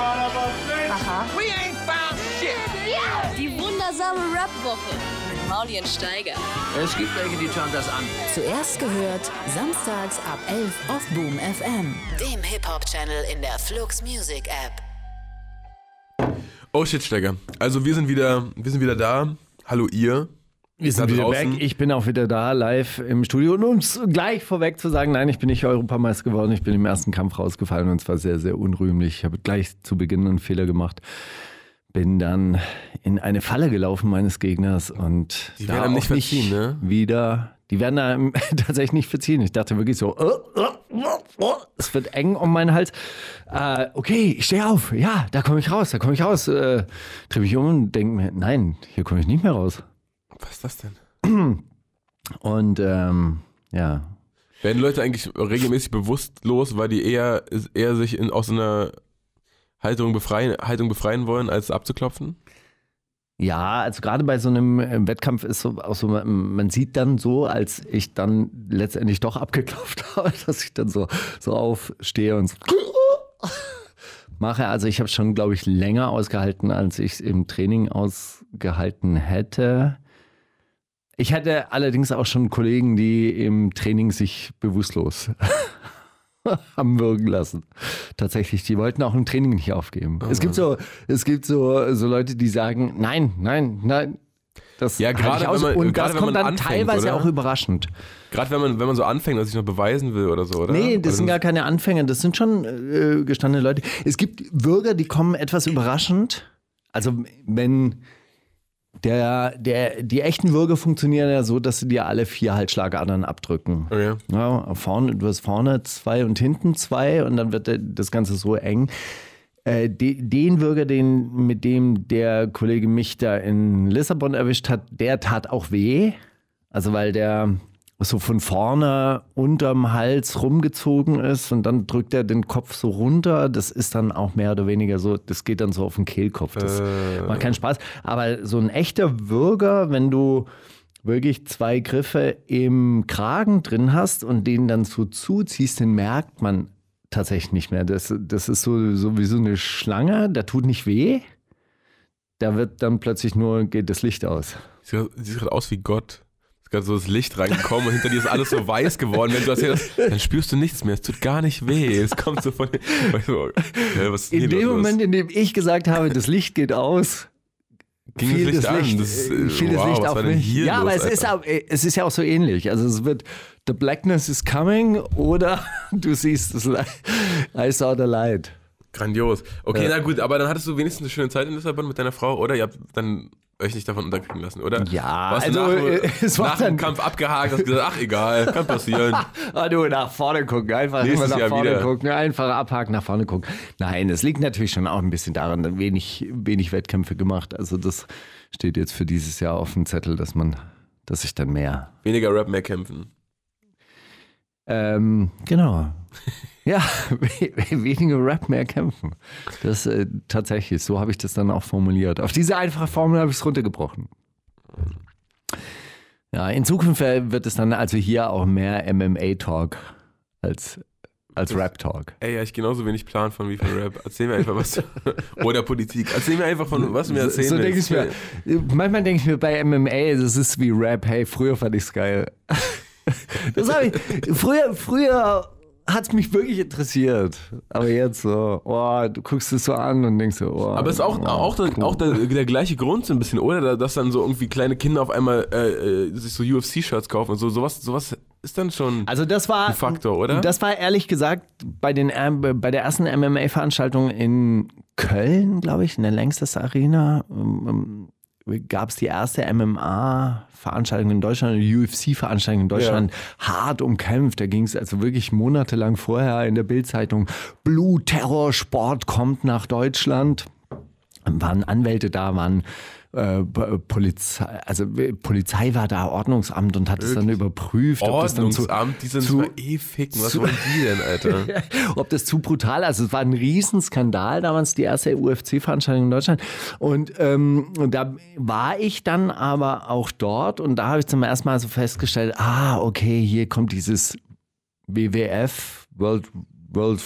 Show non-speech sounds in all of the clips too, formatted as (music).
Aha. We ain't found shit. Die wundersame Rap-Woche mit Maulien Steiger. Es gibt welche, die schauen das an. Zuerst gehört, samstags ab 11 auf Boom FM. Dem Hip-Hop-Channel in der Flux Music App. Oh shit, Stecker. Also wir sind wieder, wir sind wieder da. Hallo ihr. Wir sind Da wieder draußen. back. Ich bin auch wieder da, live im Studio. Und um es gleich vorweg zu sagen, nein, ich bin nicht Europameister geworden. Ich bin im ersten Kampf rausgefallen und zwar sehr, sehr unrühmlich. Ich habe gleich zu Beginn einen Fehler gemacht. Bin dann in eine Falle gelaufen meines Gegners und Die da werden einem nicht verziehen, ne? Wieder, die werden einem (laughs) tatsächlich nicht verziehen. Ich dachte wirklich so, äh, äh, äh, es wird eng um meinen Hals. Äh, okay, ich stehe auf. Ja, da komme ich raus, da komme ich raus. Äh, Drehe mich um und denke mir, nein, hier komme ich nicht mehr raus. Was ist das denn? Und ähm, ja, Werden Leute eigentlich regelmäßig bewusstlos, weil die eher, eher sich in, aus einer Haltung befreien, Haltung befreien wollen, als abzuklopfen? Ja, also gerade bei so einem äh, Wettkampf ist so auch so, man man sieht dann so, als ich dann letztendlich doch abgeklopft (laughs) habe, dass ich dann so, so aufstehe und so (laughs) mache. Also ich habe schon, glaube ich, länger ausgehalten, als ich es im Training ausgehalten hätte. Ich hatte allerdings auch schon Kollegen, die im Training sich bewusstlos (laughs) haben wirken lassen. Tatsächlich, die wollten auch im Training nicht aufgeben. es gibt so, es gibt so, so Leute, die sagen, nein, nein, nein. Das Ja, gerade ich wenn man- und das kommt dann anfängt, teilweise oder? auch überraschend. Gerade wenn man, wenn man so anfängt und sich noch beweisen will oder so, oder? Nee, Oder das sind gar keine Anfänger, das sind schon äh, gestandene Leute. Es gibt Bürger, die kommen etwas überraschend. Also wenn der, der, die echten Würger funktionieren ja so, dass sie dir alle vier halt Schlagadern abdrücken. Okay. Ja, vorne, du hast vorne zwei und hinten zwei und dann wird das Ganze so eng. Äh, de, den Bürger, den, mit dem der Kollege mich da in Lissabon erwischt hat, der tat auch weh. Also weil der so von vorne unterm Hals rumgezogen ist und dann drückt er den Kopf so runter. Das ist dann auch mehr oder weniger so, das geht dann so auf den Kehlkopf. Das macht keinen Spaß. Aber so ein echter Würger, wenn du wirklich zwei Griffe im Kragen drin hast und den dann so zuziehst, den merkt man tatsächlich nicht mehr. Das, das ist so, so wie so eine Schlange, da tut nicht weh. Da wird dann plötzlich nur, geht das Licht aus. Sieht, sieht gerade aus wie Gott. Gerade so das Licht reingekommen und hinter dir ist alles so weiß geworden. Wenn du das hörst, dann spürst du nichts mehr. Es tut gar nicht weh. Es kommt so von. Du, ja, In dem? Moment, in dem ich gesagt habe, das Licht geht aus, ging fiel das Licht das an. Licht, Das, äh, fiel das wow, Licht was auf mich. hier Ja, aber los, es ist, auch, äh, es ist ja auch so ähnlich. Also es wird The Blackness is coming oder (laughs) du siehst das Light. I saw the light. Grandios. Okay, Ja. na gut, aber dann hattest du wenigstens eine schöne Zeit in Lissabon mit deiner Frau, oder? Ihr habt dann euch nicht davon unterkriegen lassen, oder? Ja, du also, nach, äh, (laughs) es war nach dem Kampf abgehakt, hast gesagt, ach egal, kann passieren. (laughs) Ah, du, nach vorne gucken, einfach Nächstes immer nach Jahr vorne wieder. gucken, einfach abhaken, nach vorne gucken. Nein, es liegt natürlich schon auch ein bisschen daran, wenig, wenig Wettkämpfe gemacht. Also das steht jetzt für dieses Jahr auf dem Zettel, dass man, dass ich dann mehr. Weniger Rap, mehr kämpfen. Ähm, genau. Ja, (laughs) we- weniger Rap, mehr kämpfen. Das äh, tatsächlich, so habe ich das dann auch formuliert. Auf diese einfache Formel habe ich es runtergebrochen. Ja, in Zukunft äh, wird es dann also hier auch mehr MMA-Talk als, als Rap-Talk. Ey, ja, ich genauso wenig Plan von wie von Rap. Erzähl mir einfach was. (laughs) Oder Politik. Erzähl mir einfach von, was du mir erzählen so denke willst. ich mir. Manchmal denke ich mir bei MMA, das ist wie Rap. Hey, früher fand ich es geil. (laughs) Das habe ich. Früher, früher hat es mich wirklich interessiert. Aber jetzt so, oh, du guckst es so an und denkst so, oh. Aber es ist auch, oh, auch, der, cool. auch der, der gleiche Grund so ein bisschen, oder? Dass dann so irgendwie kleine Kinder auf einmal äh, äh, sich so UFC-Shirts kaufen und so. Sowas, sowas ist dann schon Also das war ein Faktor, oder? Das war ehrlich gesagt bei, den, ähm, bei der ersten MMA-Veranstaltung in Köln, glaube ich, in der Längstes Arena, ähm, gab es die erste MMA-Veranstaltung in Deutschland, eine UFC-Veranstaltung in Deutschland, hart umkämpft. Da ging es also wirklich monatelang vorher in der Bildzeitung, Blutterror-Sport kommt nach Deutschland. Waren Anwälte da, waren äh, Polizei, also äh, Polizei war da, Ordnungsamt und hat es dann überprüft, ob das dann zu, Ordnungsamt, die sind zu- eh ficken. Was zu- wollen die denn, Alter? (laughs) ob das zu brutal, also es war ein Riesenskandal damals, die erste UFC-Veranstaltung in Deutschland. Und, ähm, und da war ich dann aber auch dort und da habe ich zum ersten Mal so festgestellt, ah, okay, hier kommt dieses WWF, World, World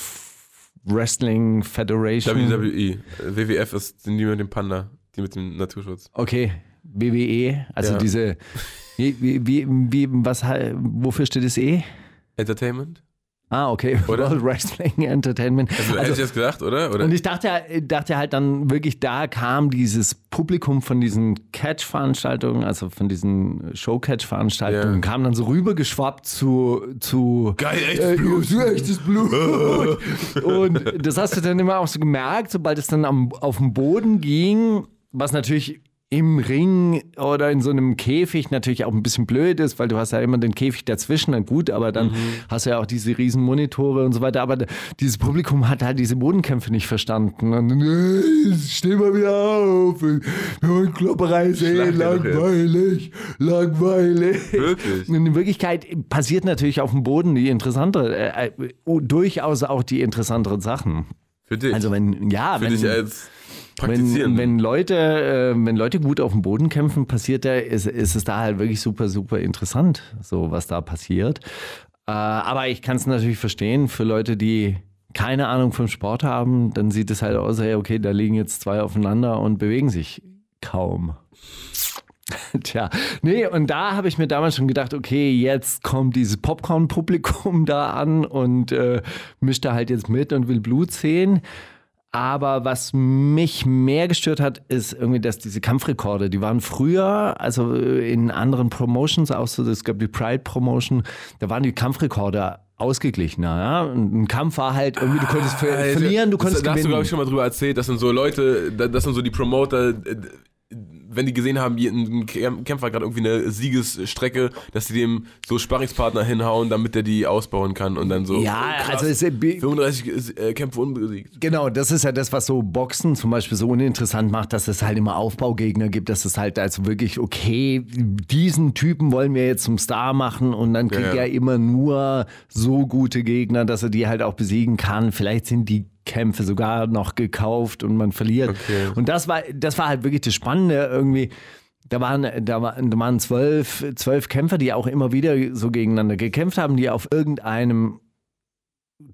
Wrestling Federation. WWE. WWF ist mit dem Panda, die mit dem Naturschutz. Okay, WWE, also Ja. diese, wie, wie, wie, was, wofür steht das E? Entertainment? Ah, okay, Oder? (laughs) World Wrestling Entertainment. Also, hätte ich das gedacht, oder? oder? Und ich dachte, dachte halt dann wirklich, da kam dieses Publikum von diesen Catch-Veranstaltungen, also von diesen Show-Catch-Veranstaltungen, Ja. kam dann so rübergeschwappt zu, zu Geil, echtes äh, Blut. echtes Blut. (laughs) Und das hast du dann immer auch so gemerkt, sobald es dann am, auf den Boden ging, was natürlich im Ring oder in so einem Käfig natürlich auch ein bisschen blöd ist, weil du hast ja immer den Käfig dazwischen, dann gut, aber dann hast du ja auch diese riesen Monitore und so weiter, aber dieses Publikum hat halt diese Bodenkämpfe nicht verstanden und dann, äh, steh mal wieder auf, wir wollen Klopperei sehen, langweilig, langweilig. Wirklich? Und in Wirklichkeit passiert natürlich auf dem Boden die interessantere, äh, äh, durchaus auch die interessanteren Sachen. Für dich. Also wenn, ja, Für wenn, dich als wenn, wenn Leute, äh, wenn Leute gut auf dem Boden kämpfen, passiert da, ist, ist es da halt wirklich super, super interessant, so was da passiert. Äh, aber ich kann es natürlich verstehen für Leute, die keine Ahnung vom Sport haben, dann sieht es halt aus, hey, okay, da liegen jetzt zwei aufeinander und bewegen sich kaum. (laughs) Tja, nee, und da habe ich mir damals schon gedacht, okay, jetzt kommt dieses Popcorn-Publikum (laughs) da an und äh, mischt da halt jetzt mit und will Blut sehen. Aber was mich mehr gestört hat, ist irgendwie, dass diese Kampfrekorde, die waren früher, also in anderen Promotions, auch so, es gab die Pride Promotion, da waren die Kampfrekorde ausgeglichener. Ja? Ein Kampf war halt irgendwie, du konntest ver Alter, verlieren, du das- konntest Da hast du, gewinnen. glaube ich, schon mal drüber erzählt. Das sind so Leute, da- das sind so die Promoter, wenn die gesehen haben, ein Käm- Kämpfer gerade irgendwie eine Siegesstrecke, dass sie dem so Sparringspartner hinhauen, damit der die ausbauen kann und dann so. ja, krass, also es, ist- 35 äh, Kämpfe unbesiegt. Genau, das ist ja das, was so Boxen zum Beispiel so uninteressant macht, dass es halt immer Aufbaugegner gibt, dass es halt also wirklich, okay, diesen Typen wollen wir jetzt zum Star machen und dann kriegt Ja, ja. er immer nur so gute Gegner, dass er die halt auch besiegen kann. Vielleicht sind die Kämpfe sogar noch gekauft und man verliert. Okay. Und das war, das war halt wirklich das Spannende irgendwie. Da waren, da waren, da waren zwölf, zwölf Kämpfer, die auch immer wieder so gegeneinander gekämpft haben, die auf irgendeinem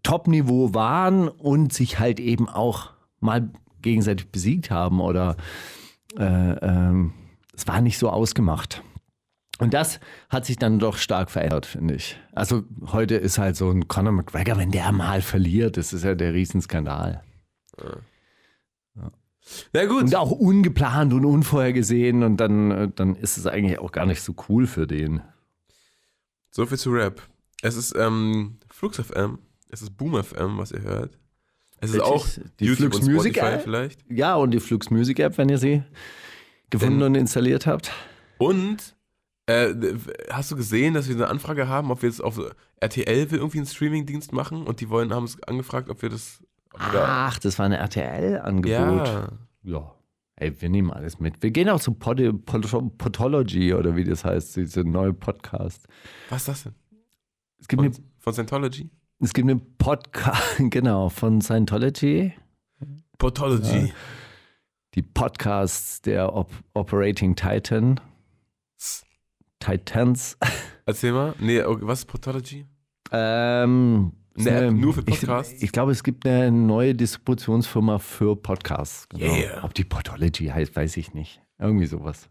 Top-Niveau waren und sich halt eben auch mal gegenseitig besiegt haben oder äh, ähm, es war nicht so ausgemacht. Und das hat sich dann doch stark verändert, finde ich. Also heute ist halt so ein Conor McGregor, wenn der mal verliert, das ist ja der Riesenskandal. Na gut. Und auch ungeplant und unvorhergesehen und dann, äh, dann ist es eigentlich auch gar nicht so cool für den. So viel zu Rap. Es ist ähm, Flux FM, es ist Boom FM, was ihr hört. Es ist auch Die YouTube Flux Music App? vielleicht. Ja, und die Flux Music App, wenn ihr sie gefunden Wenn- und installiert habt. Und äh, hast du gesehen, dass wir eine Anfrage haben, ob wir jetzt auf RTL will irgendwie einen Streamingdienst machen und die wollen haben uns angefragt, ob wir das ob wir da- Ach, das war ein RTL-Angebot. ja. Ja. Ey, wir nehmen alles mit. Wir gehen auch zu Pod Pod Podology oder wie das heißt, diese neue Podcast. Was ist das denn? Es gibt Von, eine, von Scientology? es gibt eine Podcast, (laughs) genau, von Scientology. Potology. Die Podcasts der Op Operating Titan. Titans. (laughs) Erzähl mal. Nee, okay, was ist Potology? Ähm, Eine eine- nur für ich- Podcasts? Ich, glaube, es gibt eine neue Distributionsfirma für Podcasts. Genau. Yeah. Ob die Podology heißt, weiß ich nicht. Irgendwie sowas.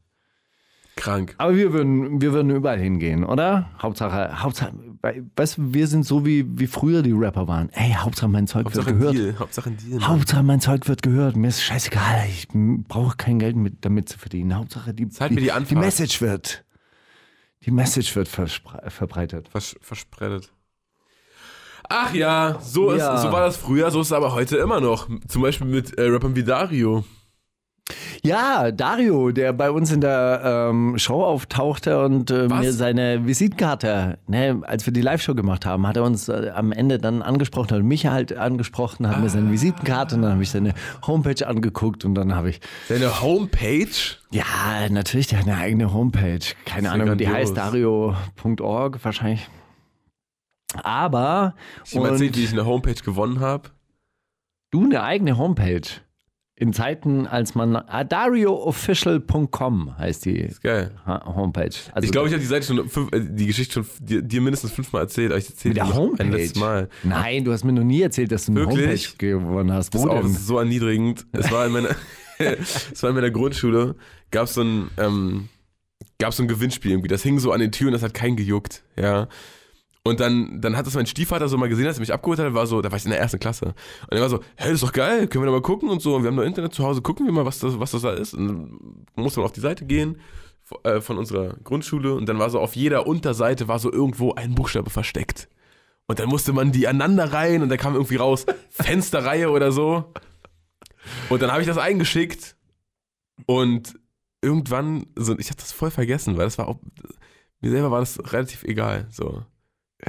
Krank. Aber wir würden, wir würden überall hingehen, oder? Hauptsache, Hauptsache, we- weißt du, wir sind so wie, wie früher die Rapper waren. Ey, Hauptsache mein Zeug Hauptsache wird gehört. Deal. Hauptsache ein Deal. Hauptsache mein Zeug wird gehört. Mir ist scheißegal. Ich brauche kein Geld mit, damit zu verdienen. Hauptsache die, die die Anfrage. Message wird. Die Message wird verbreitet. Vers verspreadet. Ach ja, so, Ja. Ist, so war das früher, so ist es aber heute immer noch. Zum Beispiel mit äh, Rappern wie Dario. Ja, Dario, der bei uns in der ähm, Show auftauchte und äh, mir seine Visitkarte, ne, als wir die Live-Show gemacht haben, hat er uns äh, am Ende dann angesprochen, hat mich halt angesprochen, hat mir Ah. seine Visitenkarte und dann habe ich seine Homepage angeguckt und dann habe ich, Seine Homepage? ja, natürlich, der hat eine eigene Homepage. Keine Ahnung, die heißt, dario.org wahrscheinlich. Aber, Ich habe erzählt, und wie ich eine Homepage gewonnen habe. du eine eigene Homepage. In Zeiten, als man ah, darioofficial.com heißt die Geil. Ha- Homepage. Also Ich glaube, ich habe die Seite schon fünf, äh, die Geschichte schon dir, mindestens fünfmal erzählt, aber ich erzähle die Homepage. ein letztes Mal. Nein, du hast mir noch nie erzählt, dass du eine Wirklich? Homepage gewonnen hast. Das Wo ist auch denn? so erniedrigend. Es war in meiner, (laughs) es war in meiner Grundschule, gab es so ein, ähm, gab so ein Gewinnspiel irgendwie. Das hing so an den Türen, das hat keinen gejuckt, ja. Und dann, dann hat das mein Stiefvater so mal gesehen, als er mich abgeholt hat, war so, da war ich in der ersten Klasse. Und er war so, hey, das ist doch geil, können wir da mal gucken und so. Und wir haben noch Internet zu Hause, gucken wir mal, was das, was das da ist. Und dann musste man auf die Seite gehen äh, von unserer Grundschule und dann war so auf jeder Unterseite war so irgendwo ein Buchstabe versteckt. Und dann musste man die aneinander reihen und da kam irgendwie raus (laughs) Fensterreihe oder so. Und dann habe ich das eingeschickt und irgendwann, so, ich habe das voll vergessen, weil das war auch, mir selber war das relativ egal. So.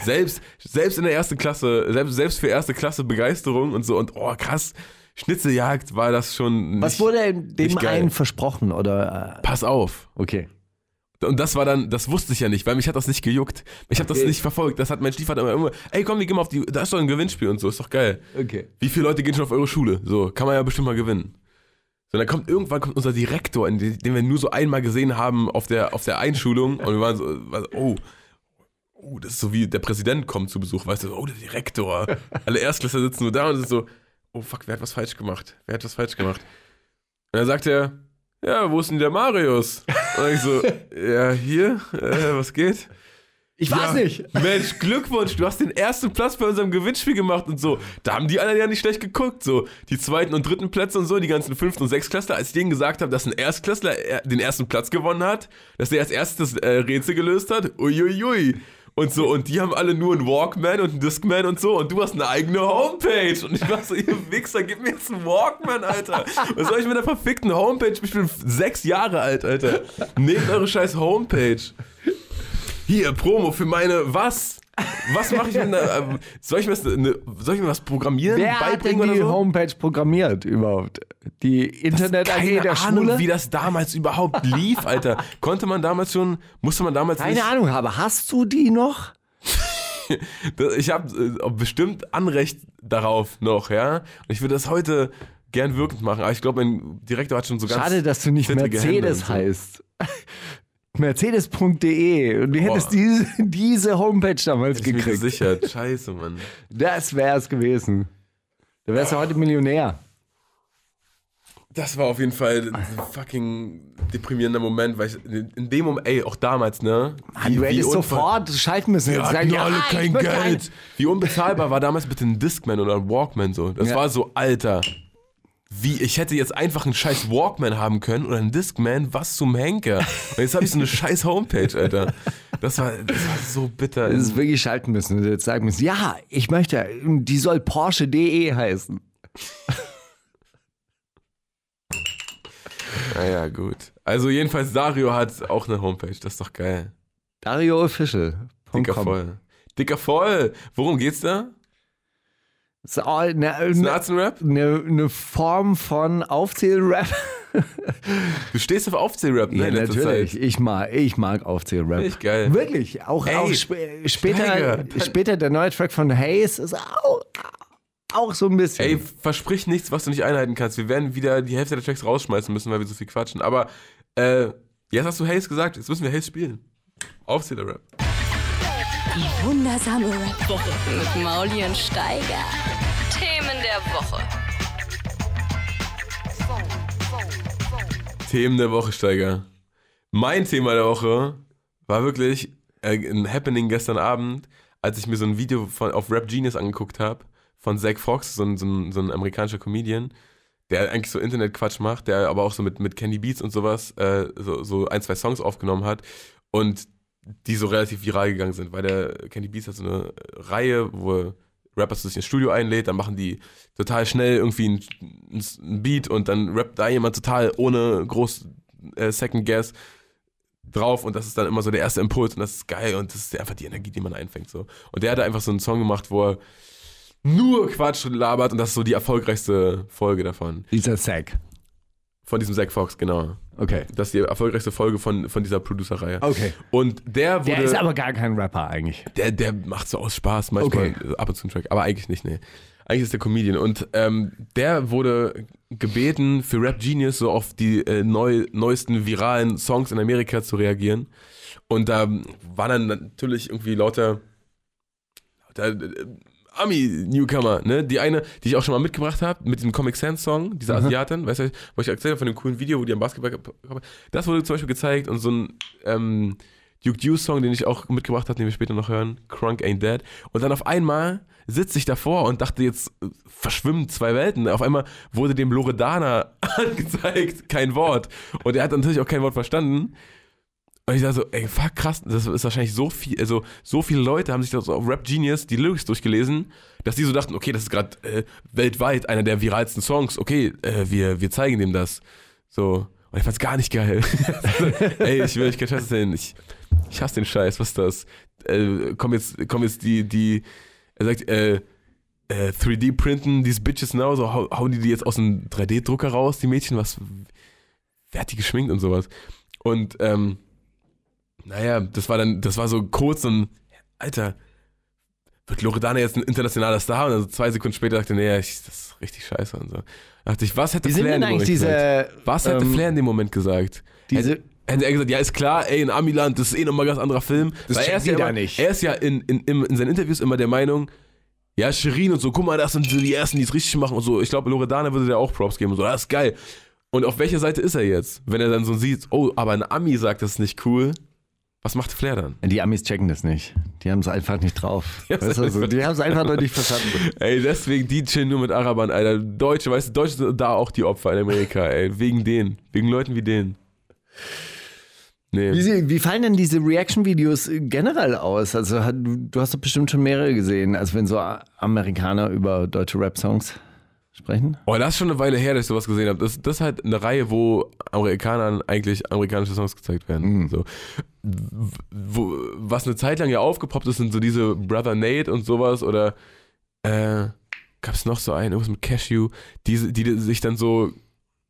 Selbst, selbst in der ersten Klasse, selbst, selbst für erste Klasse Begeisterung und so und oh krass, Schnitzeljagd war das schon. Nicht, Was wurde dem einen versprochen? Oder, Pass auf. okay. Und das war dann, das wusste ich ja nicht, weil mich hat das nicht gejuckt. Ich habe das Okay. nicht verfolgt. Das hat mein Stiefvater immer, immer, ey komm, wir gehen mal auf die, da ist doch ein Gewinnspiel und so, ist doch geil. Okay. Wie viele Leute gehen schon auf eure Schule? So, kann man ja bestimmt mal gewinnen. So, dann kommt irgendwann kommt unser Direktor, den, wir nur so einmal gesehen haben auf der, auf der Einschulung und wir waren so, war so, oh, oh, das ist so wie der Präsident kommt zu Besuch, weißt du, oh, der Direktor. (laughs) Alle Erstklässler sitzen nur da und sind so, oh fuck, wer hat was falsch gemacht? Wer hat was falsch gemacht? Und dann sagt er, ja, wo ist denn der Marius? Und ich so, (laughs) ja, hier, äh, was geht? Ich weiß Ja, nicht. (laughs) Mensch, Glückwunsch, du hast den ersten Platz bei unserem Gewinnspiel gemacht und so. Da haben die anderen ja nicht schlecht geguckt, so. Die zweiten und dritten Plätze und so, die ganzen fünften und sechstklässler. Als ich denen gesagt habe, dass ein Erstklässler den ersten Platz gewonnen hat, dass der als erstes das äh, Rätsel gelöst hat, uiuiui. Und so, und die haben alle nur einen Walkman und einen Discman und so, und du hast eine eigene Homepage. Und ich war so, ihr Wichser, gib mir jetzt einen Walkman, Alter. Was soll ich mit einer verfickten Homepage? Ich bin sechs Jahre alt, Alter. Nehmt eure scheiß Homepage. Hier, Promo für meine, was? Was mache ich mit einer, ähm, soll ich mir, was, eine, soll ich mir was programmieren, Wer hat denn beibringen die so? Homepage programmiert überhaupt? Die Internet AG Keine der Ahnung, Schule? wie das damals überhaupt (laughs) lief, Alter. Konnte man damals schon, musste man damals Keine nicht, Ahnung, aber hast du die noch? (laughs) ich habe äh, bestimmt Anrecht darauf noch, ja. Und ich würde das heute gern wirkend machen, aber ich glaube, mein Direktor hat schon so ganz Schade, dass du nicht Mercedes so. heißt. Mercedes.de und du hättest diese, diese Homepage damals mir gekriegt. gesichert. Scheiße, Mann. Das wär's gewesen. Da wärst du heute Millionär. Das war auf jeden Fall ein fucking deprimierender Moment, weil ich in dem Moment, ey, auch damals, ne? Mann, du hättest sofort schalten müssen. Wir hatten sagen, alle ich kein Geld. Wie unbezahlbar war damals bitte ein Discman oder ein Walkman so. Das Ja. war so, Alter. Wie, ich hätte jetzt einfach einen scheiß Walkman haben können oder einen Discman, was zum Henker. Und jetzt habe ich so eine scheiß Homepage, Alter. Das war, das war so bitter. Das ist wirklich schalten müssen jetzt sagen müssen, ja, ich möchte, die soll Porsche.de heißen. (laughs) Naja, gut. Also jedenfalls, Dario hat auch eine Homepage, das ist doch geil. Dario Official. Dicker voll. Dicker voll. Worum geht's da? Das ist ein eine, Arzt-Rap? eine, eine Form von Aufzählrap. Du stehst auf Aufzählrap, ne? Ja, natürlich. Zeit. Ich mag, ich mag Aufzählrap. Ich geil. Wirklich. Auch, Ey, auch sp später, Steiger. später der neue Track von Hayes ist auch, auch so ein bisschen. Ey, versprich nichts, was du nicht einhalten kannst. Wir werden wieder die Hälfte der Tracks rausschmeißen müssen, weil wir so viel quatschen. Aber äh, jetzt hast du Haze gesagt, jetzt müssen wir Haze spielen. Aufzähler-Rap. Die wundersame Rap-Woche mit Mauli und Steiger. Themen der Woche. Themen der Woche, Steiger. Mein Thema der Woche war wirklich äh, ein Happening gestern Abend, als ich mir so ein Video von, auf Rap Genius angeguckt habe, von Zach Fox, so ein, so, ein, so ein amerikanischer Comedian, der eigentlich so Internetquatsch macht, der aber auch so mit, mit Candy Beats und sowas äh, so, so ein, zwei Songs aufgenommen hat und die so relativ viral gegangen sind, weil der Candy Beats hat so eine Reihe, wo Rappers sich ins Studio einlädt, dann machen die total schnell irgendwie ein, ein Beat und dann rappt da jemand total ohne groß äh, Second Guess drauf und das ist dann immer so der erste Impuls und das ist geil und das ist einfach die Energie, die man einfängt so. Und der hat einfach so einen Song gemacht, wo er nur Quatsch labert und das ist so die erfolgreichste Folge davon. Dieser Sack. Von diesem Zack Fox, genau. Okay. Das ist die erfolgreichste Folge von, von dieser Producer-Reihe. Okay. Und der wurde. Der ist aber gar kein Rapper eigentlich. Der, der macht so aus Spaß manchmal Okay. ab und zu einen Track, aber eigentlich nicht, nee. Eigentlich ist der Comedian und ähm, der wurde gebeten, für Rap Genius so auf die äh, neu, neuesten viralen Songs in Amerika zu reagieren. Und da waren dann natürlich irgendwie lauter, lauter äh, Ami-Newcomer, ne? Die eine, die ich auch schon mal mitgebracht habe, mit dem Comic Sans Song, dieser Asiatin, weißt du, wo ich erzählt habe von dem coolen Video, wo die am Basketball, das wurde zum Beispiel gezeigt und so ein ähm, Duke Deuce Song, den ich auch mitgebracht habe, den wir später noch hören, Crunk Ain't Dead. Und dann auf einmal sitze ich davor und dachte, jetzt verschwimmen zwei Welten. Auf einmal wurde dem Loredana (laughs) angezeigt, kein Wort. Und er hat natürlich auch kein Wort verstanden. Und ich dachte so, ey, fuck, krass, das ist wahrscheinlich so viel, also so viele Leute haben sich das auf Rap Genius die Lyrics durchgelesen, dass die so dachten, okay, das ist gerade äh, weltweit einer der viralsten Songs, okay, äh, wir, wir zeigen dem das. So. Und ich fand's gar nicht geil. (laughs) ey, ich will euch keinen Scheiß erzählen. Ich, ich hasse den Scheiß, was ist das? Äh, komm jetzt, komm jetzt die, die, er sagt, äh, äh, 3D printen, these bitches now, so hau, hauen die die jetzt aus dem 3D-Drucker raus, die Mädchen, was, wer hat die geschminkt und sowas? Und, ähm, naja, das war dann, das war so kurz und, Alter, wird Loredana jetzt ein internationaler Star? Und dann zwei Sekunden später dachte nee, ich, das ist richtig scheiße und so. Da dachte ich, was hätte Wie Flair in dem Moment diese, gesagt? Was hätte ähm, Flair in dem Moment gesagt? diese- hätte, hätte er gesagt, ja, ist klar, ey, in Amiland, das ist eh nochmal ein ganz anderer Film. Das Weil er ist ja immer, nicht. Er ist ja in, in, in, in seinen Interviews immer der Meinung, ja, Shirin und so, guck mal, das sind so die Ersten, die es richtig machen und so. Ich glaube, Loredana würde dir auch Props geben und so, das ist geil. Und auf welcher Seite ist er jetzt? Wenn er dann so sieht, oh, aber ein Ami sagt, das ist nicht cool. Was macht Flair dann? Die Amis checken das nicht. Die haben es einfach nicht drauf. (laughs) Ja, Weißt du, so, die haben es einfach noch nicht verstanden. (laughs) Ey, deswegen, die chillen nur mit Arabern, Alter. Deutsche, weißt du, Deutsche sind da auch die Opfer in Amerika, ey. Wegen denen. Wegen Leuten wie denen. Nee. Wie, wie fallen denn diese Reaction-Videos generell aus? Also du hast doch bestimmt schon mehrere gesehen, als wenn so Amerikaner über deutsche Rap-Songs sprechen. Oh, das ist schon eine Weile her, dass ich sowas gesehen habe. Das, das ist halt eine Reihe, wo Amerikanern eigentlich amerikanische Songs gezeigt werden. So. W- Wo, was eine Zeit lang ja aufgepoppt ist, sind so diese Brother Nate und sowas oder äh, gab es noch so einen, irgendwas mit Cashew, die, die sich dann so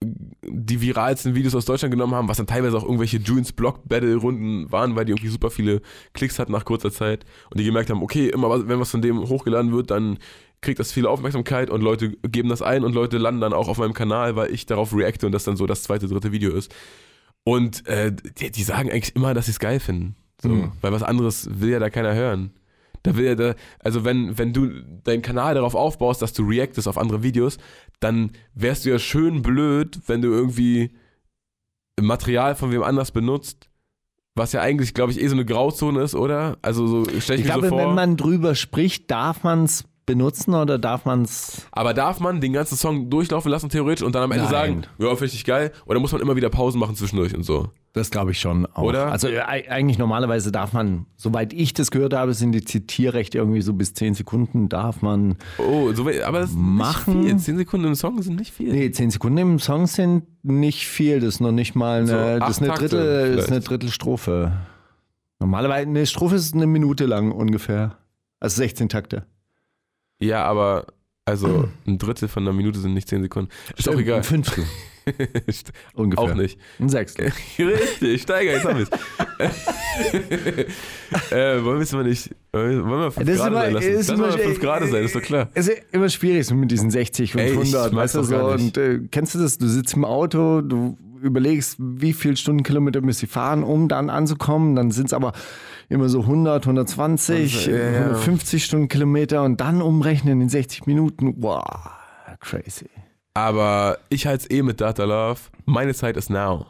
die viralsten Videos aus Deutschland genommen haben, was dann teilweise auch irgendwelche Junes Block Battle Runden waren, weil die irgendwie super viele Klicks hatten nach kurzer Zeit und die gemerkt haben, okay, immer was- wenn was von dem hochgeladen wird, dann kriegt das viel Aufmerksamkeit und Leute geben das ein und Leute landen dann auch auf meinem Kanal, weil ich darauf reacte und das dann so das zweite, dritte Video ist. Und äh, die, die sagen eigentlich immer, dass sie es geil finden. So, Mhm. Weil was anderes will ja da keiner hören. Da will ja da, also wenn, wenn du deinen Kanal darauf aufbaust, dass du reactest auf andere Videos, dann wärst du ja schön blöd, wenn du irgendwie Material von wem anders benutzt, was ja eigentlich, glaube ich, eh so eine Grauzone ist, oder? Also so stell ich, Ich mir glaube, so vor. wenn man drüber spricht, darf man es benutzen oder darf man es. aber darf man den ganzen Song durchlaufen lassen, theoretisch, und dann am Ende Nein. sagen, ja, dich geil? Oder muss man immer wieder Pausen machen zwischendurch und so? Das glaube ich schon auch. Oder? Also äh, eigentlich normalerweise darf man, soweit ich das gehört habe, sind die Zitierrechte irgendwie so bis 10 Sekunden darf man. Oh, so, aber das ist Machen. nicht viel. 10 Sekunden im Song sind nicht viel. Nee, 10 Sekunden im Song sind nicht viel. Das ist noch nicht mal So, eine, das ist eine, Takte Drittel, das ist eine. Drittelstrophe. Normalerweise, eine Strophe ist eine Minute lang ungefähr. Also 16 Takte. Ja, aber also ein Drittel von einer Minute sind nicht 10 Sekunden. Ist auch egal. Ein Fünftel (laughs) ungefähr. auch nicht. Ein Sechstel. (laughs) Richtig, Steiger, jetzt haben wir es. (laughs) äh, wollen wir es mal nicht. Wollen wir 5 Das ist Grad immer- sein lassen? ist Lass mal immer- 5 Grad sein, ist doch klar. Es ist immer schwierig so mit diesen 60 und Ey, ich 100, mag's weißt du so. Und äh, kennst du das? Du sitzt im Auto, du überlegst, wie viel Stundenkilometer müsst ihr fahren, um dann anzukommen. Dann sind es aber immer so 100, 120, Also, ja, äh, ja. 150 Stundenkilometer und dann umrechnen in 60 Minuten. Wow, crazy. Aber ich halte es eh mit Data Love. Meine Zeit ist now.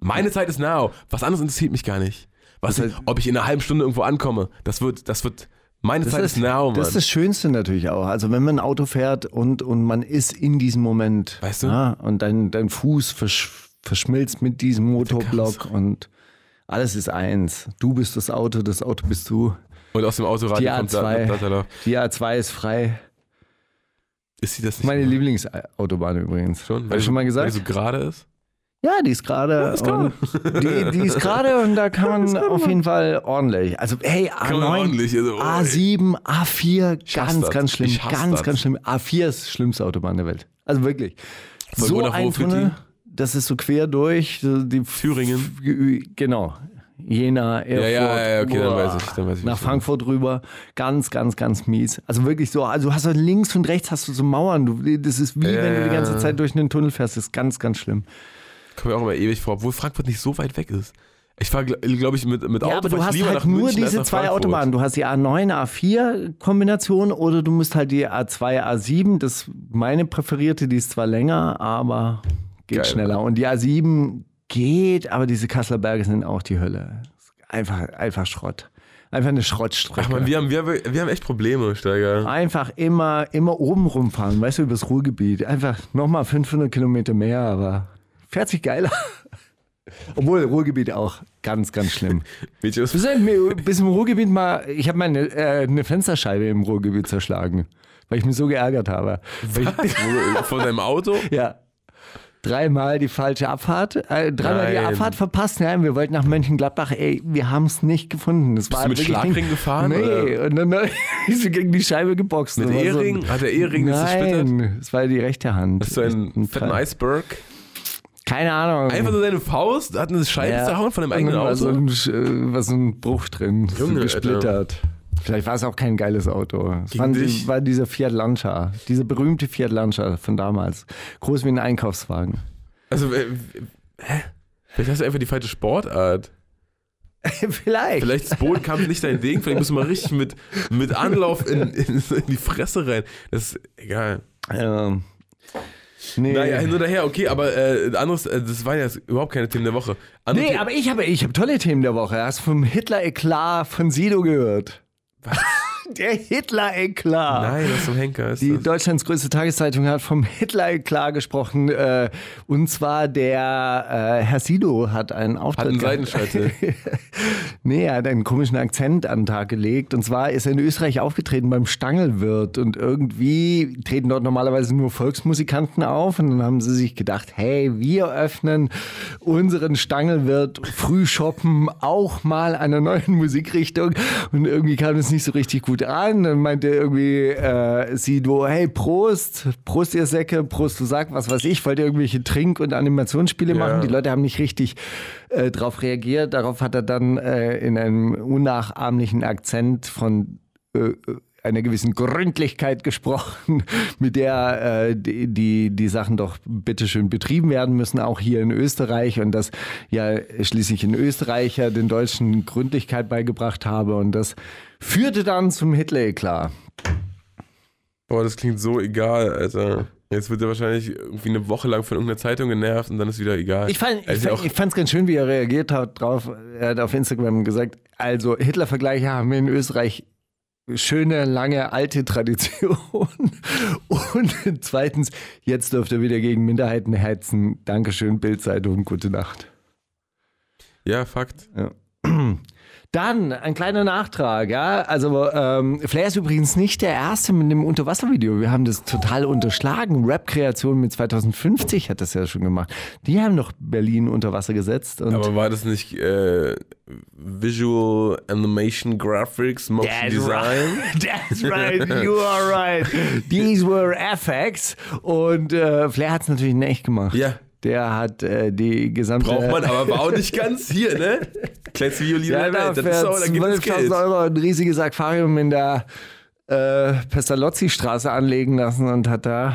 Meine Zeit ist now. Was anderes interessiert mich gar nicht. Was, Das heißt- ob ich in einer halben Stunde irgendwo ankomme, das wird, das wird, meine Zeit ist, now, Mann. das ist das Schönste natürlich auch. Also wenn man ein Auto fährt und, und man ist in diesem Moment. Weißt du? Ja, und dein, dein Fuß versch verschmilzt mit diesem Motorblock und alles ist eins. Du bist das Auto, das Auto bist du. Und aus dem Autoradio Die kommt Da- A2. Love. Die A2 ist frei. Ist sie das nicht? Meine Lieblingsautobahn übrigens. schon? Hab ich schon mal Weil gesagt? die so gerade ist? Ja, die ist gerade. und Die, die ist gerade und da kann man auf jeden Fall ordentlich. Also, hey, Kann man A9, ordentlich, also, oh, A7, A4, Ich hasse ganz, das. ganz schlimm. Ganz, das. ganz schlimm. A4 ist die schlimmste Autobahn der Welt. Also wirklich. Von so ein Tunnel, das ist so quer durch. Die Thüringen. Genau. Jena, Erfurt. Ja, ja, ja, okay, dann weiß ich, dann weiß ich, Nach du Frankfurt rüber. Ganz, ganz, ganz mies. Also wirklich so, also du hast so links und rechts hast du so Mauern. Du, das ist wie Ja, wenn du die ganze ja. Zeit durch einen Tunnel fährst. Das ist ganz, ganz schlimm. Kommt mir auch immer ewig vor, obwohl Frankfurt nicht so weit weg ist. Ich fahre, glaube ich, mit, mit Auto Ja, aber du hast halt nur München diese zwei. Autobahnen. Du hast die A9, A4-Kombination oder du musst halt die A2, A7. Das ist meine präferierte, die ist zwar länger, aber geht Geil. schneller. Und die A7 geht, aber diese Kasseler Berge sind auch die Hölle. Einfach, einfach Schrott. Einfach eine Schrottstrecke. Ach man, wir haben, wir, haben, wir haben echt Probleme, Steiger. Einfach immer, immer oben rumfahren, weißt du, übers Ruhrgebiet. Einfach nochmal 500 Kilometer mehr, aber fährt sich geiler. Obwohl, Ruhrgebiet auch ganz, ganz schlimm. Sind mir bis im Ruhrgebiet mal, ich habe meine äh, eine Fensterscheibe im Ruhrgebiet zerschlagen, weil ich mich so geärgert habe. Ich, Von deinem Auto? (laughs) ja. Dreimal die falsche Abfahrt, äh, dreimal die Nein. Abfahrt verpasst. Nein, wir wollten nach Mönchengladbach. Ey, wir haben es nicht gefunden. Das war du mit Schlagring Ding- gefahren, Nee, oder? und dann (laughs) ist sie gegen die Scheibe geboxt. Mit war so ein- Ehering? Hat der Ehering das? Nein, es war die rechte Hand. Hast du einen fetten. Iceberg? Keine Ahnung. Einfach nur deine Faust? Hat eine Scheibe Ja. zerhauen von Und eigenen Auto? So ein, äh, war so ein Bruch drin, Junge, so gesplittert. Vielleicht war es auch kein geiles Auto. Es war, dich? war dieser Fiat Lancia, dieser berühmte Fiat Lancia von damals. Groß wie ein Einkaufswagen. Also, äh, hä? Vielleicht hast du einfach die falsche Sportart. (laughs) Vielleicht. Vielleicht ist Bodenkampf nicht dein Ding. Vielleicht musst du mal richtig mit, mit Anlauf in, in, in die Fresse rein. Das ist egal. Ähm, nee. Naja, hin oder her, okay, aber äh, anderes, äh, das waren ja jetzt überhaupt keine Themen der Woche. Andere nee, The- aber ich habe ich hab tolle Themen der Woche. Hast du vom Hitler-Eklat von Sido gehört? Der Hitler-Eklat. Nein, was zum Henker ist Die das? Deutschlands größte Tageszeitung hat vom Hitler klar gesprochen. Äh, und zwar der äh, Herr Sido hat einen Auftritt. Hat einen gehabt. Seitenschalte. (laughs) nee, er hat einen komischen Akzent an den Tag gelegt. Und zwar ist er in Österreich aufgetreten beim Stangelwirt. Und irgendwie treten dort normalerweise nur Volksmusikanten auf. Und dann haben sie sich gedacht, hey, wir öffnen unseren Stangelwirt Frühshoppen auch mal einer neuen Musikrichtung. Und irgendwie kam das nicht so richtig gut an. Dann meinte irgendwie äh, Sido, hey, Prost, Prost ihr Säcke, Prost, du sag was weiß ich, wollt ihr irgendwelche Trink- und Animationsspiele Ja. machen? Die Leute haben nicht richtig äh, darauf reagiert. Darauf hat er dann äh, in einem unnachahmlichen Akzent von äh, einer gewissen Gründlichkeit gesprochen, (laughs) mit der äh, die, die, die Sachen doch bitteschön betrieben werden müssen, auch hier in Österreich. Und dass ja schließlich ein Österreicher den Deutschen Gründlichkeit beigebracht habe. Und das führte dann zum Hitler-Eklat. Boah, das klingt so egal, Alter. Jetzt wird er wahrscheinlich irgendwie eine Woche lang von irgendeiner Zeitung genervt und dann ist wieder egal. Ich fand Also ich fand's ganz schön, wie er reagiert hat drauf. Er hat auf Instagram gesagt, also Hitler-Vergleiche haben wir in Österreich schöne, lange, alte Tradition. (laughs) Und zweitens, jetzt dürft ihr wieder gegen Minderheiten heizen. Dankeschön, Bildzeitung, gute Nacht. Ja, Fakt. Dann ein kleiner Nachtrag, ja. Also ähm, Flair ist übrigens nicht der Erste mit dem Unterwasservideo. Wir haben das total unterschlagen. Rap-Kreation mit 2050 hat das ja schon gemacht. Die haben doch Berlin unter Wasser gesetzt. Aber war das nicht äh, Visual Animation Graphics Motion That's Design? right. (laughs) That's right. You are right. (laughs) These were FX. Und äh, Flair hat es natürlich in echt gemacht. Ja. Der hat äh, die gesamte. Braucht man, aber war auch nicht ganz hier, ne? Kleinste Violine ja, da. Das ist auch, da gibt es 12.000 Geld. Euro ein riesiges Aquarium in der äh, Pestalozzi-Straße anlegen lassen und hat da.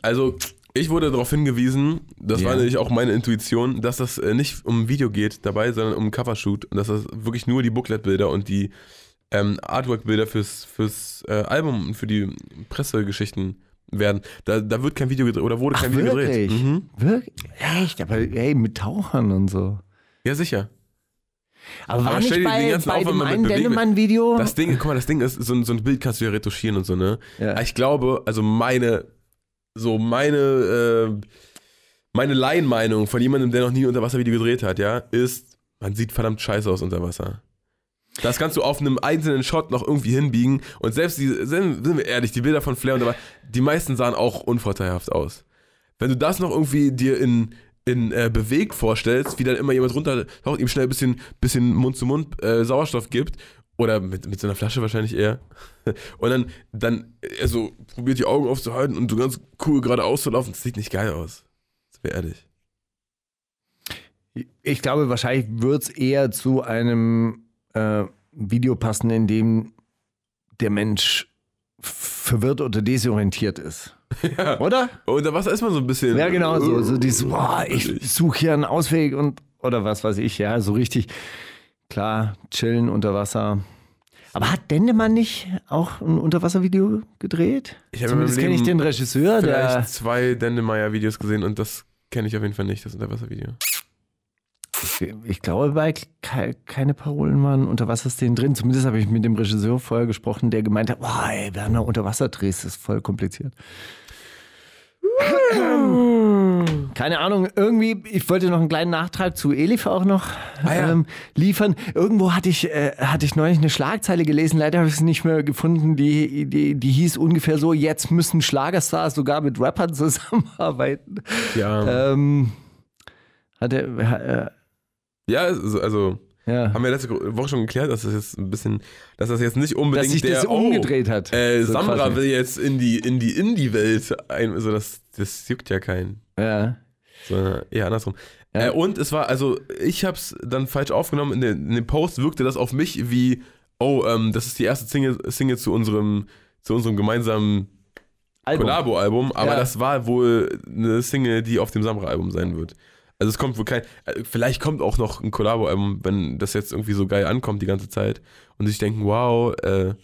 Also, ich wurde darauf hingewiesen, das Ja. war nämlich auch meine Intuition, dass das äh, nicht um ein Video geht dabei, sondern um Covershoot und dass das wirklich nur die Booklet-Bilder und die ähm, Artwork-Bilder fürs, fürs äh, Album und für die Pressegeschichten werden. Da, da wird kein Video gedreht oder wurde kein Video wirklich? gedreht. Mhm. Wirklich? Echt? Aber hey, mit Tauchern und so. Ja, sicher. Aber war Aber nicht bei, bei dem einen Dennemann-Video? Das Ding, guck mal, das Ding ist, so ein, so ein Bild kannst du ja retuschieren und so, ne? Ja. Ich glaube, also meine, so meine, äh, meine Laienmeinung von jemandem, der noch nie ein Unterwasservideo gedreht hat, ja, ist, man sieht verdammt scheiße aus unter Wasser. Das kannst du auf einem einzelnen Shot noch irgendwie hinbiegen und selbst die, sind, sind wir ehrlich, die Bilder von Flair und dabei, die meisten sahen auch unvorteilhaft aus. Wenn du das noch irgendwie dir in, in äh, Beweg vorstellst, wie dann immer jemand runter taucht, ihm schnell ein bisschen, bisschen Mund-zu-Mund äh, Sauerstoff gibt, oder mit, mit so einer Flasche wahrscheinlich eher, (laughs) und dann, dann er so probiert die Augen aufzuhalten und so ganz cool geradeaus zu laufen, das sieht nicht geil aus. Das wäre ehrlich. Ich glaube, wahrscheinlich wird es eher zu einem äh, Video passen, in dem der Mensch verwirrt oder desorientiert ist. (laughs) Oder? Unter Wasser ist man so ein bisschen. Ja, genau, so, so dieses, boah, ich suche hier einen Ausweg und oder was weiß ich, ja, so richtig klar, chillen unter Wasser. Aber hat Dendemann nicht auch ein Unterwasservideo gedreht? Ich Zumindest kenne ich den Regisseur, vielleicht der. zwei Dendemeyer-Videos gesehen und das kenne ich auf jeden Fall nicht, das Unterwasservideo. Ich glaube, bei ke- keine Parolen waren Unterwasserszenen drin. Zumindest habe ich mit dem Regisseur vorher gesprochen, der gemeint hat, boah, ey, Werner, Unterwasserdrehs ist voll kompliziert. (laughs) Keine Ahnung, irgendwie, ich wollte noch einen kleinen Nachtrag zu Elif auch noch Ah ja. ähm, liefern. Irgendwo hatte ich, äh, hatte ich neulich eine Schlagzeile gelesen, leider habe ich sie nicht mehr gefunden, die, die, die hieß ungefähr so, jetzt müssen Schlagerstars sogar mit Rappern (laughs) zusammenarbeiten. Ja, Ähm, hat er, ja also, äh, ja. haben wir letzte Woche schon geklärt, dass das jetzt ein bisschen, dass das jetzt nicht unbedingt Dass sich der, das umgedreht hat. Oh, äh, So Samra quasi. will jetzt in die in die Indie-Welt ein, also das, das juckt ja keinen. Ja. sondern eher andersrum. Ja. Äh, und es war, also ich habe es dann falsch aufgenommen. In, den- in dem Post wirkte das auf mich wie, oh, ähm, das ist die erste Single, Single zu unserem zu unserem gemeinsamen Album. Collabo-Album, aber Ja. das war wohl eine Single, die auf dem Samra-Album sein wird. Also es kommt wohl kein, äh, vielleicht kommt auch noch ein Collabo-Album, wenn das jetzt irgendwie so geil ankommt die ganze Zeit und sich denken, wow, äh,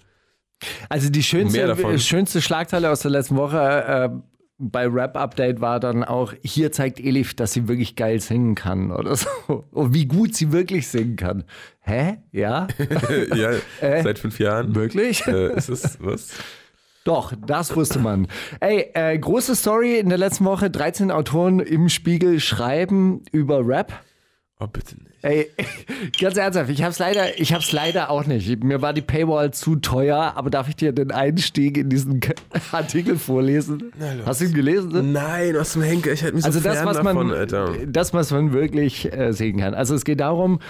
Also die schönste, davon. schönste Schlagzeile aus der letzten Woche äh, bei Rap Update war dann auch, hier zeigt Elif, dass sie wirklich geil singen kann oder so. (laughs) Und wie gut sie wirklich singen kann. Hä? Ja? (laughs) ja, (laughs) Äh? seit fünf Jahren. wirklich? Äh, ist es, was? Doch, das wusste man. Ey, äh, große Story in der letzten Woche. 13 Autoren im Spiegel schreiben über Rap. Oh, bitte nicht. Ey, (laughs) ganz ernsthaft, ich hab's leider, ich hab's leider auch nicht. Mir war die Paywall zu teuer, aber darf ich dir den Einstieg in diesen (laughs) Artikel vorlesen? los. Hast du ihn gelesen? Nein, was zum Henker, ich hätte mich Also so das, was man, davon, Alter. das, was man wirklich äh, sehen kann. Also es geht darum,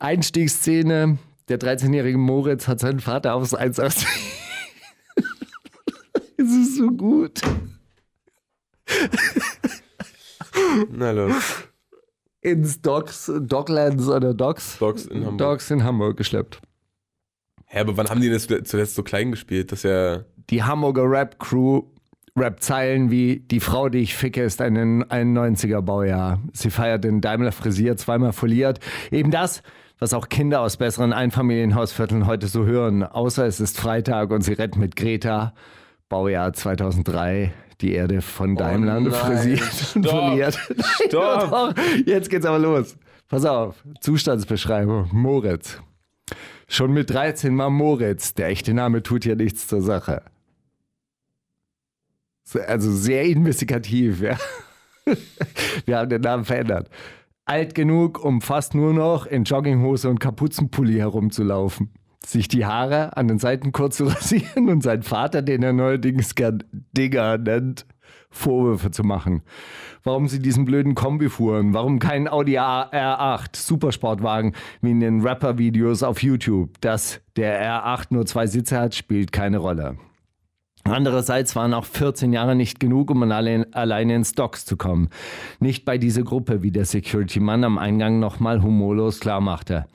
Einstiegsszene, der 13-jährige Moritz hat seinen Vater aufs 1 aus. (laughs) es ist so gut. Na los. Ins Docs, Docklands oder Docks, Docs in Hamburg. Docks in Hamburg geschleppt. Hä, aber wann haben die das zuletzt so klein gespielt? Das ja. die Hamburger Rap-Crew Rap-Zeilen wie Die Frau, die ich ficke, ist ein 91er Baujahr. Sie feiert den Daimler frisiert, zweimal foliert. Eben das, was auch Kinder aus besseren Einfamilienhausvierteln heute so hören. Außer es ist Freitag und sie rennt mit Greta. Baujahr 2003. Die Erde von Daimler nein. frisiert und Stopp. foliert. (laughs) Stopp. Doch, Jetzt geht's aber los. Pass auf. Zustandsbeschreibung. Moritz. Schon mit 13 war Moritz. Der echte Name tut ja nichts zur Sache. So, Also sehr investigativ, ja. (laughs) Wir haben den Namen verändert. Alt genug, um fast nur noch in Jogginghose und Kapuzenpulli herumzulaufen. Sich die Haare an den Seiten kurz zu (laughs) rasieren und seinen Vater, den er neuerdings gern Digger nennt, Vorwürfe zu machen. Warum sie diesen blöden Kombi fuhren, warum kein Audi A- R8 Supersportwagen wie in den Rapper-Videos auf YouTube. Dass der R8 nur zwei Sitze hat, spielt keine Rolle. Andererseits waren auch 14 Jahre nicht genug, um allein, alleine ins Docks zu kommen. Nicht bei dieser Gruppe, wie der Security-Mann am Eingang nochmal humorlos klarmachte.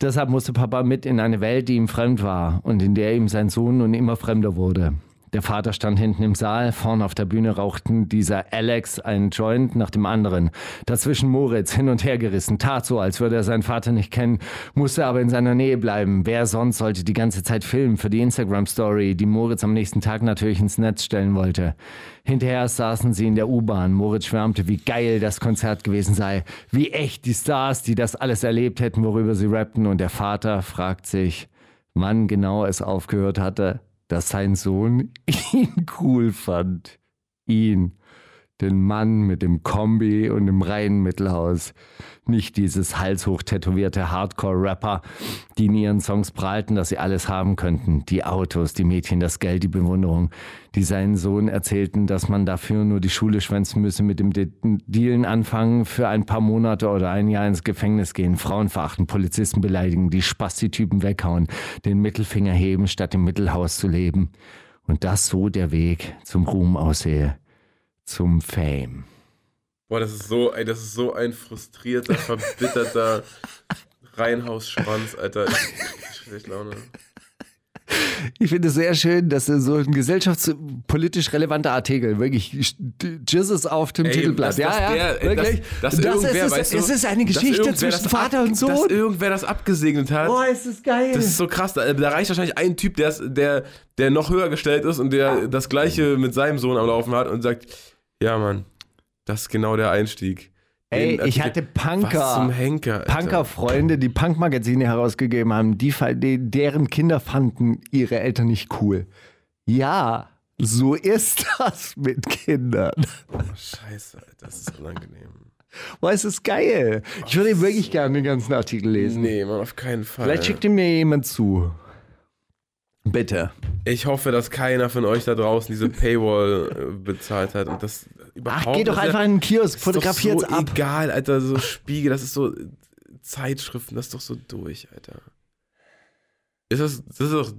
Deshalb musste Papa mit in eine Welt, die ihm fremd war und in der ihm sein Sohn nun immer fremder wurde. Der Vater stand hinten im Saal, vorn auf der Bühne rauchten dieser Alex einen Joint nach dem anderen. Dazwischen Moritz, hin und her gerissen, tat so, als würde er seinen Vater nicht kennen, musste aber in seiner Nähe bleiben. Wer sonst sollte die ganze Zeit filmen für die Instagram-Story, die Moritz am nächsten Tag natürlich ins Netz stellen wollte. Hinterher saßen sie in der U-Bahn. Moritz schwärmte, wie geil das Konzert gewesen sei, wie echt die Stars, die das alles erlebt hätten, worüber sie rappten. Und der Vater fragt sich, wann genau es aufgehört hatte, dass sein Sohn (laughs) ihn cool fand. Ihn, den Mann mit dem Kombi und dem reinen Mittelhaus. Nicht dieses halshoch tätowierte Hardcore-Rapper, die in ihren Songs prahlten, dass sie alles haben könnten. Die Autos, die Mädchen, das Geld, die Bewunderung. Die seinen Sohn erzählten, dass man dafür nur die Schule schwänzen müsse, mit dem De Dealen anfangen, für ein paar Monate oder ein Jahr ins Gefängnis gehen, Frauen verachten, Polizisten beleidigen, die Spasti-Typen weghauen, den Mittelfinger heben, statt im Mittelhaus zu leben. Und das so der Weg zum Ruhm aussehe, zum Fame. Boah, das ist so, ey, das ist so ein frustrierter, verbitterter (laughs) Reihenhausschwanz, Alter. Ich schlecht Laune. Ich finde es sehr schön, dass so ein gesellschaftspolitisch relevanter Artikel, wirklich Jizzes auf dem Ey, Titelblatt. dass- ja, dass ja, der- wirklich. dass das irgendwer, ist, weißt du, es ist eine Geschichte zwischen das Vater ab, und Sohn. Dass irgendwer das abgesegnet hat. Boah, ist das geil. Das ist so krass. Da, da reicht wahrscheinlich ein Typ, der, der, der noch höher gestellt ist und der das Gleiche mit seinem Sohn am Laufen hat und sagt: Ja, Mann, das ist genau der Einstieg. Ey, Den ich hatte Punker. Henker. Punker-Freunde, die Punk-Magazine herausgegeben haben, die, die, deren Kinder fanden ihre Eltern nicht cool. Ja, so ist (laughs) das mit Kindern. Scheiße, Alter, das ist unangenehm. Boah, es ist geil. Ich würde wirklich gerne den ganzen Artikel lesen. Nee, Mann, auf keinen Fall. Vielleicht schickt ihn mir jemand zu. Bitte. Ich hoffe, dass keiner von euch da draußen diese Paywall äh, bezahlt hat und das überhaupt. Ach, geh doch einfach in den Kiosk, fotografiert's so ab. Egal, Alter, so Spiegel, das ist so äh, Zeitschriften, das ist doch so durch, Alter. Ist das, das ist doch,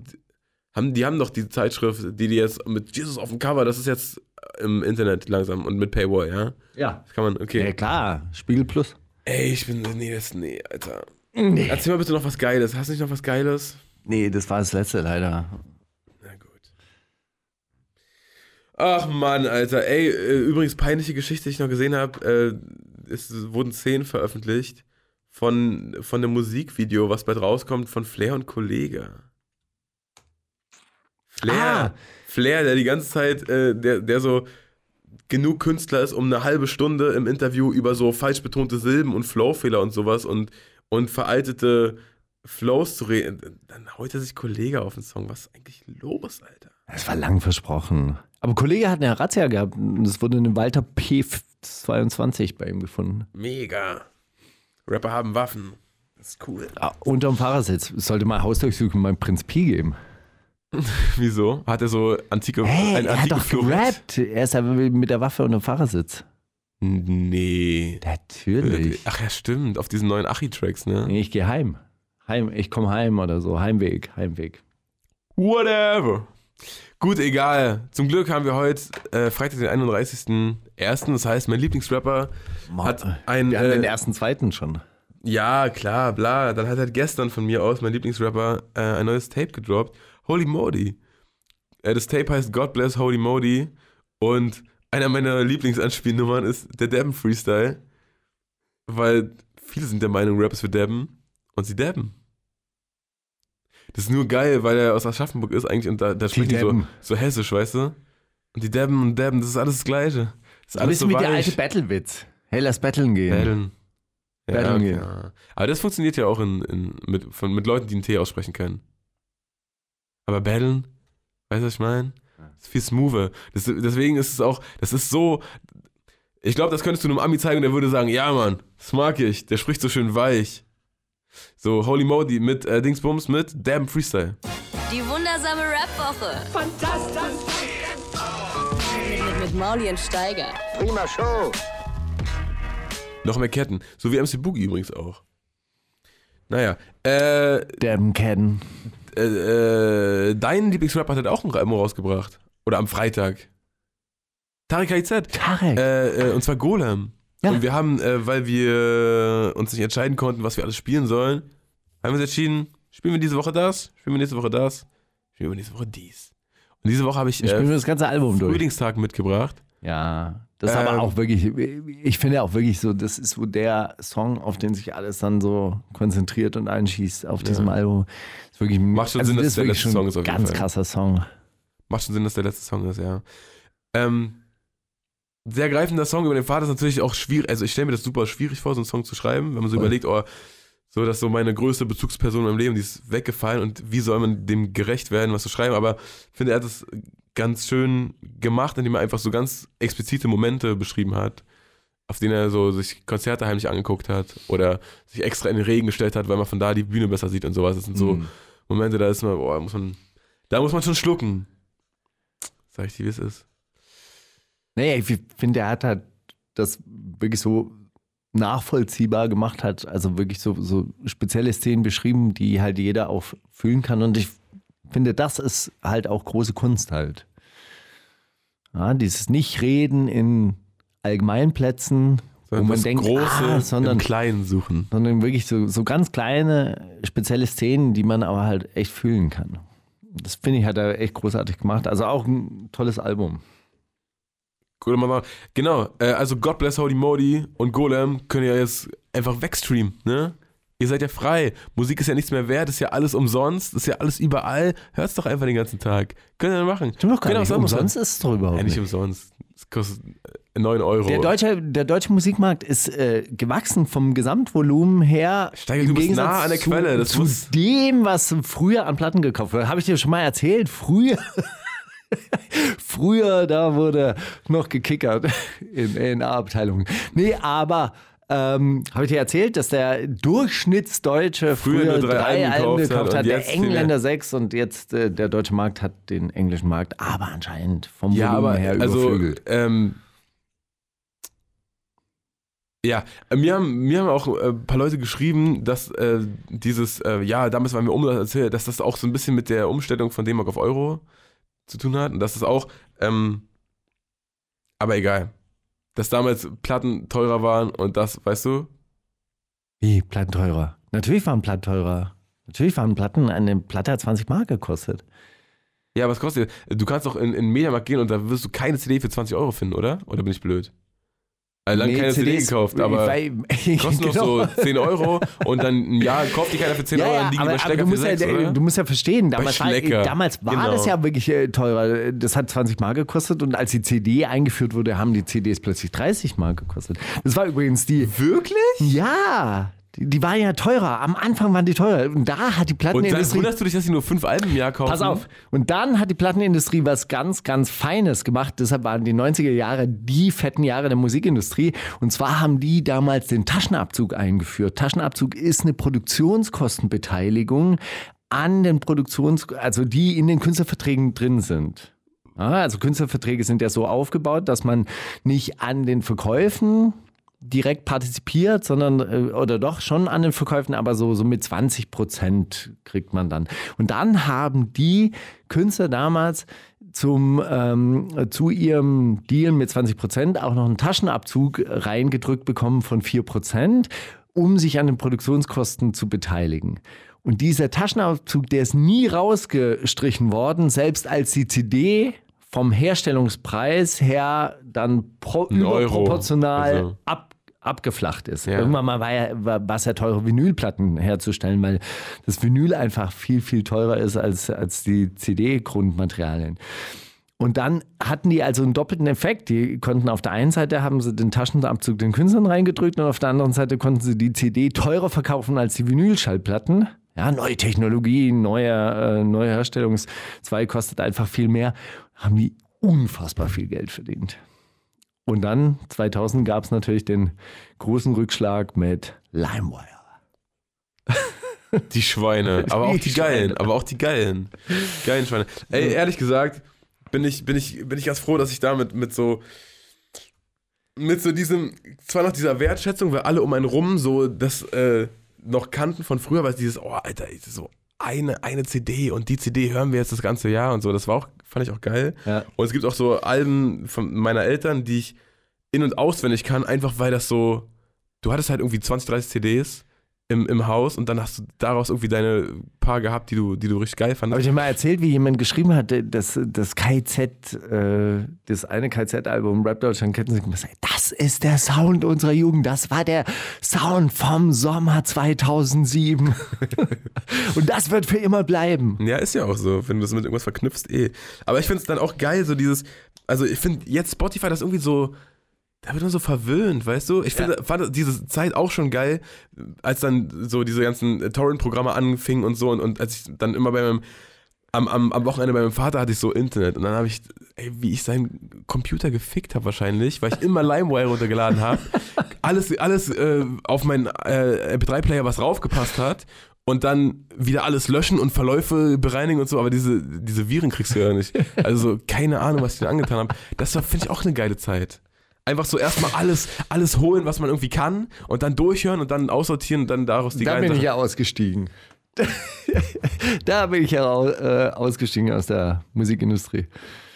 haben, die haben doch die Zeitschrift, die die jetzt mit Jesus auf dem Cover, das ist jetzt im Internet langsam und mit Paywall, ja? Ja. Das kann man, okay. Ja, klar. Spiegel Plus. Ey, ich bin, nee, das, nee, Alter. Erzähl mal bitte noch was Geiles. Hast du nicht noch was Geiles? Nee, das war das letzte leider. Na gut. Ach Mann, Alter. Ey, äh, übrigens peinliche Geschichte, die ich noch gesehen habe. Äh, es wurden Szenen veröffentlicht von, von dem Musikvideo, was bald rauskommt, von Flair und Kollege. Flair. Ah. Flair, der die ganze Zeit, äh, der, der so genug Künstler ist, um eine halbe Stunde im Interview über so falsch betonte Silben und Flowfehler und sowas und, und veraltete Flows zu reden. Dann haut er sich Kollege auf den Song. Was ist eigentlich los, Alter? Das war lang versprochen. Aber Kollege hat eine Razzia gehabt. und Es wurde eine Walter P22 bei ihm gefunden. Mega. Rapper haben Waffen. Das ist cool. Ah, unterm Fahrersitz. Es sollte mal Hausdurchsuchung beim Prinz Pi geben. (laughs) Wieso? Hat er so antike, Hey, er hat doch gerappt. Er ist aber mit der Waffe unterm Fahrersitz. Nee. Natürlich. Ach ja, stimmt. Auf diesen neuen Achi-Tracks, ne? Nee, ich gehe heim. Heim, ich komme heim oder so. Heimweg, Heimweg. Whatever. Gut, egal. Zum Glück haben wir heute äh, Freitag, den 31.01. Das heißt, mein Lieblingsrapper hat ein. Wir haben den Äh, ersten, zweiten schon. ja, klar, bla. Dann hat halt gestern von mir aus mein Lieblingsrapper äh, ein neues Tape gedroppt. Holy Modi. Äh, das Tape heißt God Bless Holy Modi. Und einer meiner Lieblingsanspielnummern ist der Dabben Freestyle. Weil viele sind der Meinung, Rap ist für Dabben. Und sie dabben. Das ist nur geil, weil er aus Aschaffenburg ist eigentlich und da, da sprechen die so, so hessisch, weißt du? Und die dabben und dabben, das ist alles das Gleiche. Das ist alles so wie der alte Battle-Witz. Hey, lass battlen gehen. Battlen. Ja, Battlen okay, gehen. ja. Aber das funktioniert ja auch in, in, mit, von, mit Leuten, die einen T aussprechen können. Aber battlen, weißt du, was ich meine? Das ist viel smoother. Das, deswegen ist es auch, das ist so, ich glaube, das könntest du einem Ami zeigen und der würde sagen, ja Mann, das mag ich, der spricht so schön weich. So, Holy Modi mit äh, Dingsbums mit Damn Freestyle. Die wundersame Rap-Woche. Fantastisch. Mit, mit, mit Mauli und Steiger. Noch mehr Ketten. So wie MC Boogie übrigens auch. Naja, äh, Damn Ken. äh, äh, dein Lieblingsrapper hat halt auch ein Album rausgebracht. Oder am Freitag. Tarek KIZ. Tarek. Äh, äh, und zwar Golem. Ja. Und wir haben, äh, weil wir uns nicht entscheiden konnten, was wir alles spielen sollen, haben wir uns entschieden, spielen wir diese Woche das, spielen wir nächste Woche das, spielen wir nächste Woche dies. Und diese Woche habe ich spielen äh, das ganze Album durch. Frühlingstag mitgebracht. Ja, das ist Ähm, aber auch wirklich, ich finde auch wirklich so, das ist so der Song, auf den sich alles dann so konzentriert und einschießt auf diesem Album. Ist wirklich, Macht schon also Sinn, das dass ist der letzte Song ist auf jeden ganz Fall. krasser Song. Macht schon Sinn, dass der letzte Song ist, ja. Ähm, sehr greifender Song über den Vater ist natürlich auch schwierig. Also ich stelle mir das super schwierig vor, so einen Song zu schreiben, wenn man so Voll. überlegt, oh, so dass so meine größte Bezugsperson in meinem Leben, die ist weggefallen und wie soll man dem gerecht werden, was zu schreiben. Aber ich finde, er hat es ganz schön gemacht, indem er einfach so ganz explizite Momente beschrieben hat, auf denen er so sich Konzerte heimlich angeguckt hat oder sich extra in den Regen gestellt hat, weil man von da die Bühne besser sieht und sowas. Das sind so Mhm. Momente, da ist man, boah, muss man, da muss man schon schlucken. Sag ich dir, wie es ist. Naja, ich finde, er hat halt das wirklich so nachvollziehbar gemacht hat, also wirklich so, so spezielle Szenen beschrieben, die halt jeder auch fühlen kann. Und ich finde, das ist halt auch große Kunst halt. Ja, dieses Nicht-Reden in Allgemeinplätzen, wo Sondern man das denkt, Große ah, sondern, Kleinen suchen. sondern wirklich so, so ganz kleine, spezielle Szenen, die man aber halt echt fühlen kann. Das finde ich, hat er echt großartig gemacht. Also auch ein tolles Album. Mal sagen. Genau, äh, also God Bless Holy Modi und Golem können ja jetzt einfach wegstreamen, ne? Ihr seid ja frei. Musik ist ja nichts mehr wert, ist ja alles umsonst, ist ja alles überall. Hört's doch einfach den ganzen Tag. Könnt ihr machen. Stimmt doch gar Genau, nicht. Umsonst ist es doch überhaupt Ja, nicht nicht. umsonst. Es kostet äh, 9 Euro. Der deutsche, der deutsche Musikmarkt ist äh, gewachsen vom Gesamtvolumen her. Steiger, du bist nah an der zu, Quelle, das zu muss- dem, was früher an Platten gekauft wurde. Habe ich dir schon mal erzählt. Früher, (laughs) früher, da wurde noch gekickert in, in A-Abteilungen. Nee, aber ähm, habe ich dir erzählt, dass der Durchschnittsdeutsche Früher früher, drei drei, Alben gekauft hat der. Engländer sechs und jetzt äh, der deutsche Markt hat den englischen Markt, aber anscheinend vom ja, Volumen aber her also, überflügelt. ähm, ja, mir haben, mir haben auch äh, ein paar Leute geschrieben, dass äh, dieses, äh, ja, damals war mir Umsatz erzählt, dass das auch so ein bisschen mit der Umstellung von D-Mark auf Euro zu tun hat und dass das auch, ähm, aber egal, dass damals Platten teurer waren und das, weißt du, Wie, Platten teurer? Natürlich waren Platten teurer. Natürlich waren Platten, eine Platte hat 20 Mark gekostet. ja, was kostet, du kannst doch in, in den Mediamarkt gehen und da wirst du keine CD für 20 Euro finden, oder? Oder bin ich blöd? Also lange Nee, keine CD CDs gekauft, aber weil- (laughs) kosten noch genau. so 10 Euro und dann ein Jahr kauft die keiner für 10 Ja, Euro, ja, dann liegen aber, aber Schlecker du, für musst 6, ja, du musst ja verstehen, damals war, damals war Genau. das ja wirklich äh, teurer. Das hat 20 Mark gekostet und als die CD eingeführt wurde, haben die CDs plötzlich 30 Mark gekostet. Das war übrigens die. Wirklich? Ja, die, war ja teurer. Am Anfang waren die teurer. Und da hat die Und dann Plattenindustrie. wunderst du dich, dass sie nur 5 Alben im Jahr kaufen? Pass auf. Und dann hat die Plattenindustrie was ganz, ganz Feines gemacht. Deshalb waren die 90er Jahre die fetten Jahre der Musikindustrie. Und zwar haben die damals den Taschenabzug eingeführt. Taschenabzug ist eine Produktionskostenbeteiligung an den Produktions-, also die in den Künstlerverträgen drin sind. Also Künstlerverträge sind ja so aufgebaut, dass man nicht an den Verkäufen direkt partizipiert, sondern äh, oder doch schon an den Verkäufen, aber so, so mit 20 Prozent kriegt man dann. Und dann haben die Künstler damals zum, ähm, zu ihrem Deal mit 20 Prozent auch noch einen Taschenabzug reingedrückt bekommen von 4 Prozent, um sich an den Produktionskosten zu beteiligen. Und dieser Taschenabzug, der ist nie rausgestrichen worden, selbst als die CD vom Herstellungspreis her dann pro, überproportional Also. ab, abgeflacht ist. Ja. Irgendwann mal war ja, war, war es ja teure Vinylplatten herzustellen, weil das Vinyl einfach viel, viel teurer ist als, als die CD-Grundmaterialien. Und dann hatten die also einen doppelten Effekt. Die konnten auf der einen Seite haben sie den Taschenabzug den Künstlern reingedrückt und auf der anderen Seite konnten sie die CD teurer verkaufen als die Vinylschallplatten. Ja, neue Technologie, neuer, äh, neuer Herstellungszweig kostet einfach viel mehr. Haben die unfassbar viel Geld verdient. Und dann 2000 gab es natürlich den großen Rückschlag mit LimeWire. (laughs) Die Schweine, aber auch die geilen, aber auch die geilen. Geilen Schweine. Ey, ehrlich gesagt, bin ich, bin ich, bin ich ganz froh, dass ich damit mit so mit so diesem, zwar noch dieser Wertschätzung, weil alle um einen rum so das äh, noch kannten von früher, weil dieses, oh, Alter, so eine, eine CD und die CD hören wir jetzt das ganze Jahr und so. Das war auch, fand ich auch geil. Ja. Und es gibt auch so Alben von meiner Eltern, die ich in- und auswendig kann, einfach weil das so, du hattest halt irgendwie 20, 30 CDs im, im Haus und dann hast du daraus irgendwie deine paar gehabt, die du, die du richtig geil Habe fandest. ich dir mal erzählt, wie jemand geschrieben hat, dass das KZ, äh, das eine KZ-Album Rap Deutschland kennen Sie, gesagt, das ist der Sound unserer Jugend, das war der Sound vom Sommer 2007. (laughs) Und das wird für immer bleiben. Ja, ist ja auch so, wenn du das mit irgendwas verknüpfst, eh. Aber ich finde es dann auch geil, so dieses, also ich finde jetzt Spotify das irgendwie so, da wird man so verwöhnt, weißt du? Ich finde, fand diese Zeit auch schon geil, als dann so diese ganzen Torrent-Programme anfingen und so und, und als ich dann immer bei meinem, am, am, am Wochenende bei meinem Vater hatte ich so Internet und dann habe ich, ey, wie ich seinen Computer gefickt habe wahrscheinlich, weil ich immer LimeWire runtergeladen habe, (laughs) alles, alles äh, auf meinen äh, MP3-Player, was raufgepasst hat und dann wieder alles löschen und Verläufe bereinigen und so, aber diese, diese Viren kriegst du ja nicht. Also so, keine Ahnung, was ich denn angetan habe. Das war, finde ich, auch eine geile Zeit. Einfach so erstmal alles, alles holen, was man irgendwie kann und dann durchhören und dann aussortieren und dann daraus die da geilen bin ich Sachen- ja ausgestiegen. (laughs) da bin ich ja äh, ausgestiegen aus der Musikindustrie.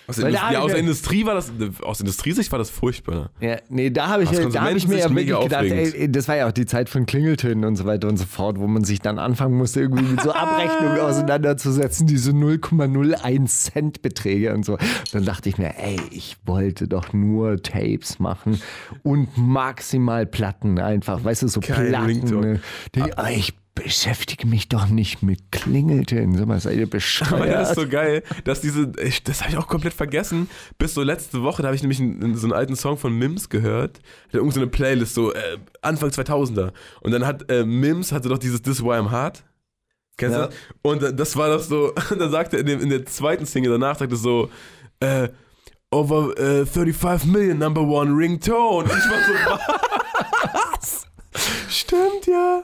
Aus Weil Indust- da ja, aus der Industrie war das, aus Industriesicht war das furchtbar. Ja, nee, da habe ich, da hab ich mir ja wirklich gedacht, ey, das war ja auch die Zeit von Klingeltönen und so weiter und so fort, wo man sich dann anfangen musste, irgendwie mit so (laughs) Abrechnungen auseinanderzusetzen, diese 0,01 Cent Beträge und so. Dann dachte ich mir, ey, ich wollte doch nur Tapes machen und maximal Platten einfach, weißt du, so Kein Platten. Ne? Die, aber ich beschäftige mich doch nicht mit Klingeltönen. Sag mal, seid ihr Aber bescheuert? das ist so geil, dass diese, ich, das habe ich auch komplett vergessen. Bis so letzte Woche, da habe ich nämlich einen, so einen alten Song von Mims gehört. Der irgend so eine Playlist, so äh, Anfang 2000er. Und dann hat äh, Mims, hatte doch dieses This Is Why I'm Hard. Kennst Ja. du das? Und das war doch so, (laughs) da sagte er in, dem, in der zweiten Single danach, sagte er so, äh, over äh, 35 million number one ringtone. Und ich war so? (laughs) Stimmt, ja.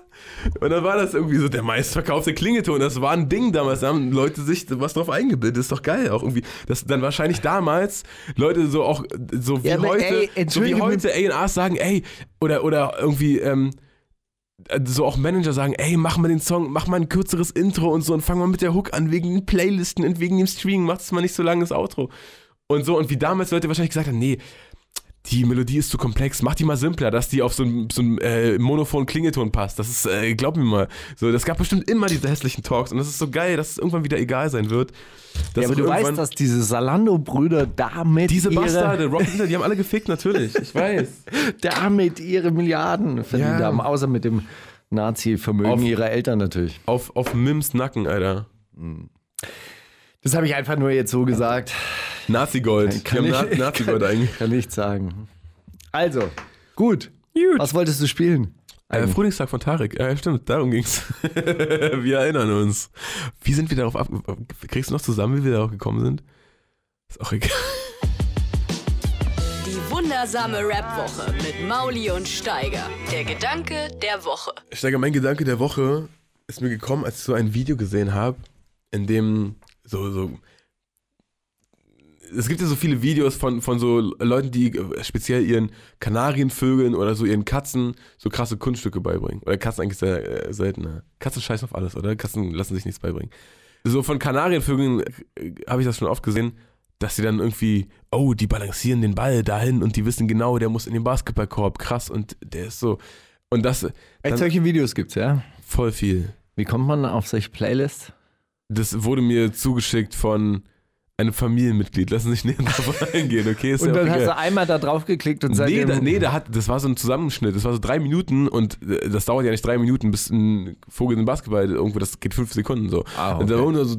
Und dann war das irgendwie so der meistverkaufte Klingelton. Das war ein Ding damals. Da haben Leute sich was drauf eingebildet. Das ist doch geil auch irgendwie. Dass dann wahrscheinlich damals Leute so auch so wie Ja, heute, ey, so wie heute A&Rs sagen, ey, oder, oder irgendwie, ähm, so auch Manager sagen, ey, mach mal den Song, mach mal ein kürzeres Intro und so und fang mal mit der Hook an, wegen den Playlisten und wegen dem Streaming, mach das mal nicht so langes Outro. Und so, und wie damals Leute wahrscheinlich gesagt haben, nee, die Melodie ist zu komplex, mach die mal simpler, dass die auf so einen so einen, äh, monophonen Klingelton passt. Das ist, äh, glaub mir mal, so, das gab bestimmt immer diese hässlichen Talks und das ist so geil, dass es irgendwann wieder egal sein wird. Ja, aber du weißt, dass diese Salando-Brüder damit diese Bastarde, Rocket Internet, die haben alle gefickt, natürlich, ich weiß. (laughs) damit ihre Milliarden verdient Ja. haben, außer mit dem Nazi-Vermögen ihrer Eltern natürlich. Auf, auf Mims Nacken, Alter. Das habe ich einfach nur jetzt so gesagt. Nazi-Gold. Kann ich- Na Nazi-Gold eigentlich. Kann nichts sagen. Also, gut. Was wolltest du spielen? Äh, Frühlingstag von Tarek, ja stimmt, darum ging's. (laughs) wir erinnern uns. Wie sind wir darauf ab... Kriegst du noch zusammen, wie wir darauf gekommen sind? Ist auch egal. Die wundersame Rap-Woche mit Mauli und Steiger. Der Gedanke der Woche. Steiger, mein Gedanke der Woche ist mir gekommen, als ich so ein Video gesehen habe, in dem so, so es gibt ja so viele Videos von, von so Leuten, die speziell ihren Kanarienvögeln oder so ihren Katzen so krasse Kunststücke beibringen. Oder Katzen eigentlich sehr äh, seltener. Katzen scheißen auf alles, oder? Katzen lassen sich nichts beibringen. So von Kanarienvögeln äh, habe ich das schon oft gesehen, dass sie dann irgendwie, oh, die balancieren den Ball dahin und die wissen genau, der muss in den Basketballkorb, krass, und der ist so. Und das Echt, solche Videos gibt's, ja? voll viel. Wie kommt man auf solche Playlists? Das wurde mir zugeschickt von einem Familienmitglied. Lassen Sie sich (laughs) näher drauf eingehen, okay? Ist Und ja dann hast egal. du einmal da drauf geklickt und Nee, seitdem... da, nee, da hat, das war so ein Zusammenschnitt. Das war so drei Minuten und äh, das dauert ja nicht drei Minuten, bis ein Vogel in den Basketball irgendwo, das geht fünf Sekunden so. Ah, Und da okay. nur so,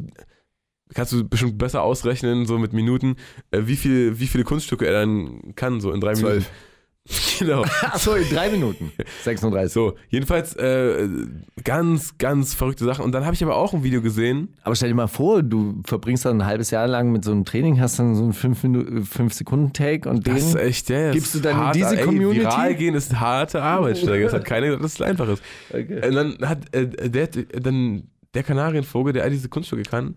kannst du bestimmt besser ausrechnen, so mit Minuten, äh, wie, viel, wie viele Kunststücke er dann kann, so in drei. Minuten. (laughs) Genau. Achso, in drei Minuten. (laughs) 36. So, jedenfalls äh, ganz, ganz verrückte Sachen. Und dann habe ich aber auch ein Video gesehen, Aber stell dir mal vor, du verbringst dann ein halbes Jahr lang mit so einem Training, hast dann so einen 5-Sekunden-Take und den... Das ist echt, ja, Gibst du dann in hart, diese ey, Community? Viral gehen ist harte Arbeit, Steiger. Das hat (laughs) keiner gesagt, dass es einfach ist. Und dann hat äh, der, dann der Kanarienvogel, der all diese Kunststücke kann,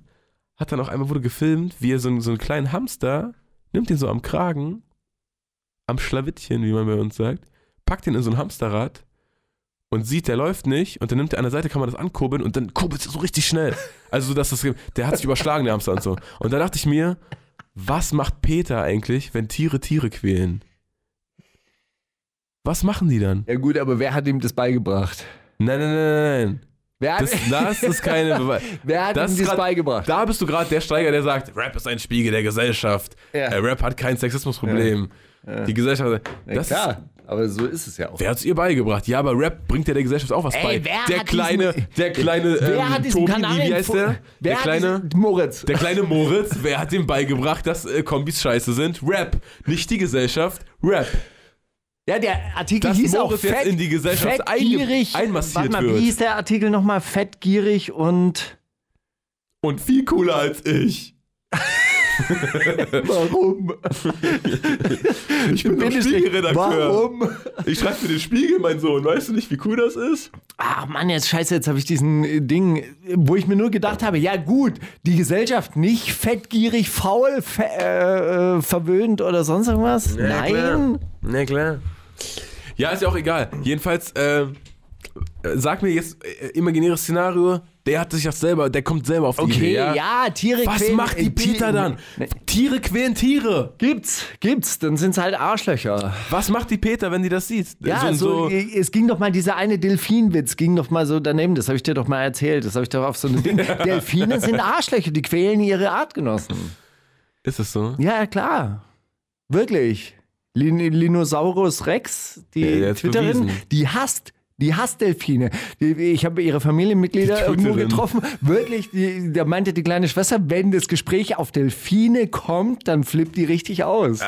hat dann auch einmal wurde gefilmt, wie er so, so einen kleinen Hamster nimmt den so am Kragen, am Schlawittchen, wie man bei uns sagt, packt den in so ein Hamsterrad und sieht, der läuft nicht und dann nimmt er an der Seite, kann man das ankurbeln und dann kurbelt es so richtig schnell. Also so, dass das, der hat sich überschlagen, der Hamster und so. Und da dachte ich mir, was macht Peter eigentlich, wenn Tiere Tiere quälen? Was machen die dann? Ja gut, aber wer hat ihm das beigebracht? Nein, nein, nein, nein. Wer hat, Das, (laughs) das ist keine Beweis. wer hat das ihm das grad- beigebracht? Da bist du gerade der Steiger, der sagt, Rap ist ein Spiegel der Gesellschaft. Ja. Äh, Rap hat kein Sexismusproblem. Die Gesellschaft. Ja, Das klar, Ist, aber so ist es ja auch. wer hat's ihr beigebracht? Ja, aber Rap bringt ja der Gesellschaft auch was Ey, bei. wer Der hat kleine, diesen- der kleine, wer ähm, hat diesen Tobi, Kanal wie heißt der? Wer Der hat kleine, diesen, Moritz. der kleine Moritz, wer hat dem beigebracht, dass äh, Kombis scheiße sind? Rap. Nicht die Gesellschaft, Rap. ja, der Artikel Dass hieß auch Moritz jetzt fett, in die Gesellschaft fettgierig. einmassiert Warte mal, wird. wie hieß der Artikel nochmal? Fettgierig und... Und viel cooler als ich. Warum? Ich bin doch Bindestrich. Spiegelredakteur. Warum? Ich schreibe für den Spiegel, mein Sohn. Weißt du nicht, wie cool das ist? Ach Mann, jetzt scheiße, jetzt habe ich diesen äh, Ding, wo ich mir nur gedacht habe, ja gut, die Gesellschaft nicht fettgierig, faul, fe äh, äh, verwöhnt oder sonst irgendwas? Nein. Na klar. Ja, ist ja auch egal. Jedenfalls, äh, sag mir jetzt imaginäres Szenario. Der hat sich das selber, der kommt selber auf die Okay, Idee. ja, Ja? Tiere Was quälen. macht die Peter dann? Ne, Tiere quälen Tiere. Gibt's, gibt's. Dann sind's halt Arschlöcher. Was macht die Peter, wenn die das sieht? Ja, so, es ging doch mal, dieser eine Delfinwitz ging doch mal so daneben. Das habe ich dir doch mal erzählt. Das habe ich doch auf so eine Ding. (laughs) Delfine sind Arschlöcher, die quälen ihre Artgenossen. Ist es so? Ja, klar. Wirklich. Lin Linosaurus Rex, die Ja, Twitterin, bewiesen. die hasst. Die hasst Delfine. Die, ich habe ihre Familienmitglieder irgendwo getroffen. Wirklich, die, da meinte die kleine Schwester, wenn das Gespräch auf Delfine kommt, dann flippt die richtig aus.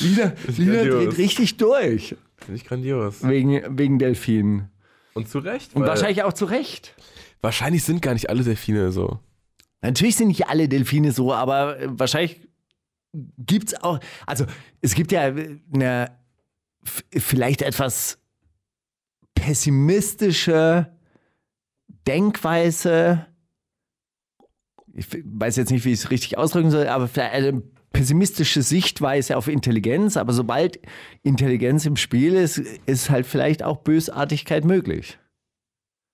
Lina, Lina grandios. dreht richtig durch Finde ich grandios. wegen, wegen Delfinen. Und zu Recht. Und wahrscheinlich auch zu Recht. wahrscheinlich sind gar nicht alle Delfine so. Natürlich sind nicht alle Delfine so, aber äh, wahrscheinlich gibt es auch, also es gibt ja eine f- vielleicht etwas pessimistische Denkweise. Ich weiß jetzt nicht, wie ich es richtig ausdrücken soll, aber vielleicht eine pessimistische Sichtweise auf Intelligenz. Aber sobald Intelligenz im Spiel ist, ist halt vielleicht auch Bösartigkeit möglich.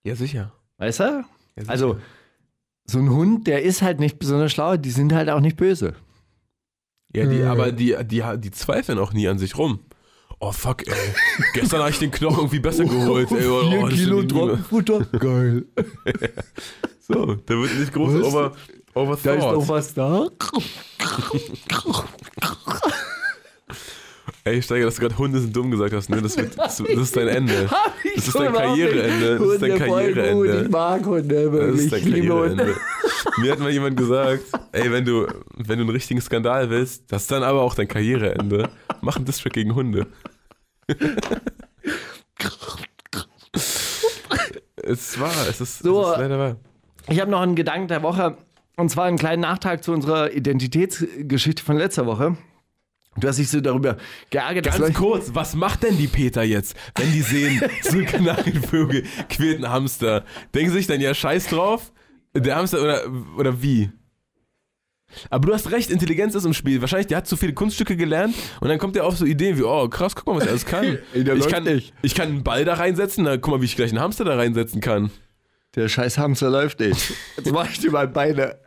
Ja, sicher. Weißt du? Ja, sicher. Also, so ein Hund, der ist halt nicht besonders schlau, die sind halt auch nicht böse. Ja, die, aber die, die, die zweifeln auch nie an sich rum. Oh fuck, ey. Gestern habe ich den Knochen irgendwie besser geholt. Ey. Oh, Vier oh, das ist Kilo. Trockenfutter. Geil. (laughs) So, da wird nicht groß Was? over, Da ist noch overthought. was da. (laughs) Ey, Steiger, dass du gerade Hunde sind dumm gesagt hast, ne? Das, wird, (laughs) das, das ist dein Ende. Ich Das ist dein. Karriereende. Das ist dein. Karriereende. Ich mag Hunde, Das wirklich. ist dein Ich liebe Hunde. Karriereende. (laughs) Mir hat mal jemand gesagt, ey, wenn du, wenn du einen richtigen Skandal willst, das ist dann aber auch dein Karriereende. Mach einen Distrack gegen Hunde. (laughs) es war, es ist, So. es ist leider wahr. Ich habe noch einen Gedanken der Woche. Und zwar einen kleinen Nachtrag zu unserer Identitätsgeschichte von letzter Woche. Du hast dich so darüber geärgert, Ganz kurz, was macht denn die Peter jetzt, wenn die sehen, (laughs) so Kanarienvögel quält einen Hamster? Denken sie sich dann, ja, scheiß drauf? Der Hamster oder, oder wie? Aber du hast recht, Intelligenz ist im Spiel. Wahrscheinlich, der hat zu viele Kunststücke gelernt und dann kommt der auf so Ideen wie, oh krass, guck mal, was er alles kann. (laughs) Ich, kann nicht. ich kann einen Ball da reinsetzen, na, guck mal, wie ich gleich einen Hamster da reinsetzen kann. Der scheiß Hamster läuft nicht. Jetzt mach ich dir mal Beine.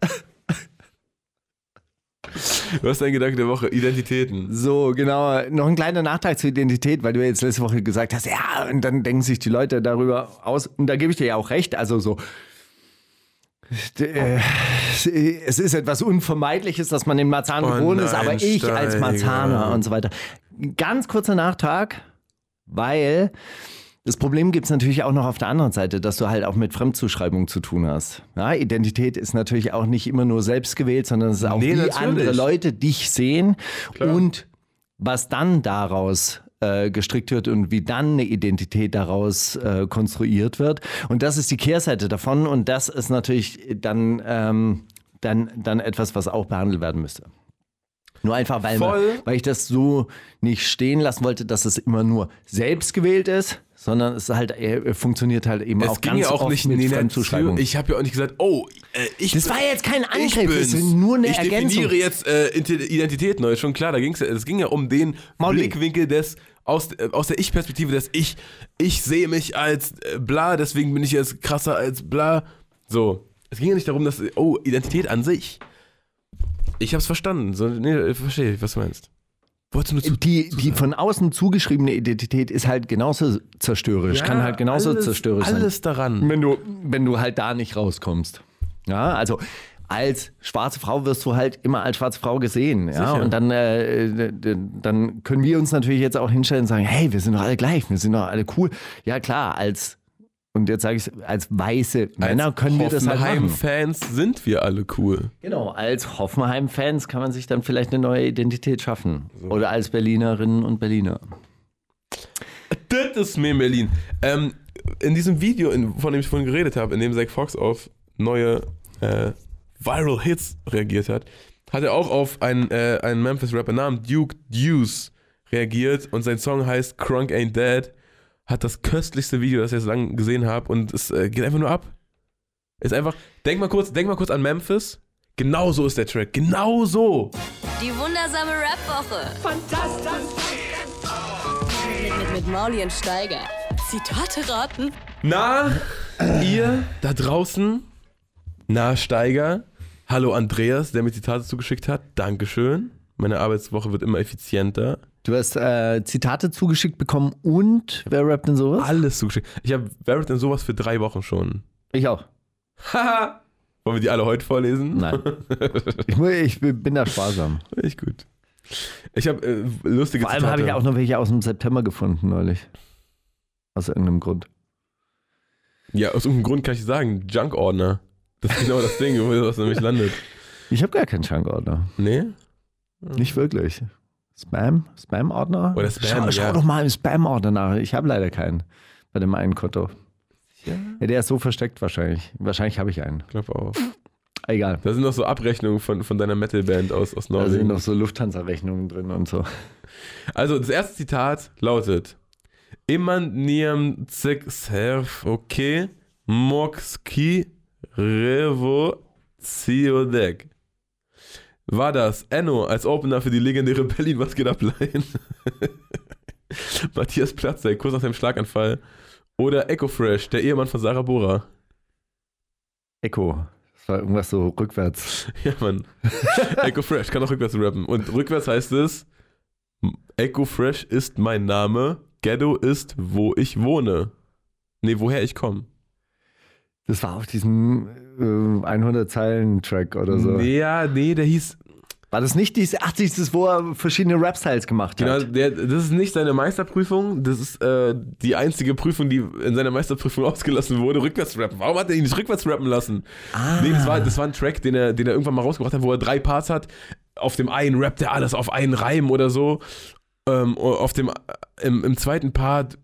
Was ist dein Gedanke der Woche? Identitäten. So, genau. Noch ein kleiner Nachtrag zur Identität, weil du jetzt letzte Woche gesagt hast, ja, und dann denken sich die Leute darüber aus. Und da gebe ich dir ja auch recht. Also so. äh, Es ist etwas Unvermeidliches, dass man in Marzahn Oh geboren ist, aber ich als. Marzaner und so weiter. Ganz kurzer Nachtrag, weil das Problem gibt es natürlich auch noch auf der anderen Seite, dass du halt auch mit Fremdzuschreibung zu tun hast. Ja, Identität ist natürlich auch nicht immer nur selbst gewählt, sondern es ist auch Nee, wie natürlich. andere Leute dich sehen und was dann daraus äh, gestrickt wird und wie dann eine Identität daraus äh, konstruiert wird. Und das ist die Kehrseite davon und das ist natürlich dann, ähm, dann, dann etwas, was auch behandelt werden müsste. Nur einfach, weil, man, weil ich das so nicht stehen lassen wollte, dass es immer nur selbst gewählt ist, sondern es halt äh, funktioniert halt eben Es auch ging ganz ja auch oft nicht mit nee, Fremdzuschreibung. Ich habe ja auch nicht gesagt, oh, äh, ich Das war jetzt kein ich Angriff, das ist nur eine ich Ergänzung. definiere jetzt äh, Identität neu, schon klar, da ging's ja, es ging ja um den Mauli. Blickwinkel des aus, äh, aus der Ich-Perspektive des Ich. Ich sehe mich als äh, bla, deswegen bin ich jetzt krasser als bla. So. Es ging ja nicht darum, dass, oh, Identität an sich. Ich hab's verstanden. So, nee, ich verstehe, was du meinst. Die, die von außen zugeschriebene Identität ist halt genauso zerstörerisch, Ja, kann halt genauso alles, zerstörerisch sein. Alles daran. wenn du, wenn du halt da nicht rauskommst. Ja, also als schwarze Frau wirst du halt immer als schwarze Frau gesehen. Ja, Sicher. und dann, äh, dann können wir uns natürlich jetzt auch hinstellen und sagen, hey, wir sind doch alle gleich, wir sind doch alle cool. Ja, klar, als, und jetzt sage ich als weiße Männer Als können wir das halt machen. Hoffenheim-Fans sind wir alle cool. Genau, als Hoffenheim-Fans kann man sich dann vielleicht eine neue Identität schaffen. Oder als Berlinerinnen und Berliner. Das ist mir in Berlin. Ähm, in diesem Video, in, von dem ich vorhin geredet habe, in dem Zach Fox auf neue äh, Viral Hits reagiert hat, hat er auch auf einen, äh, einen Memphis-Rapper namens Duke Deuce reagiert und sein Song heißt Crunk Ain't Dead. Hat das köstlichste Video, das ich jetzt lang gesehen habe und es äh, geht einfach nur ab. Ist einfach, denk mal kurz, denk mal kurz an Memphis. Genau so ist der Track. Genau so. Die wundersame Rap-Woche. Fantastisch. Mit, mit, mit Mauli und Steiger. Zitate raten. Na, Ihr da draußen, Nahsteiger, hallo Andreas, der mir Zitate zugeschickt hat. Dankeschön. Meine Arbeitswoche wird immer effizienter. Du hast äh, Zitate zugeschickt bekommen und wer rappt denn sowas? Alles zugeschickt. Ich habe Wer denn sowas für drei Wochen schon. Ich auch. Haha. Wollen wir die alle heute vorlesen? Nein. ich, ich bin da sparsam. Echt gut. Ich habe äh, lustige Vor allem habe ich auch noch welche aus dem September gefunden neulich. Aus irgendeinem Grund. Ja, aus irgendeinem Grund kann ich sagen, Junk-Ordner. Das ist genau das Ding, wo das nämlich landet. Ich habe gar keinen Junk-Ordner. Nee? Nicht wirklich. Spam? Spam-Ordner? Oder Spam, schau, schau ja. doch mal im Spam-Ordner nach. Ich habe leider keinen bei dem einen Konto. Ja. Ja, der ist so versteckt wahrscheinlich. Wahrscheinlich habe ich einen. Ich glaube auch. Egal. Da sind noch so Abrechnungen von, von deiner Metalband aus, aus Da sind Norwegen. noch so Lufthansa-Rechnungen drin und so. Also, das erste Zitat lautet: Iman niam cik serf, okay, mokski revo ciodek. War das Enno als Opener für die legendäre Berlin Was geht ab Line? (laughs) Matthias Platzek, kurz nach seinem Schlaganfall. Oder Echo Fresh, der Ehemann von Sarah Bora. Echo. Das war irgendwas so rückwärts. (laughs) Ja, Mann. Echo Fresh kann auch rückwärts rappen. Und rückwärts heißt es: Echo Fresh ist mein Name, Ghetto ist, wo ich wohne. Nee, woher ich komme. Das war auf diesem äh, 100-Zeilen-Track oder so. Nee, ja, nee, der hieß. War das nicht dieses, ach, dieses, wo er verschiedene Rap-Styles gemacht Genau, hat? der, das ist nicht seine Meisterprüfung, das ist äh, die einzige Prüfung, die in seiner Meisterprüfung (laughs) ausgelassen wurde, rückwärts rappen. Warum hat er ihn nicht rückwärts rappen lassen? Ah. Nee, das war, das war ein Track, den er, den er irgendwann mal rausgebracht hat, wo er drei Parts hat. Auf dem einen rappt er alles auf einen Reim oder so. Ähm, auf dem, im, im zweiten Part,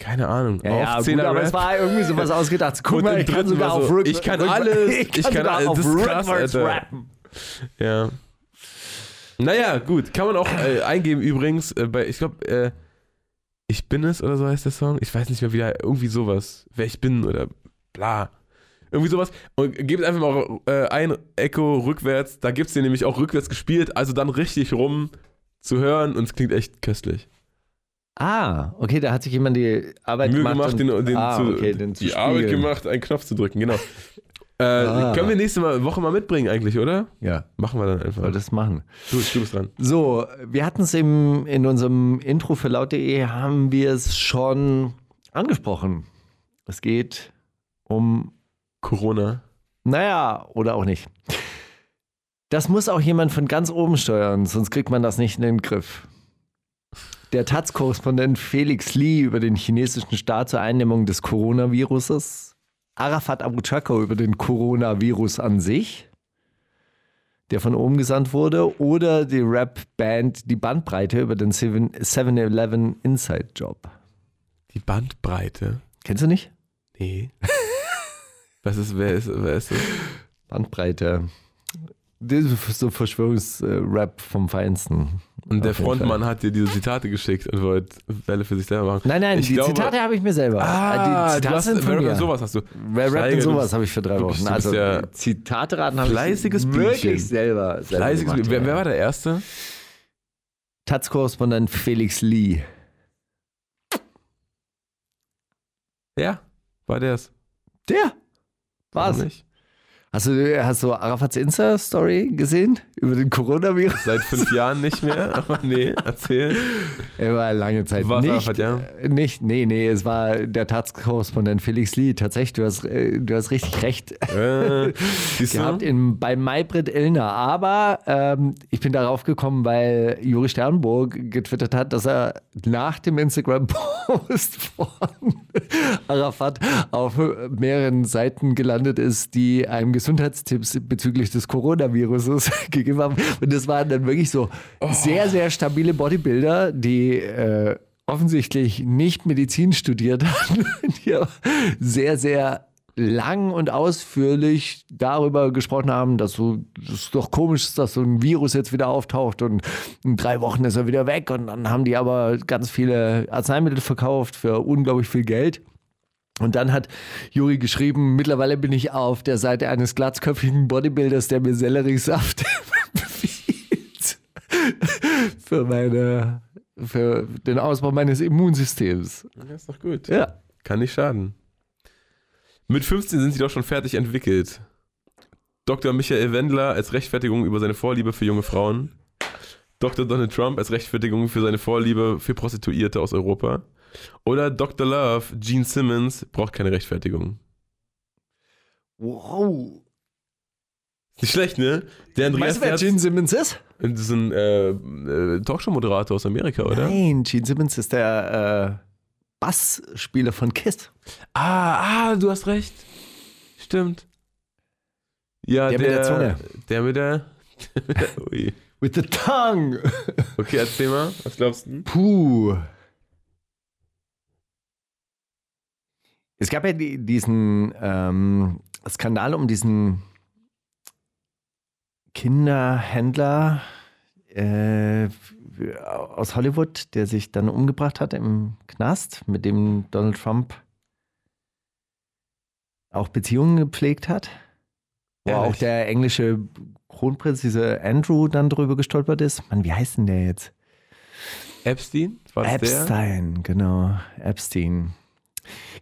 keine Ahnung, Ja, ja, gut, aber es war irgendwie sowas (laughs) ausgedacht. Guck mal, ich kann sogar so, auf Rück ich kann alles, (laughs) ich ich kann, kann sogar alles, auf das ist krass, Alter. rappen. Ja. Naja, gut. Kann man auch äh, eingeben übrigens. Äh, bei, ich glaube, äh, Ich bin es oder so heißt der Song. Ich weiß nicht mehr, wie der, irgendwie sowas. Wer ich bin oder bla. Irgendwie sowas. Und gebt einfach mal äh, ein Echo rückwärts. Da gibt es den nämlich auch rückwärts gespielt. Also dann richtig rum zu hören und es klingt echt köstlich. Ah, okay, da hat sich jemand die Arbeit Mühe gemacht. gemacht, und, den, den ah, zu, okay, den zu die Arbeit spiegeln. gemacht, einen Knopf zu drücken, genau. Äh, Ah. Können wir nächste mal, Woche mal mitbringen eigentlich, oder? Ja, Machen wir dann einfach. soll das machen. Du, du bist dran. So, wir hatten es in unserem Intro für laut.de, haben wir es schon angesprochen. Es geht um, Corona. naja, oder auch nicht. Das muss auch jemand von ganz oben steuern, sonst kriegt man das nicht in den Griff. Der Taz-Korrespondent Felix Lee über den chinesischen Staat zur Eindämmung des Coronaviruses, Arafat Abu Chako über den Coronavirus an sich, der von oben gesandt wurde, oder die Rap-Band Die Bandbreite über den 7-Eleven Inside-Job. Die Bandbreite. Kennst du nicht? Nee. (laughs) Was ist, wer ist, wer ist das? Bandbreite. Das ist so Verschwörungsrap vom Feinsten. Und der Frontmann hat dir diese Zitate geschickt und wollte Welle für sich selber machen. Nein, nein, Ich die glaube- Zitate habe ich mir selber. Ah, die du hast, sind von wer mir. sowas hast du. Wer rappt Steiger, denn du sowas habe ich für drei du Wochen. bist- du Also ja Zitate raten habe fleißiges ich Bienchen. wirklich selber, selber Fleißiges, gemacht, wer, wer war der Erste? Taz-Korrespondent Felix Lee. Ja, war der's. Der? Warum Was? nicht? Hast du, hast du Arafats Insta-Story gesehen über den Coronavirus? Seit fünf Jahren nicht mehr, (laughs) aber nee, erzähl. Er war lange Zeit War's nicht. Arafat, ja? Nicht, nee, nee, es war der Taz-Korrespondent Felix Lee. Tatsächlich, du hast, äh, du hast richtig recht Äh, gehabt in, bei Maybrit Illner. Aber ähm, ich bin darauf gekommen, weil Juri Sternburg getwittert hat, dass er nach dem Instagram-Post (laughs) von Arafat auf mehreren Seiten gelandet ist, die einem Gesundheitstipps bezüglich des Coronaviruses (laughs) gegeben haben. Und das waren dann wirklich so sehr, sehr stabile Bodybuilder, die äh, offensichtlich nicht Medizin studiert (laughs) haben, die sehr, sehr lang und ausführlich darüber gesprochen haben, dass so das ist doch komisch ist, dass so ein Virus jetzt wieder auftaucht und in drei Wochen ist er wieder weg und dann haben die aber ganz viele Arzneimittel verkauft für unglaublich viel Geld. Und dann hat Juri geschrieben, mittlerweile bin ich auf der Seite eines glatzköpfigen Bodybuilders, der mir Selleriesaft. (laughs) für meine, für den Ausbau meines Immunsystems. Ja, ist doch gut. Ja. Kann nicht schaden. Mit 15 sind sie doch schon fertig entwickelt. Dr. Michael Wendler als Rechtfertigung über seine Vorliebe für junge Frauen. Dr. Donald Trump als Rechtfertigung für seine Vorliebe für Prostituierte aus Europa. Oder Dr. Love, Gene Simmons, braucht keine Rechtfertigung. Wow. Nicht schlecht, ne? Der Andreas Weißt du, wer Gene Simmons ist? Das ist ein äh, äh, Talkshow-Moderator aus Amerika, oder? Nein, Gene Simmons ist der äh, Bassspieler von Kiss. Ah, ah, du hast recht. Stimmt. Ja, Der der, mit der Zunge. Der mit der. Der mit der ui. With the tongue. Okay, erzähl mal, was glaubst du? Puh. Es gab ja die, diesen ähm, Skandal um diesen Kinderhändler äh, aus Hollywood, der sich dann umgebracht hat im Knast, mit dem Donald Trump auch Beziehungen gepflegt hat. Wo Ehrlich? auch der englische Kronprinz, dieser Andrew, dann drüber gestolpert ist. Mann, wie heißt denn der jetzt? Epstein? Das der? Epstein, genau. Epstein.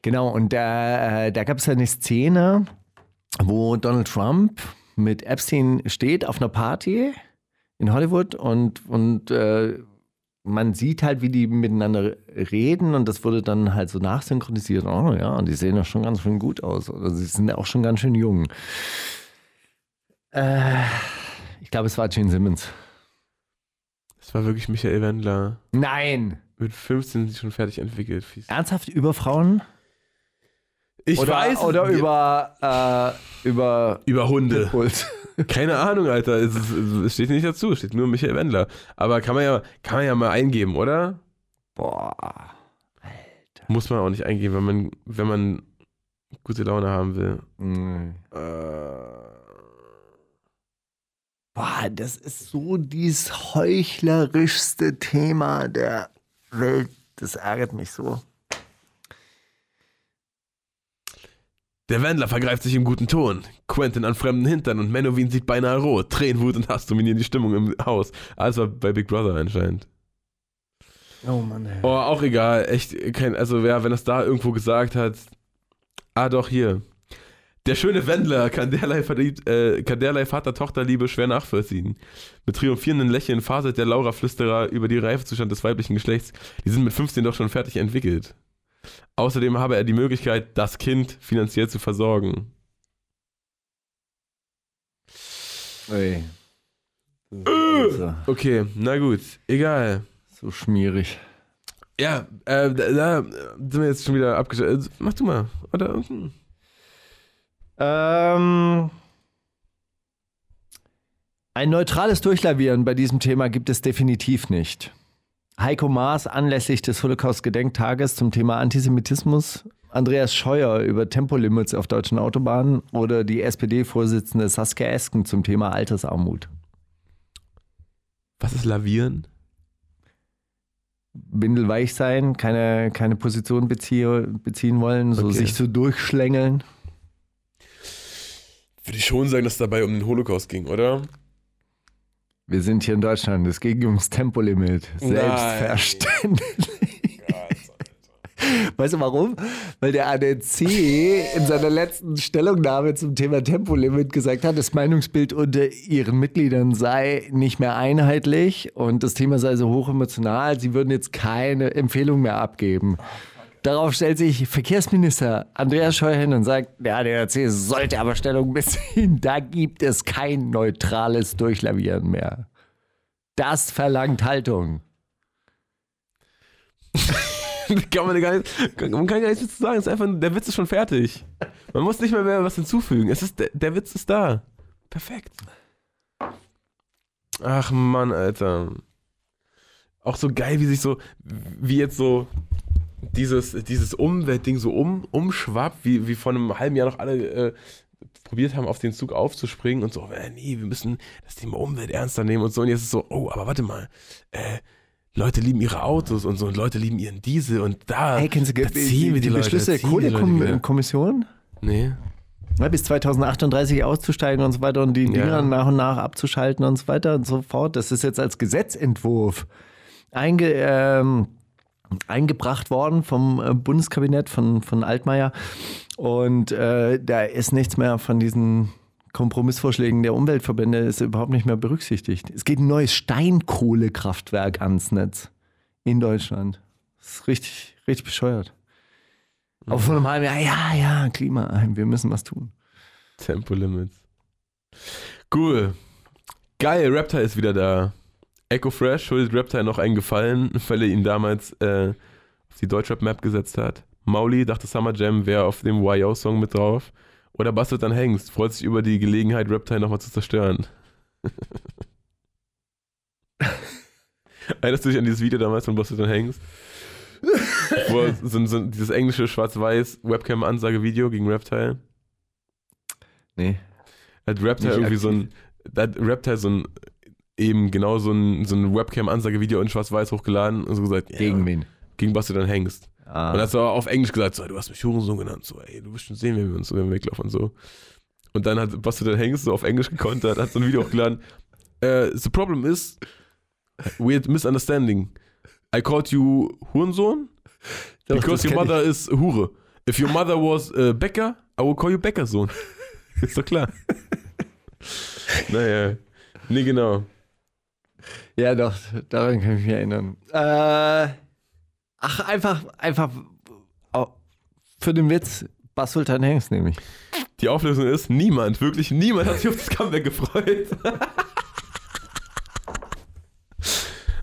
Genau, und da, äh, da gab es eine Szene, wo Donald Trump mit Epstein steht auf einer Party in Hollywood und, und äh, man sieht halt, wie die miteinander reden und das wurde dann halt so nachsynchronisiert. Oh ja, und die sehen doch schon ganz schön gut aus. Oder sie sind auch schon ganz schön jung. Äh, ich glaube, es war Gene Simmons. Das war wirklich Michael Wendler. Nein! Mit 15 sind sie schon fertig entwickelt. Fies. Ernsthaft über Frauen? Ich oder, weiß. Oder über, äh, über Über Hunde. Pitbulls. (laughs) Keine Ahnung, Alter. Es, ist, es steht nicht dazu. Es steht nur Michael Wendler. Aber kann man ja, kann man ja mal eingeben, oder? Boah. Muss man auch nicht eingeben, wenn man, wenn man gute Laune haben will. Mhm. Äh, Boah, das ist so dieses heuchlerischste Thema der Welt. Das ärgert mich so. Der Wendler vergreift sich im guten Ton. Quentin an fremden Hintern und Menowin sieht beinahe rot. Tränen, Wut und Hass dominieren die Stimmung im Haus. Alles war bei Big Brother anscheinend. Oh Mann, ey. Oh, auch egal. Echt, kein, also ja, wenn das da irgendwo gesagt hat. Ah, doch, hier. Der schöne Wendler kann derlei, verliebt- äh, kann derlei Vater-Tochter-Liebe schwer nachvollziehen. Mit triumphierenden Lächeln faselt der Laura-Flüsterer über die Reifezustand des weiblichen Geschlechts. Die sind mit 15 doch schon fertig entwickelt. Außerdem habe er die Möglichkeit, das Kind finanziell zu versorgen. Ey. So, Okay, na gut, egal. so schmierig. Ja, äh, da, da sind wir jetzt schon wieder abgeschaltet. Mach du mal, oder? Hm. Ähm, ein neutrales Durchlavieren bei diesem Thema gibt es definitiv nicht. Heiko Maas anlässlich des Holocaust-Gedenktages zum Thema Antisemitismus, Andreas Scheuer über Tempolimits auf deutschen Autobahnen oder die SPD-Vorsitzende Saskia Esken zum Thema Altersarmut. Was ist Lavieren? Windelweich sein, keine, keine Position beziehe, beziehen wollen, so Okay. sich so durchschlängeln. Würde ich schon sagen, dass es dabei um den Holocaust ging, oder? Wir sind hier in Deutschland, es ging ums Tempolimit. Selbstverständlich. Weißt du warum? Weil der ADC in seiner letzten Stellungnahme zum Thema Tempolimit gesagt hat, das Meinungsbild unter ihren Mitgliedern sei nicht mehr einheitlich und das Thema sei so hochemotional, sie würden jetzt keine Empfehlung mehr abgeben. Darauf stellt sich Verkehrsminister Andreas Scheuer hin und sagt, der ADAC sollte aber Stellung beziehen. Da gibt es kein neutrales Durchlavieren mehr. Das verlangt Haltung. (laughs) kann man, gar nicht, man kann gar nichts dazu sagen. Ist einfach, der Witz ist schon fertig. Man muss nicht mehr, mehr was hinzufügen. Es ist, der, der Witz ist da. Perfekt. Ach Mann, Alter. Auch so geil, wie sich so, wie jetzt so dieses, dieses Umweltding so um, umschwappt, wie, wie vor einem halben Jahr noch alle äh, probiert haben, auf den Zug aufzuspringen und so, äh, nee, wir müssen das Thema Umwelt ernster nehmen und so. Und jetzt ist es so, oh, aber warte mal, äh, Leute lieben ihre Autos und so und Leute lieben ihren Diesel und da, Hey, kennst du da ziehen wir die, Leute, Beschlüsse der die. Kohlekommission? Nee. Ja, bis 2038 auszusteigen und so weiter und die Ja. Dinger nach und nach abzuschalten und so weiter und so fort. Das ist jetzt als Gesetzentwurf einge, ähm, eingebracht worden vom äh, Bundeskabinett von, von Altmaier. Und äh, da ist nichts mehr von diesen Kompromissvorschlägen der Umweltverbände ist überhaupt nicht mehr berücksichtigt. Es geht ein neues Steinkohlekraftwerk ans Netz in Deutschland. Das ist richtig, richtig bescheuert. Aber vor einem halben Jahr, ja, ja, Klima, wir müssen was tun. Tempolimits. Cool. Geil, Reptile ist wieder da. Echo Fresh schuldet Reptile noch einen Gefallen, (laughs) weil er ihn damals äh, auf die Deutschrap-Map gesetzt hat. Mauli dachte Summer Jam wäre auf dem YO-Song mit drauf. Oder bastelt dann Hengst, freut sich über die Gelegenheit, Reptile nochmal zu zerstören. (laughs) Erinnerst du dich an dieses Video damals von Bastard dann Hengst? (laughs) Wo so, so, dieses englische schwarz-weiß Webcam-Ansage-Video gegen Reptile. Nee. Hat Reptile irgendwie so ein, da hat Reptile so ein, eben genau so ein, so ein Webcam-Ansage-Video in schwarz-weiß hochgeladen und so gesagt, ja, Gegen wen? gegen was du dann hängst. Ah. Und hat so auf Englisch gesagt, so, du hast mich Hurensohn genannt, so, ey, du wirst schon sehen, wenn wir uns so wenn wir weglaufen und so. Und dann hat was du dann hängst, so auf Englisch gekontert, hat so ein Video hochgeladen. Uh, (laughs) the problem is, we had misunderstanding. I called you Hurensohn because your kenn ich. mother is Hure. If your mother was uh, Bäcker, I will call you Bäckersohn. (laughs) ist doch klar. (laughs) naja. Nee, genau. Ja, doch, daran kann ich mich erinnern. Äh, ach, einfach, einfach für den Witz, Bas Sultan Hengst nehme ich. Die Auflösung ist, niemand, wirklich niemand hat sich auf das Comeback gefreut. (laughs)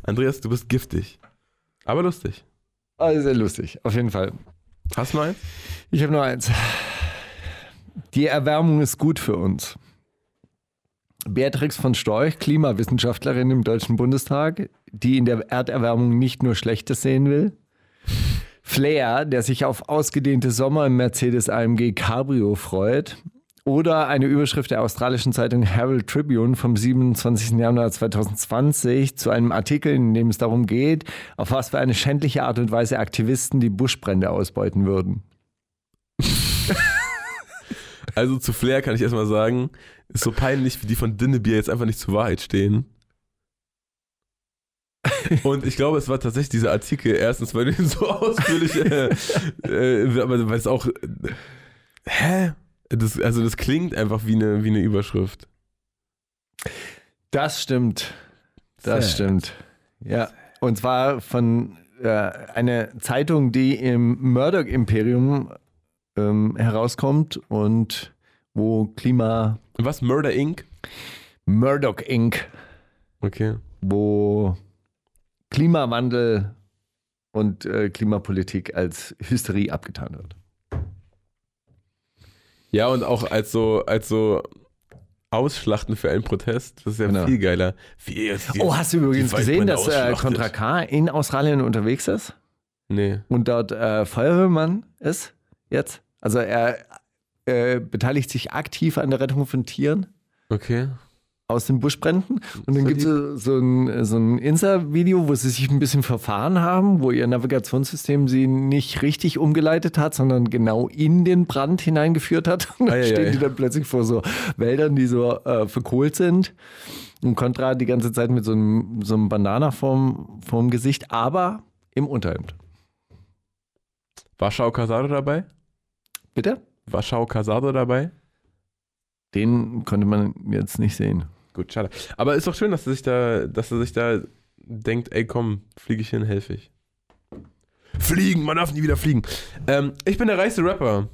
Andreas, du bist giftig. Aber lustig. Also sehr lustig, auf jeden Fall. Hast du mal eins? Ich habe nur eins. Die Erwärmung ist gut für uns. Beatrix von Storch, Klimawissenschaftlerin im Deutschen Bundestag, die in der Erderwärmung nicht nur Schlechtes sehen will. Flair, der sich auf ausgedehnte Sommer im Mercedes AMG Cabrio freut. Oder eine Überschrift der australischen Zeitung Herald Tribune vom 27. Januar 2020 zu einem Artikel, in dem es darum geht, auf was für eine schändliche Art und Weise Aktivisten die Buschbrände ausbeuten würden. (laughs) Also zu Flair kann ich erstmal sagen, ist so peinlich, wie die von Dinnebier jetzt einfach nicht zur Wahrheit stehen. Und ich glaube, es war tatsächlich dieser Artikel, erstens, weil du (laughs) ihn so ausführlich, äh, äh, aber weil es auch, äh, hä? Das, also das klingt einfach wie eine, wie eine Überschrift. Das stimmt. Das Sad. stimmt. Ja. Und zwar von äh, einer Zeitung, die im Murdoch-Imperium ähm, herauskommt und wo Klima. Was, Murder Inc.? Murdoch Inc., Okay. wo Klimawandel und äh, Klimapolitik als Hysterie abgetan wird. Ja, und auch als so, als so Ausschlachten für einen Protest, das ist ja Genau. viel geiler. Jetzt die- Oh, hast du übrigens gesehen, dass äh. Contra K in Australien unterwegs ist? Nee. und dort äh, Feuerwehrmann ist jetzt. Also er äh, beteiligt sich aktiv an der Rettung von Tieren Okay. aus den Buschbränden. Und dann gibt es so ein, so ein Insta-Video, wo sie sich ein bisschen verfahren haben, wo ihr Navigationssystem sie nicht richtig umgeleitet hat, sondern genau in den Brand hineingeführt hat. (laughs) Und dann Ei, ei, stehen die dann plötzlich vor so Wäldern, die so äh, verkohlt sind. Und Contra die ganze Zeit mit so einem, so einem Bandana vorm, vorm Gesicht, aber im Unterhemd. War Shao Casado dabei? Bitte? War Shao Casado dabei? Den konnte man jetzt nicht sehen. Gut, schade. Aber ist doch schön, dass er sich da, dass er sich da denkt, ey komm, fliege ich hin, helfe ich. Fliegen, man darf nie wieder fliegen. Ähm, ich bin der reichste Rapper.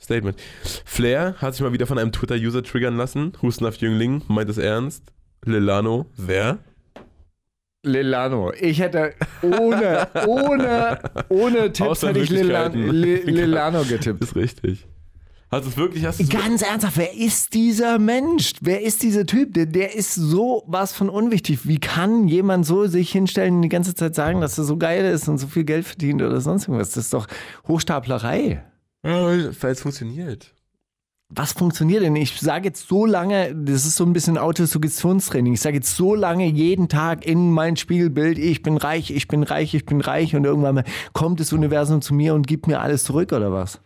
Statement. Flair hat sich mal wieder von einem Twitter-User triggern lassen. Husten auf Jüngling, meint es ernst. Lilano, wer? Lilano. Ich hätte ohne, ohne, ohne Tipps hätte ich Lilan. Li, Lilano getippt. Ist richtig. Hast du es wirklich? Hast Ganz ernsthaft, wer ist dieser Mensch? Wer ist dieser Typ? Der, der ist so was von unwichtig. Wie kann jemand so sich hinstellen und die ganze Zeit sagen, dass er so geil ist und so viel Geld verdient oder sonst irgendwas? Das ist doch Hochstaplerei. Ja, weil es funktioniert. Was funktioniert denn? Ich sage jetzt so lange, das ist so ein bisschen Autosuggestionstraining. Ich sage jetzt so lange jeden Tag in mein Spiegelbild, ich bin reich, ich bin reich, ich bin reich und irgendwann mal kommt das Universum zu mir und gibt mir alles zurück oder was?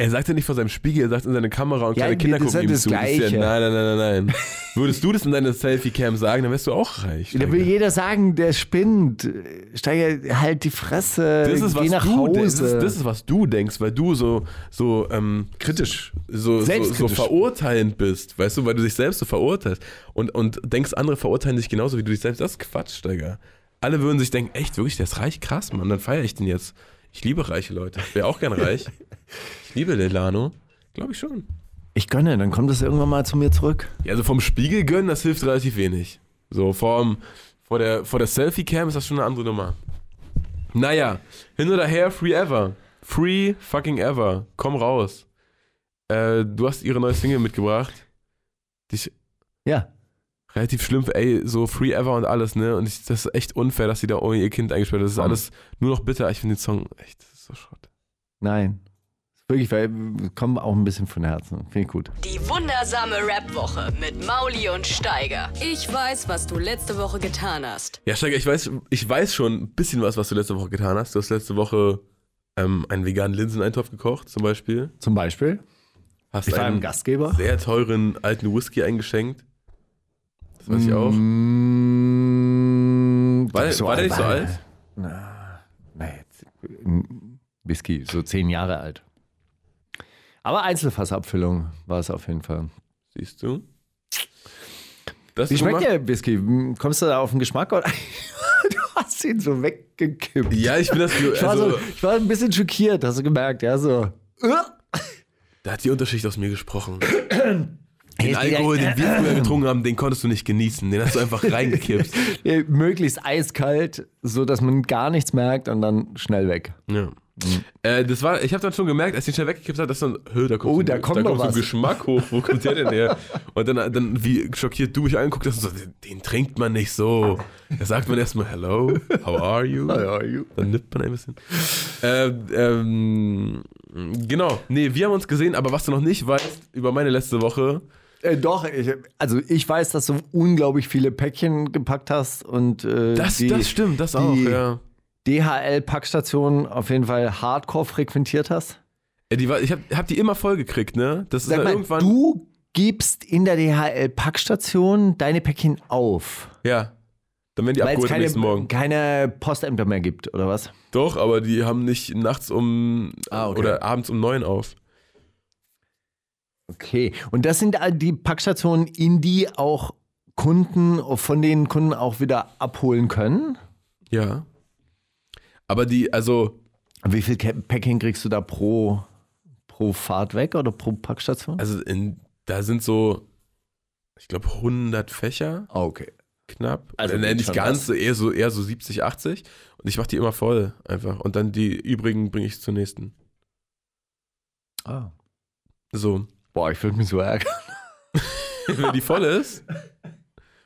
Er sagt ja nicht vor seinem Spiegel, er sagt in seine Kamera und Ja, kleine Kinder gucken ihm das zu. Das ist Gleiche. ja, nein, nein, nein, nein, nein. (laughs) Würdest du das in deine Selfie-Cam sagen, dann wärst du auch reich. Da will jeder sagen, der spinnt. Steiger halt die Fresse, das ist, geh was nach du, Hause. das, ist, das ist, was du denkst, weil du so, so ähm, kritisch, so, so, so verurteilend bist, weißt du, weil du dich selbst so verurteilst und, und denkst, andere verurteilen dich genauso wie du dich selbst. Das ist Quatsch, Digga. Alle würden sich denken, echt, wirklich, der ist reich? Krass, Mann, dann feiere ich den jetzt. Ich liebe reiche Leute. Wäre auch gern reich. Ich liebe Delano. Glaube ich schon. ich gönne, dann kommt es irgendwann mal zu mir zurück. Ja, also vom Spiegel gönnen, das hilft relativ wenig. So, vorm, vor der, vor der Selfie-Cam ist das schon eine andere Nummer. Naja, hin oder her, free ever. Free fucking ever. Komm raus. Äh, du hast ihre neue Single mitgebracht. Ist Ja. Relativ schlimm, ey, so free ever und alles, ne? Und ich, das ist echt unfair, dass sie da ohne ihr Kind eingesperrt hat. Das ist alles nur noch bitter. Ich finde den Song echt, so Schrott. Nein. Wirklich, weil wir kommen auch ein bisschen von Herzen. Finde ich gut. Die wundersame Rap-Woche mit Mauli und Steiger. Ich weiß, was du letzte Woche getan hast. Ja, Steiger, ich weiß, ich weiß schon ein bisschen was, was du letzte Woche getan hast. Du hast letzte Woche ähm, einen veganen Linseneintopf gekocht, zum Beispiel. Zum Beispiel, Hast ich war einen ein Gastgeber. sehr teuren alten Whisky eingeschenkt. Das weiß ich auch. Mm, War, doch, war der nicht so alt? Na, na jetzt, Whisky, so zehn Jahre alt. Aber Einzelfassabfüllung war es auf jeden Fall. Siehst du? Das Wie schmeckt der Whisky? Mm, Kommst du da auf den Geschmack? Oder? (laughs) du hast ihn so weggekippt. Ja, ich bin das. Ich war, Also, so, ich war ein bisschen schockiert, hast du gemerkt, ja, so. da hat die Unterschicht aus mir gesprochen. (coughs) Den Alkohol, den wir (laughs) früher getrunken haben, den konntest du nicht genießen. Den hast du einfach reingekippt. (laughs) Ja, möglichst eiskalt, so dass man gar nichts merkt und dann schnell weg. Ja. Äh, das war, ich habe dann schon gemerkt, als ich den schnell weggekippt habe, dass dann, hö, da kommt, Oh, da ein- kommt da noch kommt so ein. Geschmack hoch. Wo kommt der denn her? Und dann, dann wie schockiert du mich anguckst, hast so, den, den trinkt man nicht so. Da sagt man erstmal, hello, how are you? Dann nippt man ein bisschen. Äh, ähm, genau, nee, wir haben uns gesehen, aber was du noch nicht weißt über meine letzte Woche, Äh, doch, ich, also ich weiß, dass du unglaublich viele Päckchen gepackt hast und äh, das, die das stimmt, das auch, ja. DHL-Packstation auf jeden Fall hardcore frequentiert hast. ja die war, ich habe hab die immer voll gekriegt, ne? Das ist Sag mal, irgendwann. du gibst in der DHL-Packstation deine Päckchen auf. Ja. Dann werden die Weil es abgeholt am nächsten Morgen. keine Postämter mehr gibt, oder was? Doch, aber die haben nicht nachts um Ah, okay. oder abends um neun auf. Okay. Und das sind die Packstationen, in die auch Kunden, von denen Kunden auch wieder abholen können? Ja. Aber die, also, Wie viel Päckchen kriegst du da pro, pro Fahrt weg oder pro Packstation? also in, da sind so, ich glaube, 100 Fächer Ah, okay. knapp. Also nicht schon ganz, was. eher so eher so 70, 80. Und ich mache die immer voll einfach. Und dann die übrigen bringe ich zur nächsten. Ah. So. Boah, ich würde mich so ärgern. (laughs) Wenn die voll ist.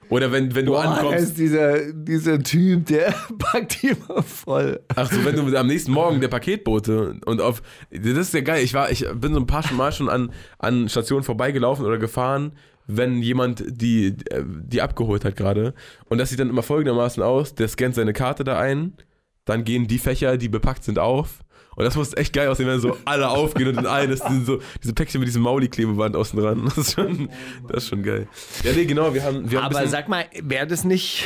Oder wenn, wenn du Boah, ankommst. ist dieser, dieser Typ, der (laughs) packt die immer voll. Ach so, wenn du am nächsten Morgen der Paketbote und auf, das ist ja geil. Ich war, ich bin so ein paar Mal schon an, an Stationen vorbeigelaufen oder gefahren, wenn jemand die, äh, die abgeholt hat gerade. Und das sieht dann immer folgendermaßen aus: Der scannt seine Karte da ein, dann gehen die Fächer, die bepackt sind, auf. Und das muss echt geil aussehen, wenn so alle aufgehen und in eines sind so diese Päckchen mit diesem Mauli-Klebeband außen dran. Das ist schon, das ist schon geil. Ja, nee, genau, wir haben, wir haben Aber sag mal, wäre das nicht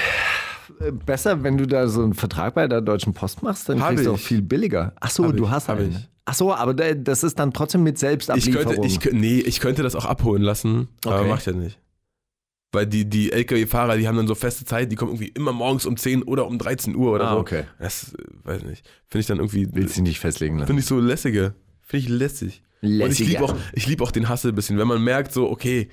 äh, besser, wenn du da so einen Vertrag bei der Deutschen Post machst? Dann kriegst du auch ich. viel billiger. Ach so, Hab du ich, hast einen. ich. Ach so, aber da- das ist dann trotzdem mit Ich Selbstablieferung. könnte, ich, nee, ich könnte das auch abholen lassen, aber Okay. mach ich ja nicht. Weil die, die LKW-Fahrer, die haben dann so feste Zeit, die kommen irgendwie immer morgens um 10 oder um 13 Uhr oder Ah, so. okay. Das, äh, weiß nicht. Finde ich dann irgendwie, Willst du nicht festlegen lassen? finde ich so lässiger. Finde ich lässig. Und ich Lässiger. liebe auch, ich lieb auch den Hassel ein bisschen, wenn man merkt so, okay,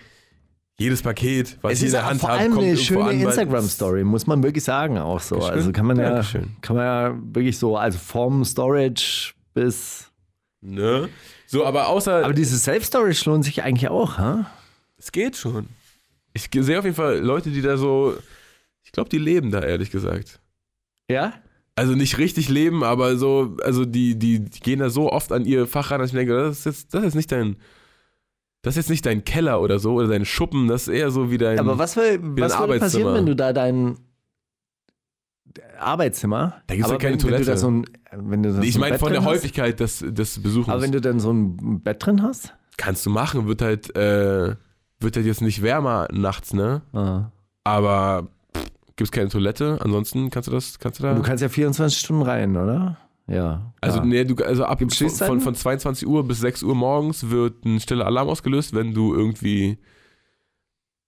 jedes Paket, was Es ich in der Hand habe, kommt eine schöne Instagram-Story, muss man wirklich sagen, auch so. Dankeschön. Also kann man ja, Dankeschön. kann man ja wirklich so, also vom Storage bis. Ne? So, aber außer, Aber dieses Self-Storage lohnt sich eigentlich auch, ha? es geht schon. Ich sehe auf jeden Fall Leute, die da so, ich glaube, die leben da, ehrlich gesagt. Ja? Also nicht richtig leben, aber so, also die, die, die gehen da so oft an ihr Fach ran, dass ich mir denke, das ist jetzt, das ist nicht dein, das ist jetzt nicht dein Keller oder so, oder dein Schuppen, das ist eher so wie dein. Aber was, will, was würde passieren, wenn du da dein, Arbeitszimmer. Da gibt's ja Aber keine wenn, Wenn Toilette. du so ein, wenn du da ich so ein meine von der Häufigkeit des, des Besuchens. Aber wenn du dann so ein Bett drin hast? Kannst du machen, wird halt, äh, wird halt jetzt nicht wärmer nachts, ne? Ah. Aber pff, gibt's keine Toilette, ansonsten kannst du das, kannst du da. Du kannst ja 24 Stunden rein, oder? Ja. also, ja. nee, du, also ab von, von 22 Uhr bis 6 Uhr morgens wird ein stiller Alarm ausgelöst, wenn du irgendwie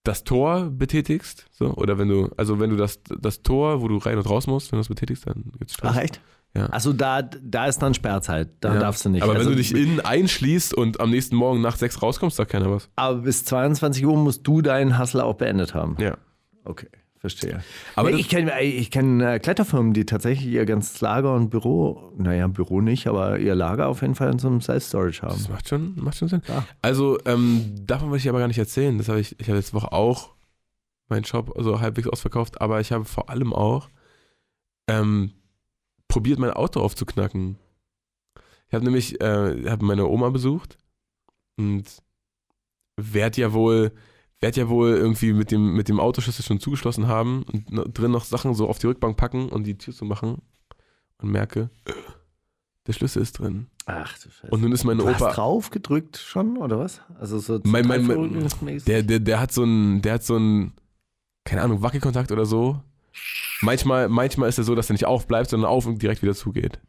das Tor betätigst, so, oder wenn du, also wenn du das, das Tor, wo du rein und raus musst, wenn du das betätigst, dann gibt's Stress. Ach, echt? Ja. Also da, da ist dann Sperrzeit. Da Ja. darfst du nicht. Aber also, wenn du dich innen einschließt und am nächsten Morgen nach 6 rauskommst, sagt keiner was. aber bis 22 Uhr musst du deinen Hustle auch beendet haben. Ja. Okay, verstehe. Aber nee, ich kenne ich kenn, äh, Kletterfirmen, die tatsächlich ihr ganzes Lager und Büro, naja, Büro nicht, aber ihr Lager auf jeden Fall in so einem Self-Storage haben. Das macht schon, macht schon Sinn. Ja. Also, ähm, davon wollte ich aber gar nicht erzählen. Das habe ich, ich habe letzte Woche auch meinen Shop so halbwegs ausverkauft, aber ich habe vor allem auch ähm, probiert, mein Auto aufzuknacken. Ich habe nämlich, äh, habe meine Oma besucht und werd ja wohl, werd ja wohl irgendwie mit dem, mit dem Autoschlüssel schon zugeschlossen haben und drin noch Sachen so auf die Rückbank packen und die Tür zu machen und merke, der Schlüssel ist drin. Ach du Scheiße. Und nun ist meine du Opa. hast drauf gedrückt schon, oder was? Also so Mein- mein- mein-? Der, der, der hat so einen, der hat so einen, keine Ahnung, Wackelkontakt oder so. Manchmal, manchmal ist es so, dass er nicht aufbleibt, sondern auf und direkt wieder zugeht.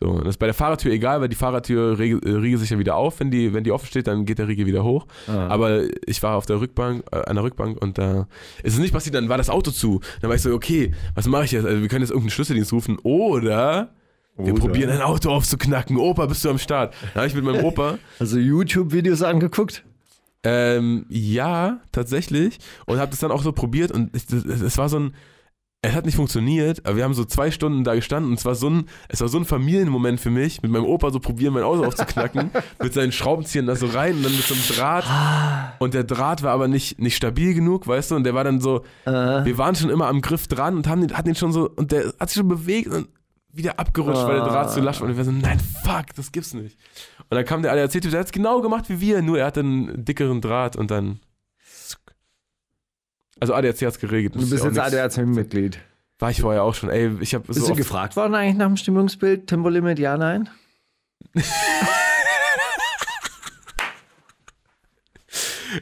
So, das ist bei der Fahrradtür egal, weil die riegelt äh, riegelt sich ja wieder auf. Wenn die, wenn die offen steht, dann geht der Riegel wieder hoch. Ah. Aber ich war auf der Rückbank, äh, an der Rückbank und da ist es nicht passiert, dann war das Auto zu. Dann war ich so, okay, was mache ich jetzt? Also wir können jetzt irgendeinen Schlüsseldienst rufen oder wir Oder? probieren ein Auto aufzuknacken. Opa, bist du am Start? Dann habe ich mit meinem Opa Also YouTube-Videos angeguckt? ähm, ja, tatsächlich. Und habe das dann auch so probiert und es war so ein, es hat nicht funktioniert, aber wir haben so zwei Stunden da gestanden und es war so ein, es war so ein Familienmoment für mich, mit meinem Opa so probieren, mein Auto aufzuknacken, (laughs) mit seinen Schraubenziehern da so rein und dann mit so einem Draht. Und der Draht war aber nicht, nicht stabil genug, weißt du, und der war dann so, wir waren schon immer am Griff dran und haben den, hatten den schon so, und der hat sich schon bewegt und wieder abgerutscht, weil der Draht zu lasch war. Und wir so, nein, fuck, das gibt's nicht. Und dann kam der ADAC-Typ, der hat es genau gemacht wie wir, nur er hatte einen dickeren Draht und dann. Also ADAC hat's geregelt. Du bist ist jetzt. ADAC-Mitglied. War ich vorher auch schon. Ey, ich habe Bist so du gefragt worden eigentlich nach dem Stimmungsbild? Tempolimit, ja, nein? (laughs)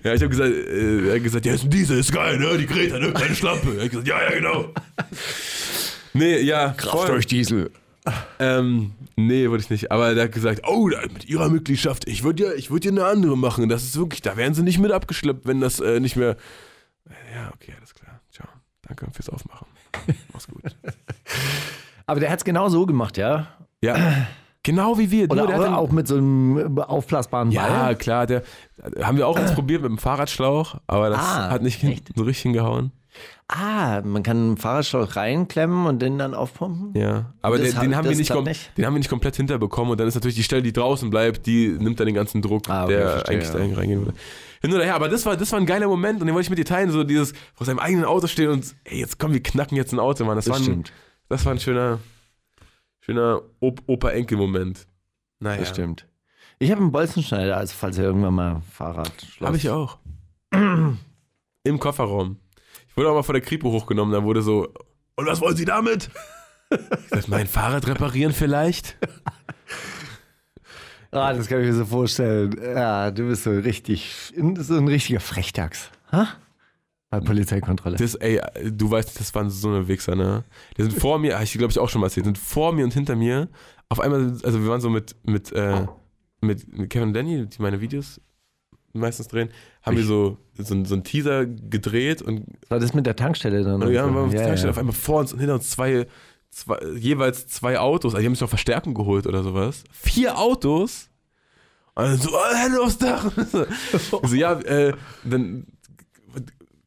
ja, ich habe gesagt, äh, er hat gesagt, ja, ist ein Diesel, ist geil, ne? Die Greta, ne? Keine Schlampe. Er hat gesagt, ja, ja, genau. (laughs) Nee, ja. voll. Diesel. Ähm, nee, würde ich nicht. Aber der hat gesagt, oh, mit ihrer Mitgliedschaft, ich würde ja, ich würde ja eine andere machen. Das ist wirklich, da werden sie nicht mit abgeschleppt, wenn das äh, nicht mehr. Ja, okay, alles klar. Ciao. Danke fürs Aufmachen. Mach's gut. (laughs) Aber der hat es genau so gemacht, ja? Ja. Genau wie wir. Oder Nur der hat auch, dann- auch mit so einem aufblasbaren Ja, Ball? klar, der haben wir auch jetzt probiert mit dem Fahrradschlauch, aber das Ah, hat nicht hin, so richtig hingehauen. Ah, man kann einen Fahrradschlauch reinklemmen und den dann aufpumpen? Ja, aber Das den, haben wir nicht, nicht? den haben wir nicht komplett hinterbekommen und dann ist natürlich die Stelle, die draußen bleibt, die nimmt dann den ganzen Druck, Ah, okay, der verstehe, eigentlich ja. da reingehen würde. Hin oder her, aber das war, das war ein geiler Moment und den wollte ich mit dir teilen, so dieses vor seinem eigenen Auto stehen und ey, jetzt komm, wir knacken jetzt ein Auto, Mann. Das, Das war, ein, stimmt. das war ein schöner, schöner Op Opa-Enkel-Moment. Naja, Das stimmt. Ich habe einen Bolzenschneider, also falls ihr irgendwann mal Fahrrad schloss. Habe ich auch. (clears throat) Im Kofferraum. Ich wurde auch mal vor der Kripo hochgenommen, da wurde so, und was wollen Sie damit? (laughs) Ich sag, mein Fahrrad reparieren vielleicht? (laughs) Ah, das kann ich mir so vorstellen. Ja, du bist so richtig, so ein richtiger Frechdachs. Ha? Bei Polizeikontrolle. Das, ey, du weißt, das waren so eine Wichser, ne? Die sind vor mir, ich glaube ich auch schon mal erzählt, sind vor mir und hinter mir. Auf einmal, also wir waren so mit, mit, äh, mit, Kevin und Danny, die meine Videos meistens drehen, haben wir so, so, so einen Teaser gedreht und War das mit der Tankstelle dann? Und wir haben so? auf der ja, Tankstelle ja. auf einmal vor uns und hinter uns zwei, zwei, jeweils zwei Autos. Also die haben sich noch Verstärkung geholt oder sowas. Vier Autos. Und dann so, oh, Hände aufs Dach. (laughs) so, ja, äh, dann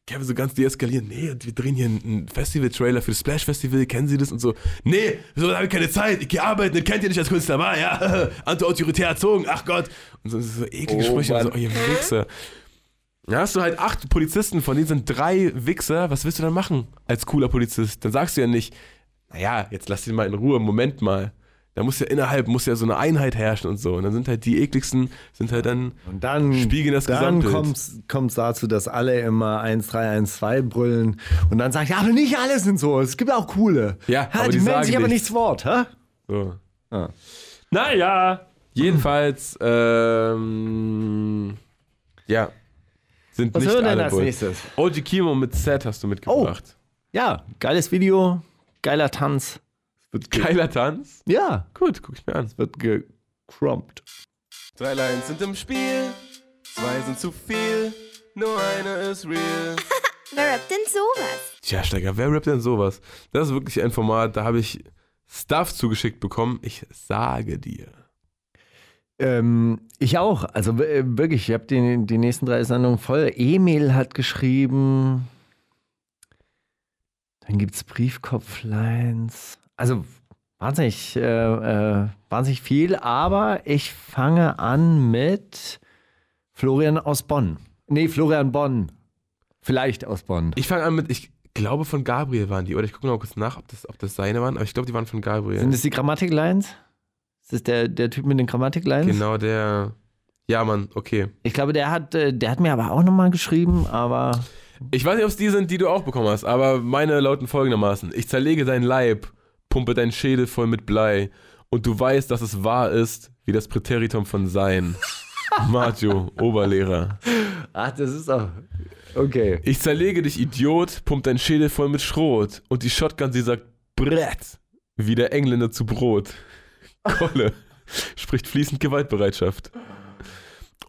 Kevin so ganz deeskalieren. Nee, wir drehen hier einen Festival-Trailer für das Splash Festival. Kennen Sie das? Und so, nee, so da habe ich keine Zeit. Ich gehe arbeiten, das kennt ihr nicht als Künstler. War, ja, (laughs) anti-autoritär erzogen. Ach Gott. Und so, so eklige Oh, Sprüche. Und so, oh, ihr Wichser. Da hast du halt acht Polizisten, von denen sind drei Wichser. Was willst du dann machen als cooler Polizist? Dann sagst du ja nicht, naja, jetzt lass ihn mal in Ruhe, Moment mal. da muss ja innerhalb, muss ja so eine Einheit herrschen und so. Und dann sind halt die ekligsten, sind halt dann, Und dann, Spiegeln das dann Gesamtbild. kommt es dazu, dass alle immer 1, 3, 1, 2 brüllen. Und dann sagt, ja, aber nicht alle sind so. Es gibt auch coole. Ja, aber die, die melden sagen sich aber nichts. nichts Wort, hä? so. Ah. Naja, jedenfalls, ähm, ja, sind Was nicht hören wir denn alle als nächstes? OG Kimo mit Set hast du mitgebracht. Ja, geiles Video, geiler Tanz. Es wird ge- Geiler Tanz. Ja, Gut, guck ich mir an. es wird gecrumpt. Drei Lines sind im Spiel, zwei sind zu viel, nur eine ist real. (laughs) Wer rappt denn sowas? Tja, Steiger, wer rappt denn sowas? Das ist wirklich ein Format, da habe ich Stuff zugeschickt bekommen. Ich sage dir. Ähm, ich auch. Also äh, wirklich, ich habe die, die nächsten drei Sendungen voll. Emil hat geschrieben. Dann gibt es Briefkopflines. Also wahnsinnig, äh, äh, wahnsinnig viel. Aber ich fange an mit Florian aus Bonn. Nee, Florian Bonn. Vielleicht aus Bonn. Ich fange an mit, ich glaube von Gabriel waren die, oder ich gucke noch kurz nach, ob das, ob das seine waren, aber ich glaube, die waren von Gabriel. Sind das die Grammatiklines? Ist das der, der Typ mit den Grammatiklines? Genau, der. Ja, Mann, okay. Ich glaube, der hat, äh, der hat mir aber auch nochmal geschrieben, aber. Ich weiß nicht, ob es die sind, die du auch bekommen hast, aber meine lauten folgendermaßen: Ich zerlege deinen Leib, pumpe deinen Schädel voll mit Blei und du weißt, dass es wahr ist, wie das Präteritum von sein. (laughs) Maggio, Oberlehrer. Ach, das ist auch. Okay. Ich zerlege dich, Idiot, pump deinen Schädel voll mit Schrot und die Shotgun, sie sagt Brett, wie der Engländer zu Brot. (laughs) Kolle, spricht fließend Gewaltbereitschaft.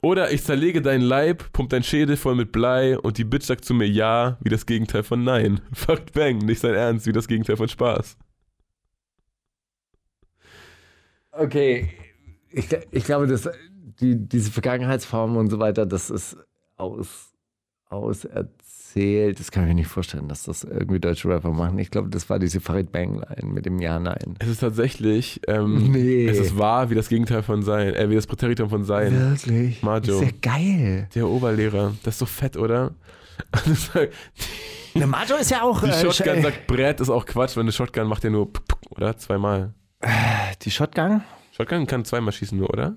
Oder ich zerlege deinen Leib, pump deinen Schädel voll mit Blei und die Bitch sagt zu mir Ja, wie das Gegenteil von Nein. (laughs) Fakt bang, nicht sein Ernst, wie das Gegenteil von Spaß. Okay. Ich, ich glaube, dass die, diese Vergangenheitsform und so weiter, das ist aus, auserzählt. Das kann ich mir nicht vorstellen, dass das irgendwie deutsche Rapper machen. Ich glaube, das war diese Farid Bang-Line mit dem Ja, Nein. Es ist tatsächlich, ähm, Nee. es ist wahr, wie das Gegenteil von Sein, äh, wie das Präteritum von Sein. Wirklich? Majo. Ist ja geil. Der Oberlehrer, das ist so fett, oder? (laughs) Das Der Majo ist ja auch. Die äh, Shotgun sch- sagt Brett ist auch Quatsch, weil eine Shotgun macht ja nur oder? Zweimal. die Shotgun? Shotgun kann zweimal schießen nur, oder?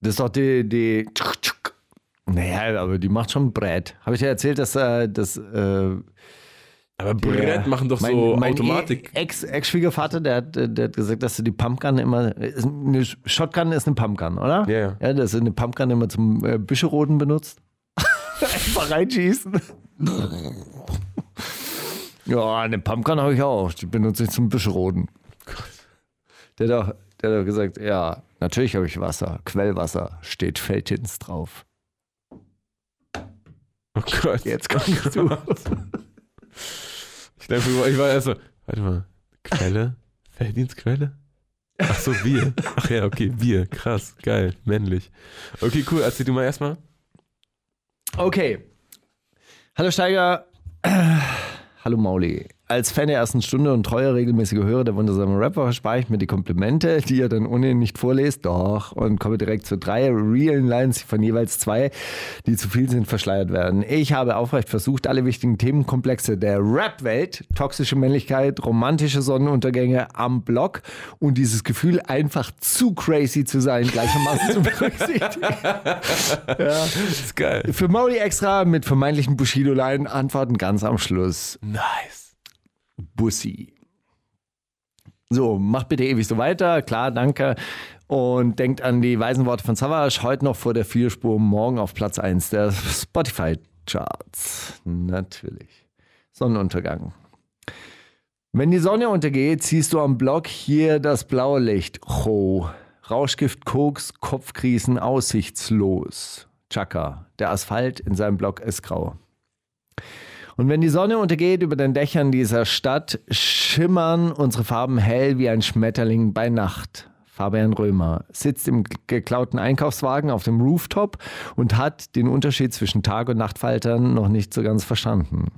Das ist doch die. die naja, aber die macht schon Brett. Habe ich ja erzählt, dass äh, das. Äh, Aber Brett machen doch mein, so mein Automatik. E- Ex- Ex-Schwiegervater, der, hat, der hat gesagt, dass du die Pumpgun immer. Eine Shotgun ist eine Pumpgun, oder? Ja, ja. Ja, dass du eine Pumpgun immer zum äh, Büscheroden benutzt. (laughs) Einfach reinschießen. (laughs) ja, eine Pumpgun habe ich auch. Die benutze ich zum Büscheroden. Der hat, doch, der hat doch gesagt, ja, natürlich habe ich Wasser. Quellwasser steht Feldhins drauf. Oh Gott. Jetzt kommst du. Ich, dachte, ich war erst so, warte mal, Quelle? Felddienstquelle? Ach so, wir. Ach ja, okay, wir. Krass, geil, männlich. Okay, cool, erzähl du mal erstmal. Okay. Hallo Steiger. Hallo Mauli. Als Fan der ersten Stunde und treuer regelmäßiger Hörer der wundersamen Rapper spare ich mir die Komplimente, die ihr dann ohnehin nicht vorlest, doch, und komme direkt zu drei realen Lines von jeweils zwei, die zu viel sind, verschleiert werden. Ich habe aufrecht versucht, alle wichtigen Themenkomplexe der Rap-Welt, toxische Männlichkeit, romantische Sonnenuntergänge am Block und dieses Gefühl, einfach zu crazy zu sein, gleichermaßen zu berücksichtigen. (laughs) Das ist geil. Für Mauli extra mit vermeintlichen Bushido-Line Antworten ganz am Schluss. Nice. Bussi. So, macht bitte ewig so weiter. Klar, danke. Und denkt an die weisen Worte von Savage. Heute noch vor der Vierspur, morgen auf Platz 1 der Spotify-Charts. Natürlich. Sonnenuntergang. Wenn die Sonne untergeht, siehst du am Block hier das blaue Licht. Ho. Rauschgift, Koks, Kopfkrisen, aussichtslos. Chaka. Der Asphalt in seinem Block ist grau. Und wenn die Sonne untergeht über den Dächern dieser Stadt, schimmern unsere Farben hell wie ein Schmetterling bei Nacht. Fabian Römer sitzt im geklauten Einkaufswagen auf dem Rooftop und hat den Unterschied zwischen Tag- und Nachtfaltern noch nicht so ganz verstanden.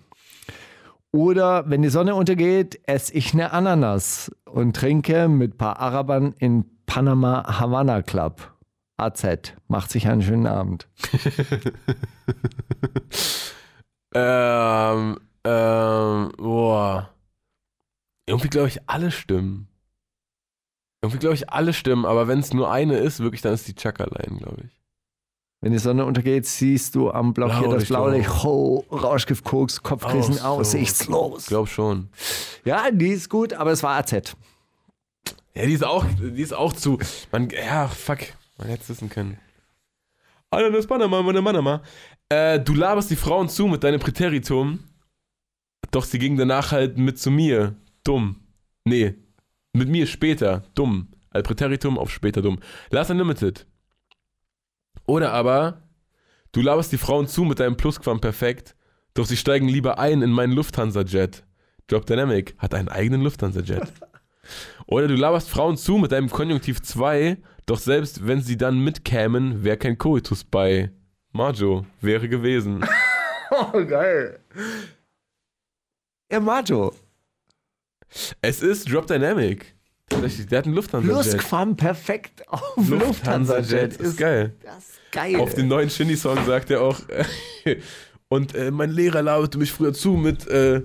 Oder wenn die Sonne untergeht, esse ich eine Ananas und trinke mit paar Arabern in Panama Havana Club. AZ. Macht sich einen schönen Abend. (laughs) Ähm, ähm, boah. Irgendwie glaube ich alle stimmen. Irgendwie glaube ich alle stimmen, aber wenn es nur eine ist, wirklich, dann ist die Chaka-Line, glaube ich. Wenn die Sonne untergeht, siehst du am Block hier das Blaulicht. Ho, Rauschgift, Koks, Kopfkissen, Aus, aussichtslos. Ich glaube schon. Ja, die ist gut, aber es war AZ. Ja, die ist auch, die ist auch zu. Man, ja, fuck. Man hätte es wissen können. Ananas Panama, meine Manama. Äh, du laberst die Frauen zu mit deinem Präteritum, doch sie gingen danach halt mit zu mir. Dumm. Nee. Mit mir später. Dumm. Al Präteritum auf später dumm. Last Unlimited. Oder aber, du laberst die Frauen zu mit deinem Plusquamperfekt, doch sie steigen lieber ein in meinen Lufthansa-Jet. Drop Dynamic hat einen eigenen Lufthansa-Jet. (laughs) Oder du laberst Frauen zu mit deinem Konjunktiv 2, doch selbst wenn sie dann mitkämen, wäre kein Koitus bei. Majo wäre gewesen. (laughs) Oh, geil. Ja, Majo. Es ist Drop Dynamic. Tatsächlich, der hat einen Lufthansa-Jet. Plusquam perfekt auf Lufthansa-Jet. ist geil. Das ist geil. Auf dem neuen Shindy-Song sagt er auch, (laughs) und äh, mein Lehrer laberte mich früher zu mit, äh,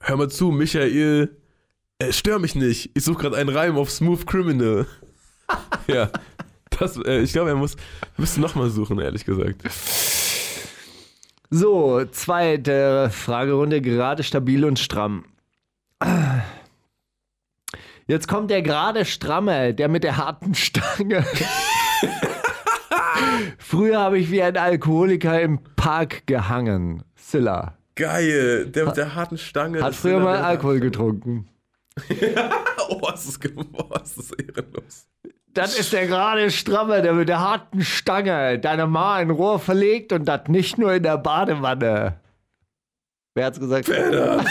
hör mal zu, Michael, äh, stör mich nicht, ich suche gerade einen Reim auf Smooth Criminal. (laughs) ja, das, äh, ich glaube, er muss, müsste nochmal suchen, ehrlich gesagt. So, zweite Fragerunde, gerade stabil und stramm. Jetzt kommt der gerade stramme, der mit der harten Stange. (laughs) Früher habe ich wie ein Alkoholiker im Park gehangen. Silla. Geil, der mit der harten Stange. Hat früher mal Alkohol getrunken. (laughs) Oh, was ist, oh, was ist ehrenlos. Das ist der gerade stramme, der mit der harten Stange deine Ma in Rohr verlegt und das nicht nur in der Badewanne. Wer hat's gesagt? Pedders.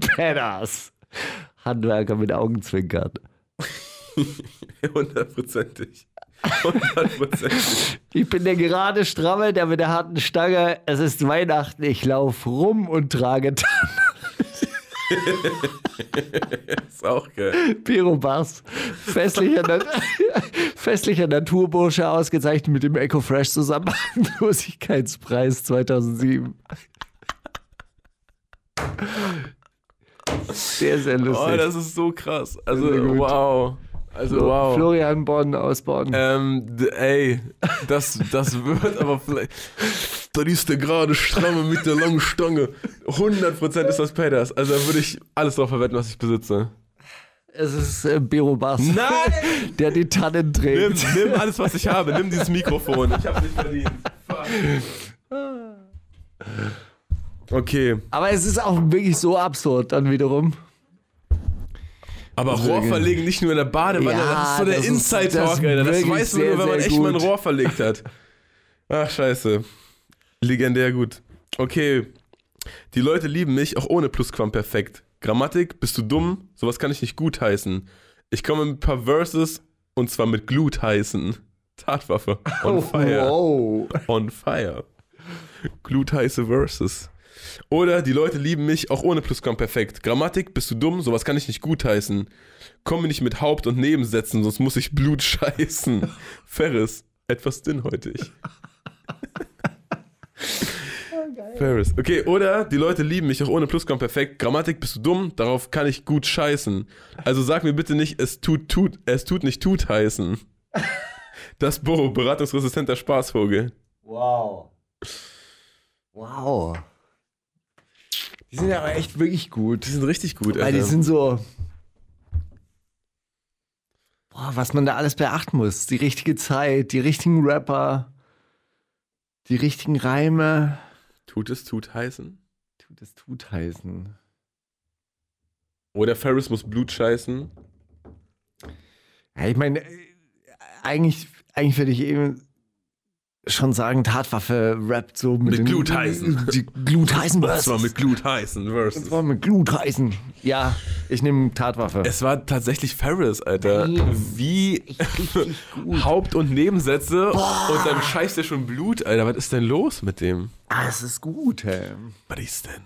Pedders. (laughs) Handwerker mit Augenzwinkern. (laughs) Hundertprozentig. Hundertprozentig. Ich bin der gerade stramme, der mit der harten Stange. Es ist Weihnachten, ich laufe rum und trage (laughs) ist auch geil. Pyrobass. Festlicher, Nat (laughs) Festlicher Naturbursche, ausgezeichnet mit dem Ecofresh Zusammenlosigkeitspreis (laughs) 2007. Sehr, sehr lustig. Oh, das ist so krass. Also, wow. Also, So, wow. Florian Bonn aus Bonn. Ähm, ey, das, das wird aber vielleicht. Da ist der gerade stramme mit der langen Stange. 100% ist das Pedders. Also, da würde ich alles drauf verwetten, was ich besitze. Es ist äh, Bero Bass, Nein! (laughs) der die Tannen Nimm, trägt. nimm alles, was ich habe. Nimm dieses Mikrofon. Ich hab's nicht verdient. Fuck. Okay, Aber es ist auch wirklich so absurd dann wiederum. Aber Rohr gut. verlegen nicht nur in der Badewanne, Ja, das ist so der das ist- Inside-Talk, Alter. Das weiß man nur, wenn man echt mal ein gut. Rohr verlegt hat. (laughs) Ach, scheiße. Legendär gut. Okay. Die Leute lieben mich, auch ohne Plusquamperfekt. Grammatik, bist du dumm? Sowas kann ich nicht gutheißen. Ich komme mit ein paar Verses und zwar mit Glut heißen. (laughs) Tatwaffe. On fire. Oh, wow. On fire. Glutheiße Verses. Oder die Leute lieben mich auch ohne Plusquamperfekt. Grammatik, bist du dumm? Sowas kann ich nicht gutheißen. Komm mir nicht mit Haupt- und Nebensätzen, sonst muss ich Blut scheißen. (laughs) Ferris, etwas dünnhäutig. (laughs) Ferris. Okay, oder die Leute lieben mich auch ohne Plusquamperfekt. Grammatik, bist du dumm? Darauf kann ich gut scheißen. Also sag mir bitte nicht, es tut, tut, es tut nicht tut heißen. Das Bo, beratungsresistenter Spaßvogel. Wow. Wow. Die sind ja aber echt wirklich gut. Die sind richtig gut, Weil die Alter. sind so. Boah, was man da alles beachten muss. Die richtige Zeit, die richtigen Rapper, die richtigen Reime. Tut es tut heißen? Tut es tut heißen. Oder Ferris muss Blut scheißen. Ja, ich meine, äh, eigentlich, eigentlich würde ich eben schon sagen, Tatwaffe rappt so mit, Mit Glutheißen. Die Glutheißen Das war mit Glut heißen Versus. Das war mit Glutheißen. Ja, ich nehme Tatwaffe. Es war tatsächlich Ferris, Alter. Nein. Wie Haupt- und Nebensätze und dann scheißt er schon Blut, Alter. Was ist denn los mit dem? ah, es ist gut, hey. Was ist denn?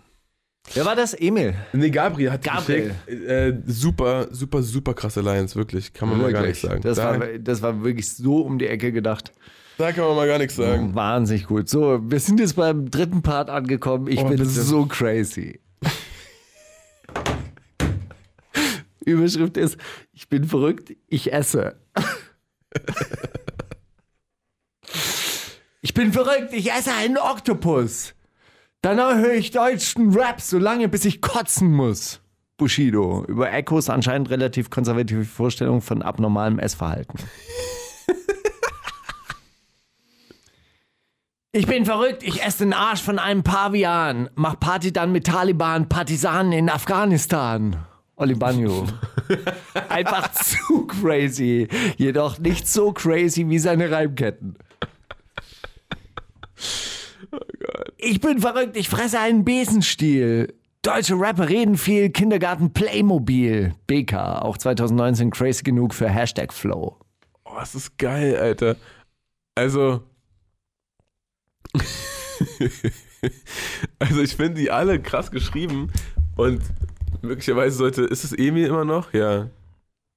Wer war das? Emil. Nee, Gabriel hat Gabriel. Äh, super, super, super krasse Lines, wirklich. Kann man mal gar nichts sagen. Das, da, war, das war wirklich so um die Ecke gedacht. Da kann man mal gar nichts sagen. Wahnsinnig gut. So, wir sind jetzt beim dritten Part angekommen. Ich Oh, bin bitte. so crazy. (laughs) Überschrift ist, ich bin verrückt, ich esse. ich bin verrückt, ich esse einen Oktopus. Danach höre ich deutschen Rap so lange, bis ich kotzen muss. Bushido. Über Echos anscheinend relativ konservative Vorstellung von abnormalem Essverhalten. Ich bin verrückt, ich esse den Arsch von einem Pavian. Mach Party dann mit Taliban, Partisanen in Afghanistan. Oli Banjo. (laughs) Einfach zu crazy. Jedoch nicht so crazy wie seine Reimketten. Ich bin verrückt, ich fresse einen Besenstiel. Deutsche Rapper reden viel, Kindergarten Playmobil. BK, auch 2019 crazy genug für Hashtag Flow. Oh, das ist geil, Alter. Also. (laughs) also, ich finde die alle krass geschrieben und möglicherweise sollte. Ist es Emil immer noch? Ja.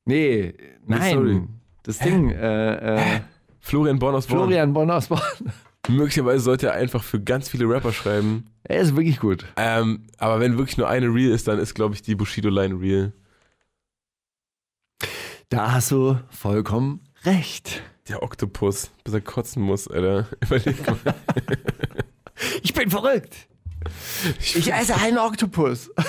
Nee, nein. sorry. Das Ding, äh, äh, Florian Born aus Born. Florian Bonn aus Bonn. (laughs) Möglicherweise sollte er einfach für ganz viele Rapper schreiben. Er ist wirklich gut. Ähm, aber wenn wirklich nur eine Real ist, dann ist, glaube ich, die Bushido-Line Real. Da hast du vollkommen recht. Der Oktopus, bis er kotzen muss, Alter. (laughs) Überleg mal. Ich bin verrückt. Ich esse einen Oktopus. (laughs)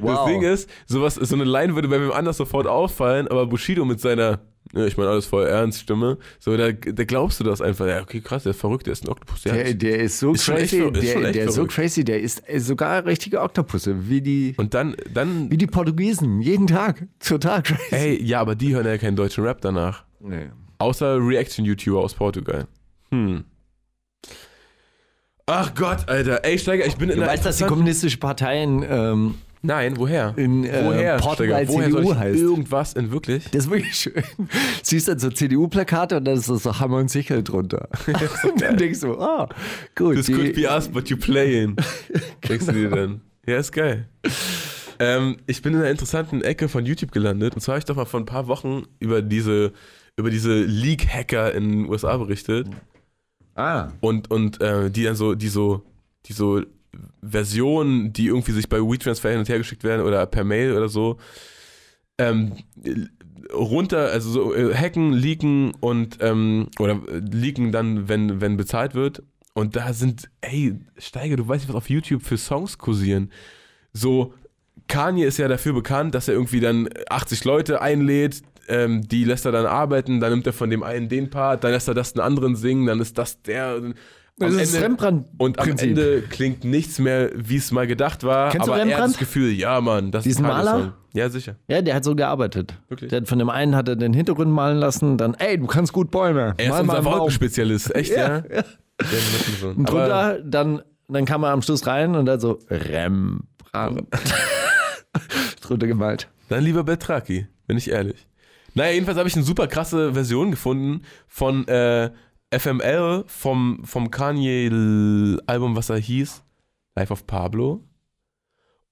Das Ding ist, sowas, so eine Line würde bei wem anders sofort auffallen, aber Bushido mit seiner, ja, ich meine alles voll ernst Stimme, so, da, da glaubst du das einfach. Ja, okay, krass, der ist verrückt, der ist ein Oktopus. Der, Der, der ist so Ist schon echt crazy, ver- ist der, der ist so crazy, der ist äh, sogar richtige Oktopusse, wie die, und dann, dann, wie die Portugiesen, jeden Tag, total crazy. ey, ja, aber die hören ja keinen deutschen Rap danach. Nee. Außer Reaction-YouTuber aus Portugal. Hm. Ach Gott, Alter. Ey, Steiger, ich bin in Du weißt, dass die kommunistische Partei in, ähm, Nein, woher? in äh, woher, Portugal Steiger? Woher CDU heißt. irgendwas in wirklich? Das ist wirklich schön. Siehst dann so CDU-Plakate und dann ist das so Hammer und Sichel drunter. (laughs) und dann denkst du, ah, gut. This die- could be us, but you playing. (laughs) Denkst du dir dann? Ja, ist geil. Ähm, ich bin in einer interessanten Ecke von YouTube gelandet. Und zwar habe ich doch mal vor ein paar Wochen über diese, über diese Leak-Hacker in den USA berichtet. ah, Und, und äh, die dann so, die so, die so Versionen, die irgendwie sich bei WeTransfer hin und her geschickt werden oder per Mail oder so, ähm, runter, also so äh, hacken, leaken und ähm, oder äh, leaken dann, wenn, wenn bezahlt wird. Und da sind, ey, Steiger, du weißt nicht, was auf YouTube für Songs kursieren. So, Kanye ist ja dafür bekannt, dass er irgendwie dann 80 Leute einlädt, ähm, die lässt er dann arbeiten, dann nimmt er von dem einen den Part, dann lässt er das den anderen singen, dann ist das der. Das Am ist Ende- Rembrandt-Prinzip. Und am Ende klingt nichts mehr, wie es mal gedacht war. Kennst du aber er hat Rembrandt? das Gefühl, ja, Mann, das Diesen ist Maler? Song. Ja, sicher. Ja, der hat so gearbeitet. Wirklich? Der hat von dem einen hat er den Hintergrund malen lassen, dann, ey, du kannst gut Bäume. Er ist Mal mal unser. Wolkenspezialist, (laughs) echt, ja? Ja, ja. Und Aber drunter, dann, dann kam er am Schluss rein und dann so Rembrandt. (laughs) (laughs) drunter gemalt. dann lieber Beltraki, bin ich ehrlich. Naja, jedenfalls habe ich eine super krasse Version gefunden von äh, FML vom, vom Kanye-Album, was er hieß. Life of Pablo.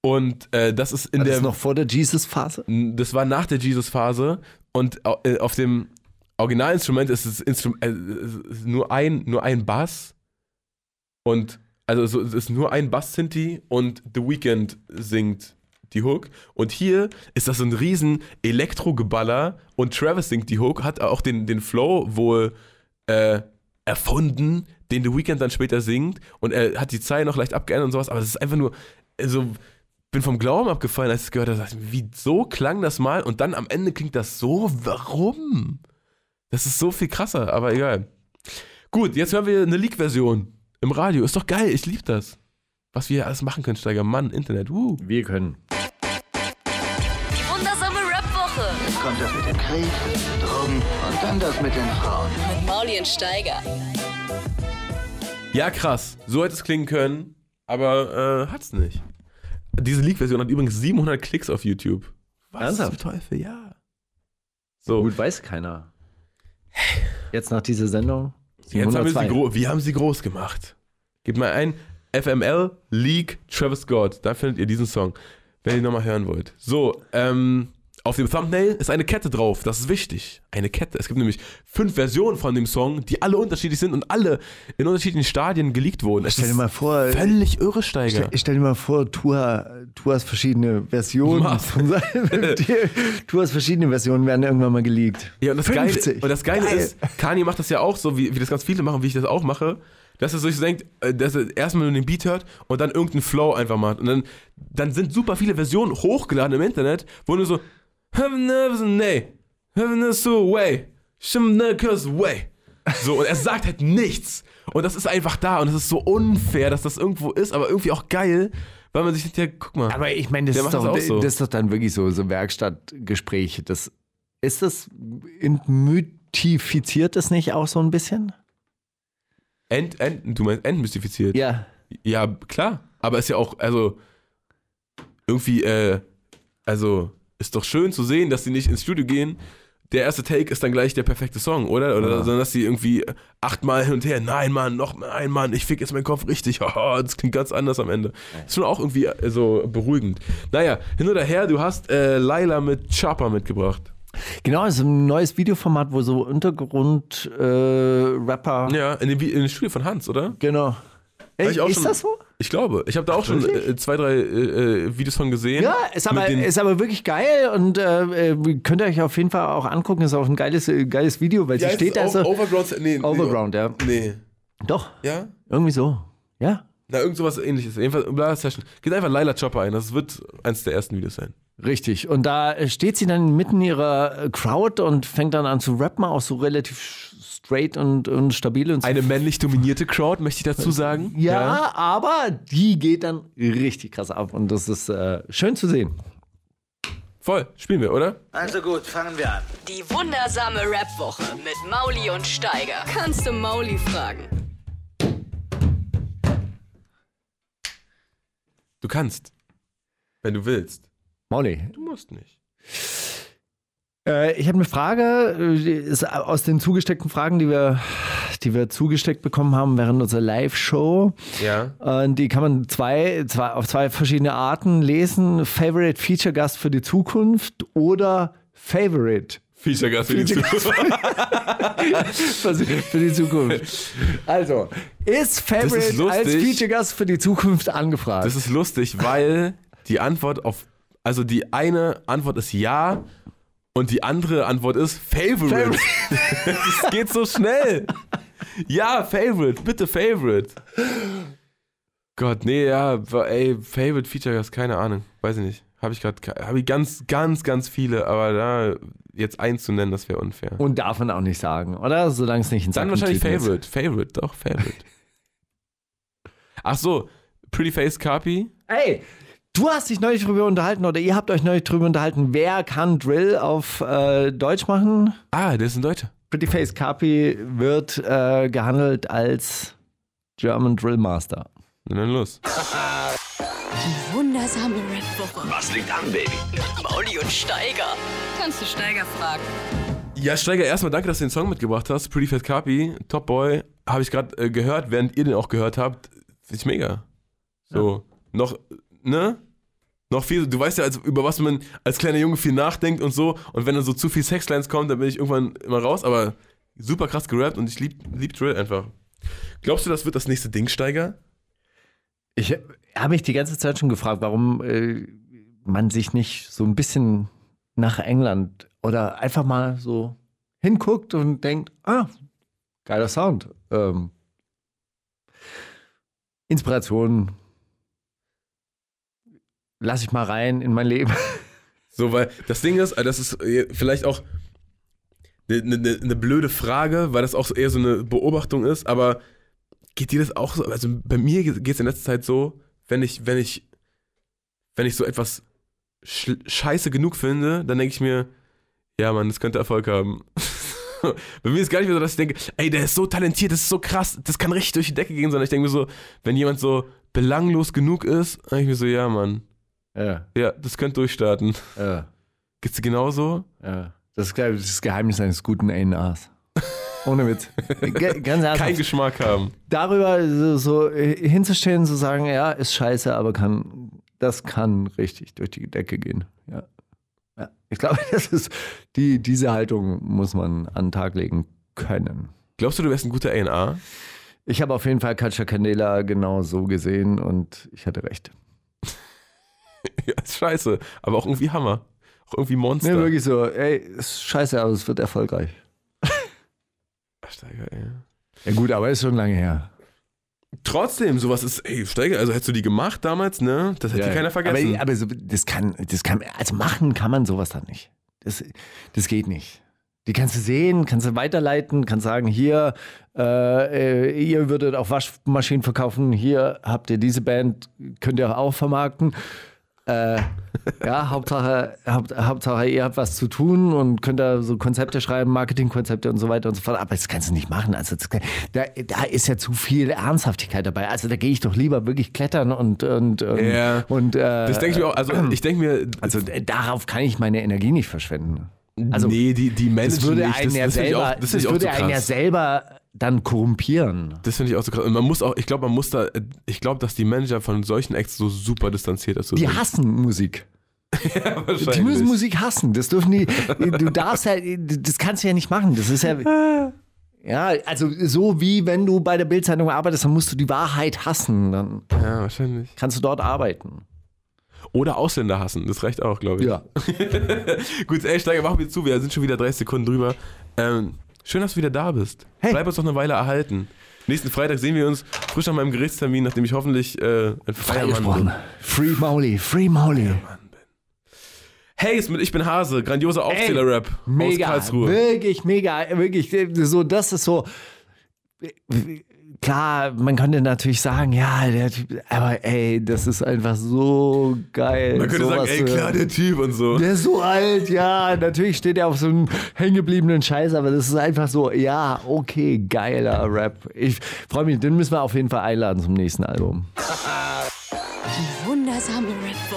Und äh, das ist in War der. das noch vor der Jesus-Phase? Das war nach der Jesus-Phase und äh, auf dem Originalinstrument ist es Instrum äh, ist nur ein nur ein Bass und also so, es ist nur ein Bass-Synthi und The Weeknd singt die Hook und hier ist das so ein riesen Elektro-Geballer und Travis singt die Hook, hat auch den, den Flow wohl äh, erfunden, den The Weeknd dann später singt und er hat die Zeilen noch leicht abgeändert und sowas, aber es ist einfach nur also bin vom Glauben abgefallen, als ich es gehört habe. Wie so klang das mal und dann am Ende klingt das so. Warum? Das ist so viel krasser, aber egal. Gut, jetzt hören wir eine Leak-Version im Radio. Ist doch geil, ich liebe das. Was wir hier alles machen können, Steiger. Mann, Internet. Uh. Wir können. Kommt das mit dem Krieg, Drogen und dann das mit den Frauen. mit Mauli und Steiger. Ja, krass. So hätte es klingen können, aber äh, hat's nicht. Diese Leak-Version hat übrigens 700 Klicks auf YouTube. Was Ernsthaft? zum Teufel, ja. So, Gut, weiß keiner. Jetzt nach dieser Sendung. Jetzt haben wir, sie 702. gro- wir haben sie groß gemacht. Gebt mal ein FML League Travis Scott. Da findet ihr diesen Song, wenn ihr ihn nochmal hören wollt. So, ähm, Auf dem Thumbnail ist eine Kette drauf. Das ist wichtig. Eine Kette. Es gibt nämlich fünf Versionen von dem Song, die alle unterschiedlich sind und alle in unterschiedlichen Stadien geleakt wurden. Es Stell dir mal vor, völlig irre, Steiger. Stell, stell dir mal vor, du, du hast verschiedene Versionen. Du hast verschiedene Versionen, werden irgendwann mal geleakt. Ja, und das Geile, 50. und das Geile Geil. ist, Kanye macht das ja auch so, wie, wie das ganz viele machen, wie ich das auch mache, dass er sich so denkt, äh, dass er erstmal nur den Beat hört und dann irgendeinen Flow einfach macht. Und dann, dann sind super viele Versionen hochgeladen im Internet, wo nur so way, way. So, und er (laughs) sagt halt nichts. Und das ist einfach da und es ist so unfair, dass das irgendwo ist, aber irgendwie auch geil, weil man sich denkt, ja, guck mal. Aber ich meine, das, ist das doch, auch so. das ist doch dann wirklich so, so Werkstattgespräche. Das, ist das, entmythifiziert das nicht auch so ein bisschen? Ent, ent, du meinst entmystifiziert? Ja. Ja, klar. Aber ist ja auch, also, irgendwie, äh, also, ist doch schön zu sehen, dass sie nicht ins Studio gehen. Der erste Take ist dann gleich der perfekte Song, oder? Oder sondern dass sie irgendwie achtmal hin und her, nein, Mann, noch mal ein Mann, ich fick jetzt meinen Kopf richtig. (laughs) Haha, das klingt ganz anders am Ende. Ist schon auch irgendwie äh, so beruhigend. Naja, hin oder her, du hast äh, Laila mit Chopper mitgebracht. Genau, es ist ein neues Videoformat, wo so Untergrund-Rapper. Ja, in dem, in dem Studio von Hans, oder? Genau. Ey, ist schon- das so? Ich glaube. Ich habe da auch schon äh, zwei, drei äh, äh, Videos von gesehen. Ja, ist aber, ist aber wirklich geil und äh, äh, könnt ihr euch auf jeden Fall auch angucken. Ist auch ein geiles, äh, geiles Video, weil Ja, sie steht da so. Overground, nee, Overground, ja. Nee. Doch, Ja? irgendwie so. Ja, Na, irgend sowas ähnliches. Jedenfalls, Bla Session. Geht einfach Laila Chopper ein. Das wird eins der ersten Videos sein. richtig. Und da steht sie dann mitten ihrer Crowd und fängt dann an zu rappen, auch so relativ straight und, und stabil und so. Eine männlich dominierte Crowd, möchte ich dazu sagen. ja, aber die geht dann richtig krass ab und das ist äh, schön zu sehen. Voll. Spielen wir, oder? Also gut, fangen wir an. Die wundersame Rap-Woche mit Mauli und Steiger. Kannst du Mauli fragen? Du kannst. Wenn du willst. Molly, Du musst nicht. Äh, ich habe eine Frage, äh, ist aus den zugesteckten Fragen, die wir, die wir zugesteckt bekommen haben während unserer Live-Show. Ja. Äh, die kann man zwei, zwei, auf zwei verschiedene Arten lesen. Favorite Feature Gast für die Zukunft oder Favorite Feature Gast für die Zukunft. (laughs) für die Zukunft. Also, ist Favorite ist als Feature Gast für die Zukunft angefragt? Das ist lustig, weil die Antwort auf. Also die eine Antwort ist ja und die andere Antwort ist Favorite. das (laughs) geht so schnell. Ja, Favorite, bitte Favorite. Gott, nee, ja, ey, Favorite Feature Gast, keine Ahnung, weiß ich nicht. Habe ich gerade, habe ich ganz, ganz, ganz viele, aber da jetzt eins zu nennen, das wäre unfair. Und darf man auch nicht sagen, oder? Solange es nicht in Dann wahrscheinlich Tüten ist. Favorite, Favorite, doch, Favorite. (laughs) Ach so, Pretty Face Carpi. Ey, du hast dich neulich drüber unterhalten oder ihr habt euch neulich drüber unterhalten, wer kann Drill auf äh, Deutsch machen? Ah, der ist ein Deutscher. Pretty Face Carpi wird äh, gehandelt als German Drill Master. Na dann los. Die wundersame Rap-Woche Was liegt an, Baby? Mauli und Steiger. Kannst du Steiger fragen? Ja, Steiger, erstmal danke, dass du den Song mitgebracht hast. Pretty Fat Carpi, Top Boy. Habe ich gerade äh, gehört, während ihr den auch gehört habt. Finde ich mega. So, noch, ne? Noch viel, du weißt ja, als, über was man als kleiner Junge viel nachdenkt und so. Und wenn dann so zu viel Sexlines kommt, dann bin ich irgendwann immer raus. Aber super krass gerappt und ich lieb, lieb Drill einfach. Glaubst du, das wird das nächste Ding, Steiger? Ich habe mich die ganze Zeit schon gefragt, warum äh, man sich nicht so ein bisschen nach England oder einfach mal so hinguckt und denkt, ah, geiler Sound. Ähm, Inspiration. Lass ich mal rein in mein Leben. So, weil das Ding ist, das ist äh, vielleicht auch eine ne, ne blöde Frage, weil das auch eher so eine Beobachtung ist, aber geht dir das auch so? Also bei mir geht es in letzter Zeit so, wenn ich, wenn ich, wenn ich so etwas sch scheiße genug finde, dann denke ich mir, ja Mann, das könnte Erfolg haben. (laughs) bei mir ist gar nicht mehr so, dass ich denke, ey, der ist so talentiert, das ist so krass, das kann richtig durch die Decke gehen, sondern ich denke mir so, wenn jemand so belanglos genug ist, dann denke ich mir so, ja Mann, Ja, ja, das könnte durchstarten. ja, Geht's dir genauso? ja. Das ist glaub ich, das Geheimnis eines guten A&Rs. Ohne Witz. Ganz ernsthaft. Kein Geschmack haben. darüber so, so hinzustellen, zu sagen, ja, ist scheiße, aber kann, das kann richtig durch die Decke gehen. Ja. Ja, ich glaube, das ist die, diese Haltung muss man an den Tag legen können. Glaubst du, du wärst ein guter A&R? Ich habe auf jeden Fall Katja Candela genau so gesehen und ich hatte recht. Ja, ist scheiße. Aber auch irgendwie Hammer. Auch irgendwie Monster. Nee, wirklich so, ey, ist scheiße, aber es wird erfolgreich. Steiger, ey. Ja gut, aber ist schon lange her. Trotzdem, sowas ist, ey, Steiger, also hättest du die gemacht damals, ne? Das hätte Ja, keiner vergessen. Aber, aber so, das kann, das kann, also machen kann man sowas dann nicht. Das, das geht nicht. Die kannst du sehen, kannst du weiterleiten, kannst sagen, hier, äh, äh, ihr würdet auch Waschmaschinen verkaufen, hier habt ihr diese Band, könnt ihr auch vermarkten. Äh, ja, Hauptsache, Haupt, Hauptsache, ihr habt was zu tun und könnt da so Konzepte schreiben, Marketingkonzepte und so weiter und so fort. Aber das kannst du nicht machen. Also das, da, da ist ja zu viel Ernsthaftigkeit dabei. Also da gehe ich doch lieber wirklich klettern und und und, Ja. und äh, das denke ich mir auch, also ich denke mir, also darauf kann ich meine Energie nicht verschwenden. Also nee, die, die Managen das würde nicht. einen das, ja das selber, auch, das das würde so einen ja selber dann korrumpieren. Das finde ich auch so krass. Und man muss auch, ich glaube, man muss da, ich glaube, dass die Manager von solchen Acts so super distanziert ist. Die hassen Musik. (laughs) ja, Die müssen Musik hassen. Das dürfen die. Du darfst ja, das kannst du ja nicht machen. Das ist ja. Ja, also so wie wenn du bei der Bildzeitung arbeitest, dann musst du die Wahrheit hassen. Dann Ja, wahrscheinlich. kannst du dort arbeiten. Oder Ausländer hassen, das reicht auch, glaube ich. Ja. (laughs) Gut, ey, Steiger, mach mir zu, wir sind schon wieder 30 Sekunden drüber. Ähm, schön, dass du wieder da bist. Hey. Bleib uns noch eine Weile erhalten. Nächsten Freitag sehen wir uns frisch nach meinem Gerichtstermin, nachdem ich hoffentlich äh, ein freier Mann bin. Free Molly, Free Molly. Hey, Ich bin Hase, grandioser Aufzähler-Rap aus Mega, Karlsruhe. wirklich mega, wirklich so, das ist so, klar, man könnte natürlich sagen, ja, der Typ, aber ey, das ist einfach so geil. Man könnte sagen, ey, klar, der Typ und so. Der ist so alt, ja, natürlich steht er auf so einem hängengebliebenen Scheiß, aber das ist einfach so, ja, okay, geiler Rap. Ich freue mich, den müssen wir auf jeden Fall einladen zum nächsten Album. Wundersame